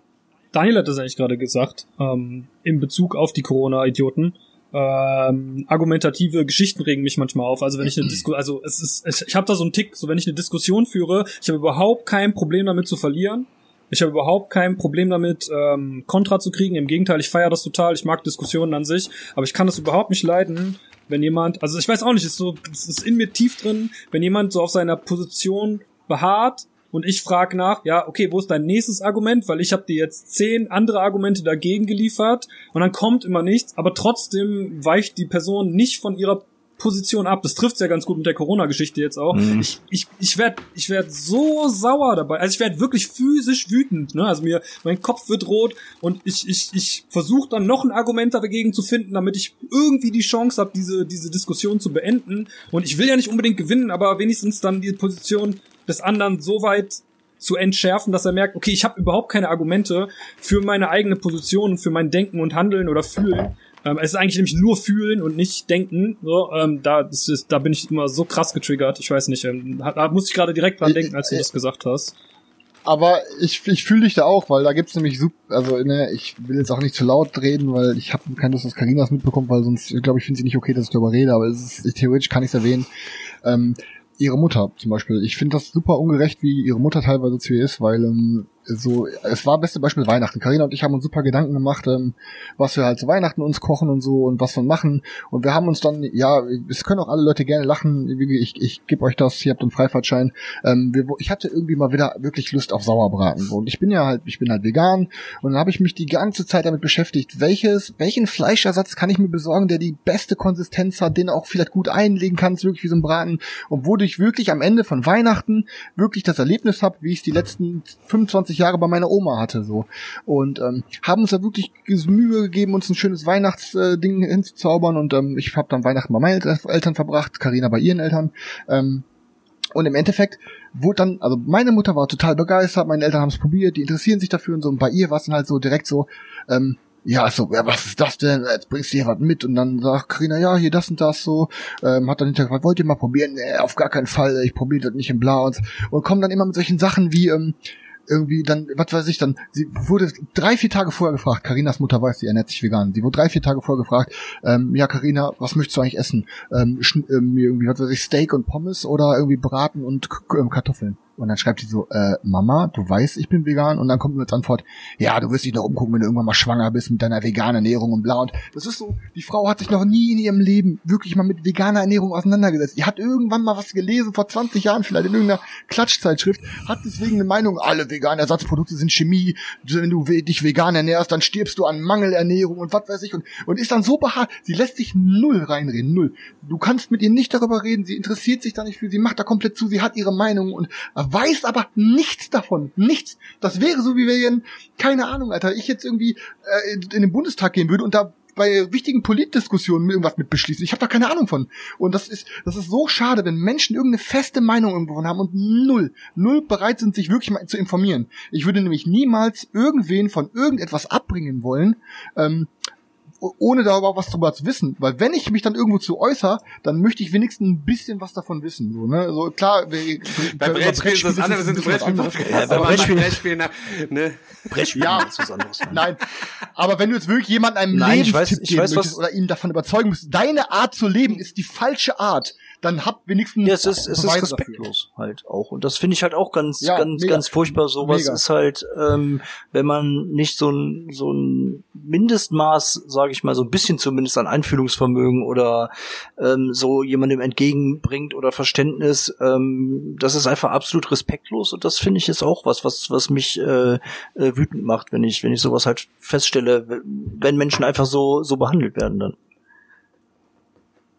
Daniel hat das eigentlich gerade gesagt, ähm, in Bezug auf die Corona-Idioten. Ähm, argumentative Geschichten regen mich manchmal auf. Also wenn ich eine Diskussion, also es ist, ich habe da so einen Tick, so wenn ich eine Diskussion führe, ich habe überhaupt kein Problem damit zu verlieren. Ich habe überhaupt kein Problem damit, ähm, Kontra zu kriegen. Im Gegenteil, ich feiere das total. Ich mag Diskussionen an sich, aber ich kann das überhaupt nicht leiden, wenn jemand, also ich weiß auch nicht, ist so, es ist in mir tief drin, wenn jemand so auf seiner Position beharrt und ich frage nach, ja, okay, wo ist dein nächstes Argument? Weil ich habe dir jetzt zehn andere Argumente dagegen geliefert und dann kommt immer nichts, aber trotzdem weicht die Person nicht von ihrer Position ab. Das trifft ja ganz gut mit der Corona-Geschichte jetzt auch. Mhm. Ich, ich, ich werde ich werd so sauer dabei. Also ich werde wirklich physisch wütend. Ne? Also mir, mein Kopf wird rot und ich, ich, ich versuche dann noch ein Argument dagegen zu finden, damit ich irgendwie die Chance habe, diese, diese Diskussion zu beenden. Und ich will ja nicht unbedingt gewinnen, aber wenigstens dann die Position des anderen so weit zu entschärfen, dass er merkt, okay, ich habe überhaupt keine Argumente für meine eigene Position, für mein Denken und Handeln oder Fühlen. Ähm, es ist eigentlich nämlich nur fühlen und nicht denken. So, ähm, da, das ist, da bin ich immer so krass getriggert. Ich weiß nicht, ähm, da, musste ich gerade direkt dran denken, als du das gesagt hast. Aber ich, ich fühle dich da auch, weil da gibt's nämlich super, also ne, ich will jetzt auch nicht zu laut reden, weil ich habe keine Lust, dass Karina das mitbekommt, weil sonst, glaube ich, finde sie nicht okay, dass ich darüber rede, aber es ist, theoretisch kann ich es erwähnen. Ähm, ihre Mutter zum Beispiel. Ich finde das super ungerecht, wie ihre Mutter teilweise zu ihr ist, weil ähm, so, es war beste Beispiel Weihnachten. Karina und ich haben uns super Gedanken gemacht, ähm, was wir halt zu Weihnachten uns kochen und so und was wir machen. Und wir haben uns dann, ja, es können auch alle Leute gerne lachen. Ich, ich gebe euch das, ihr habt einen Freifahrtschein. Ähm, wir, ich hatte irgendwie mal wieder wirklich Lust auf Sauerbraten. Und ich bin ja halt, ich bin halt vegan. Und dann habe ich mich die ganze Zeit damit beschäftigt, welches, welchen Fleischersatz kann ich mir besorgen, der die beste Konsistenz hat, den auch vielleicht gut einlegen kann, wirklich wie so ein Braten. Und wurde ich wirklich am Ende von Weihnachten wirklich das Erlebnis habe, wie ich es die letzten 25 20 Jahre bei meiner Oma hatte so. Und ähm, haben uns da wirklich Mühe gegeben, uns ein schönes Weihnachtsding äh, hinzuzaubern. Und ähm, ich habe dann Weihnachten bei meinen Eltern verbracht, Karina bei ihren Eltern. Ähm, und im Endeffekt wurde dann, also meine Mutter war total begeistert, meine Eltern haben es probiert, die interessieren sich dafür und so. Und bei ihr war es dann halt so direkt so, ähm, ja, so, ja, was ist das denn? Jetzt bringst du hier was mit. Und dann sagt Karina, ja, hier das und das so, ähm, hat dann hinterher gefragt, wollt ihr mal probieren? Nee, auf gar keinen Fall, ich probiere das nicht im Blau und, und kommen dann immer mit solchen Sachen wie, ähm, irgendwie dann, was weiß ich, dann, sie wurde drei, vier Tage vorher gefragt, Karinas Mutter weiß, sie ernährt sich vegan, sie wurde drei, vier Tage vorher gefragt, ähm, ja, Karina, was möchtest du eigentlich essen? Ähm, ähm, irgendwie, was weiß ich, Steak und Pommes oder irgendwie Braten und ähm, Kartoffeln? Und dann schreibt sie so, äh, Mama, du weißt, ich bin vegan. Und dann kommt mir als Antwort, ja, du wirst dich noch umgucken, wenn du irgendwann mal schwanger bist mit deiner veganen Ernährung und bla. Und das ist so, die Frau hat sich noch nie in ihrem Leben wirklich mal mit veganer Ernährung auseinandergesetzt. Die hat irgendwann mal was gelesen, vor 20 Jahren vielleicht in irgendeiner Klatschzeitschrift, hat deswegen eine Meinung, alle veganen Ersatzprodukte sind Chemie, wenn du dich vegan ernährst, dann stirbst du an Mangelernährung und was weiß ich. Und, und ist dann so beharrt, sie lässt sich null reinreden, null. Du kannst mit ihr nicht darüber reden, sie interessiert sich da nicht für, sie macht da komplett zu, sie hat ihre Meinung und weiß aber nichts davon. Nichts. Das wäre so, wie wenn, keine Ahnung, Alter, ich jetzt irgendwie äh, in den Bundestag gehen würde und da bei wichtigen Politdiskussionen irgendwas mit beschließen. Ich habe da keine Ahnung von. Und das ist, das ist so schade, wenn Menschen irgendeine feste Meinung irgendwo haben und null, null bereit sind, sich wirklich mal zu informieren. Ich würde nämlich niemals irgendwen von irgendetwas abbringen wollen, ähm, ohne darüber was drüber zu wissen. Weil wenn ich mich dann irgendwo zu äußere, dann möchte ich wenigstens ein bisschen was davon wissen. So, ne? so klar, wir, bei Brettspielen ist das andere, wir sind Brettspiel Ja, bei Brettspielen, Brettspielen, ne? Brettspielen Ja. ist was anderes. Nein, aber wenn du jetzt wirklich jemandem einen Nein, ich Lebenstipp weiß- ich geben weiß, was- möchtest oder ihn davon überzeugen musst, deine Art zu leben ist die falsche Art, dann hab wenigstens Ja, es ist, es ist Beweise dafür. respektlos halt auch. Und das finde ich halt auch ganz, Ja, ganz, mega. ganz furchtbar. Sowas Mega. ist halt, ähm, wenn man nicht so ein, so ein Mindestmaß, sage ich mal, so ein bisschen zumindest an Einfühlungsvermögen oder ähm, so jemandem entgegenbringt oder Verständnis, ähm, das ist einfach absolut respektlos und das finde ich ist auch was, was, was mich äh, äh, wütend macht, wenn ich, wenn ich sowas halt feststelle, wenn Menschen einfach so, so behandelt werden dann.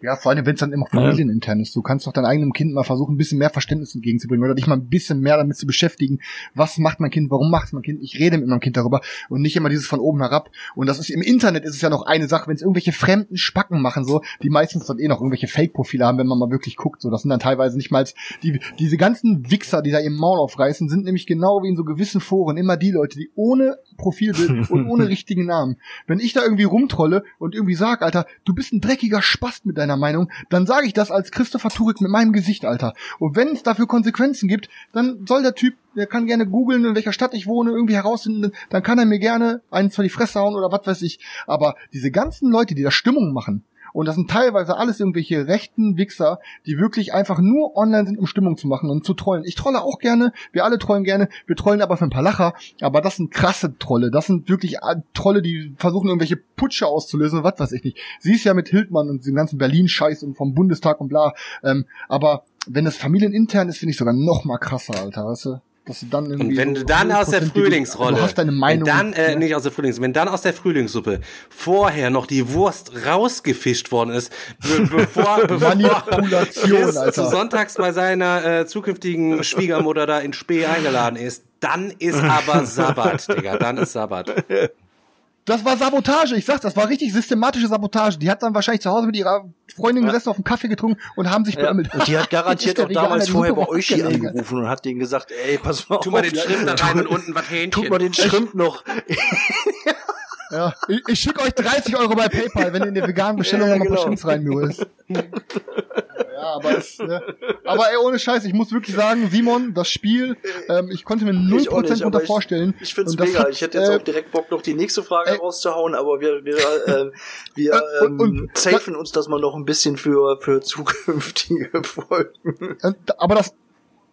Ja, vor allem, wenn es dann immer familienintern ist. Du kannst doch deinem eigenen Kind mal versuchen, ein bisschen mehr Verständnis entgegenzubringen oder dich mal ein bisschen mehr damit zu beschäftigen. Was macht mein Kind? Warum macht mein Kind? Ich rede mit meinem Kind darüber und nicht immer dieses von oben herab. Und das ist im Internet ist es ja noch eine Sache, wenn es irgendwelche fremden Spacken machen, so, die meistens dann eh noch irgendwelche Fake-Profile haben, wenn man mal wirklich guckt. So, das sind dann teilweise nicht mal die, diese ganzen Wichser, die da ihr Maul aufreißen, sind nämlich genau wie in so gewissen Foren immer die Leute, die ohne Profilbild und ohne richtigen Namen. Wenn ich da irgendwie rumtrolle und irgendwie sag, Alter, du bist ein dreckiger Spast mit deiner Meinung, dann sage ich das als Christopher Turek mit meinem Gesicht, Alter. Und wenn es dafür Konsequenzen gibt, dann soll der Typ, der kann gerne googeln, in welcher Stadt ich wohne, irgendwie herausfinden, dann kann er mir gerne eins vor die Fresse hauen oder was weiß ich. Aber diese ganzen Leute, die da Stimmung machen, und das sind teilweise alles irgendwelche rechten Wichser, die wirklich einfach nur online sind, um Stimmung zu machen und zu trollen. Ich trolle auch gerne, wir alle trollen gerne, wir trollen aber für ein paar Lacher, aber das sind krasse Trolle. Das sind wirklich äh, Trolle, die versuchen irgendwelche Putsche auszulösen was weiß ich nicht. Sie ist ja mit Hildmann und dem ganzen Berlin-Scheiß und vom Bundestag und bla. Ähm, aber wenn das familienintern ist, finde ich sogar noch mal krasser, Alter, weißt du? Dass du dann irgendwie Und wenn so du dann aus der 100% Frühlingsrolle, du hast deine Meinung, wenn dann, äh, ja. nicht aus der Frühlings, wenn dann aus der Frühlingssuppe vorher noch die Wurst rausgefischt worden ist, be bevor, bevor es Alter. sonntags bei seiner äh, zukünftigen Schwiegermutter da in Spee eingeladen ist, dann ist aber Sabbat, Digga, dann ist Sabbat. Das war Sabotage, ich sag's, das war richtig systematische Sabotage. Die hat dann wahrscheinlich zu Hause mit ihrer Freundin gesessen, auf einen Kaffee getrunken und haben sich Ja. beömmelt. Und die hat garantiert auch damals vorher bei euch hier angerufen und hat denen gesagt, ey, pass mal Tu mal auf, den Schrimp da rein und unten was Hähnchen. tut mal den Schrimp noch. Ja, ich, ich schicke euch 30 Euro bei PayPal, wenn ihr in der veganen Bestellung Ja, noch paar genau. Shrimps reinmühlt. ja, aber es, ne? aber ey, ohne Scheiß, ich muss wirklich sagen, Simon, das Spiel, ähm, ich konnte mir 0% Ich nicht, unter aber ich- vorstellen. Ich find's das mega. hat, ich hätte jetzt äh, auch direkt Bock, noch die nächste Frage ey. rauszuhauen, aber wir, wir, äh, wir Äh, und- ähm, und- safen uns das mal noch ein bisschen für, für zukünftige Folgen. Äh, aber das,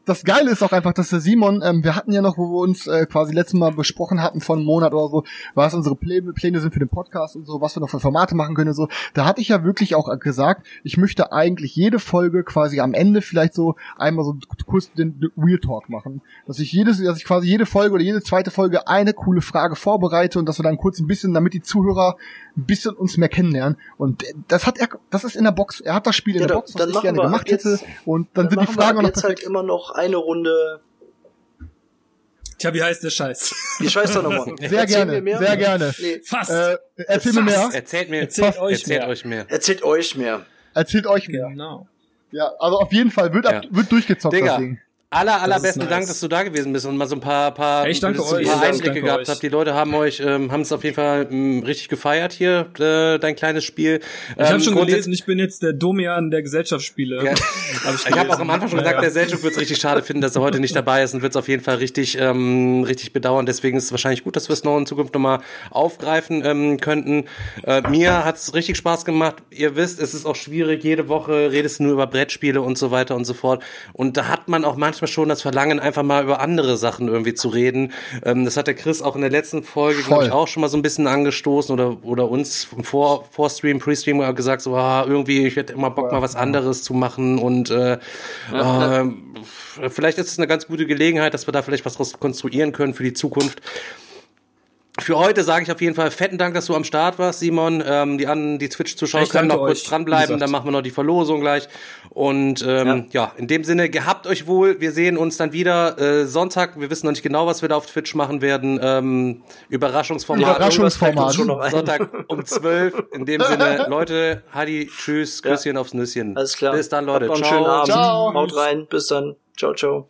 das Geile ist auch einfach, dass der Simon, ähm, wir hatten ja noch, wo wir uns äh, quasi letztes Mal besprochen hatten vor einem Monat oder so, was unsere Pläne, Pläne sind für den Podcast und so, was wir noch für Formate machen können und so. Da hatte ich ja wirklich auch gesagt, ich möchte eigentlich jede Folge quasi am Ende vielleicht so einmal so kurz den Real Talk machen. Dass ich jedes, dass ich quasi jede Folge oder jede zweite Folge eine coole Frage vorbereite und dass wir dann kurz ein bisschen, damit die Zuhörer ein bisschen uns mehr kennenlernen. Und das hat er, das ist in der Box. Er hat das Spiel in Ja, der dann- Box, was dann ich gerne wir ab gemacht jetzt- hätte. Und dann, sind die wir Fragen ab noch jetzt perfekt. halt immer noch eine Runde. Tja, wie heißt der Scheiß? Wie scheiß da nochmal? Sehr Erzähl gerne, mir mehr. sehr gerne. Nee, Fast. Äh, erzähl mir mehr. Erzählt mir, Erzählt euch erzählt mehr. euch mehr. erzählt euch mehr. Erzählt euch mehr. genau. Ja, also auf jeden Fall wird, ab, Ja. wird durchgezockt, Digga, das Ding. Aller, allerbesten nice. Dank, dass du da gewesen bist und mal so ein paar, paar, Ich danke so ein paar Ich danke Einblicke gehabt habt. Die Leute haben euch, ähm, haben es auf jeden Fall ähm, richtig gefeiert hier, äh, dein kleines Spiel. Ich habe schon gelesen, ich bin jetzt der Domian der Gesellschaftsspiele. Ja. Hab Ich habe auch am Anfang schon gesagt, Ja, der Selchuk wird es richtig schade finden, dass er heute nicht dabei ist und wird es auf jeden Fall richtig, ähm, richtig bedauern. Deswegen ist es wahrscheinlich gut, dass wir es noch in Zukunft nochmal aufgreifen ähm, könnten. Äh, mir hat es richtig Spaß gemacht. Ihr wisst, es ist auch schwierig. Jede Woche redest du nur über Brettspiele und so weiter und so fort. Und da hat man auch manchmal schon das Verlangen, einfach mal über andere Sachen irgendwie zu reden. Ähm, das hat der Chris auch in der letzten Folge, glaube ich, auch schon mal so ein bisschen angestoßen oder, oder uns im vor, vor Stream, Pre-Stream gesagt, so, ah, irgendwie, ich hätte immer Bock, mal was anderes zu machen und äh, äh, vielleicht ist es eine ganz gute Gelegenheit, dass wir da vielleicht was konstruieren können für die Zukunft. Für heute sage ich auf jeden Fall fetten Dank, dass du am Start warst, Simon. Ähm, die an die Twitch-Zuschauer können noch kurz euch, dranbleiben, wie gesagt. dann machen wir noch die Verlosung gleich. Und ähm, ja. in dem Sinne, gehabt euch wohl. Wir sehen uns dann wieder äh, Sonntag. Wir wissen noch nicht genau, was wir da auf Twitch machen werden. Ähm, Überraschungsformat. Überraschungsformat. Schon noch ein. Sonntag um 12. In dem Sinne, Leute, Hadi, tschüss, Küsschen aufs Nüsschen. Alles klar. Bis dann, Leute. Ciao. schönen Abend. Ciao. Haut rein. Bis dann. Ciao, ciao.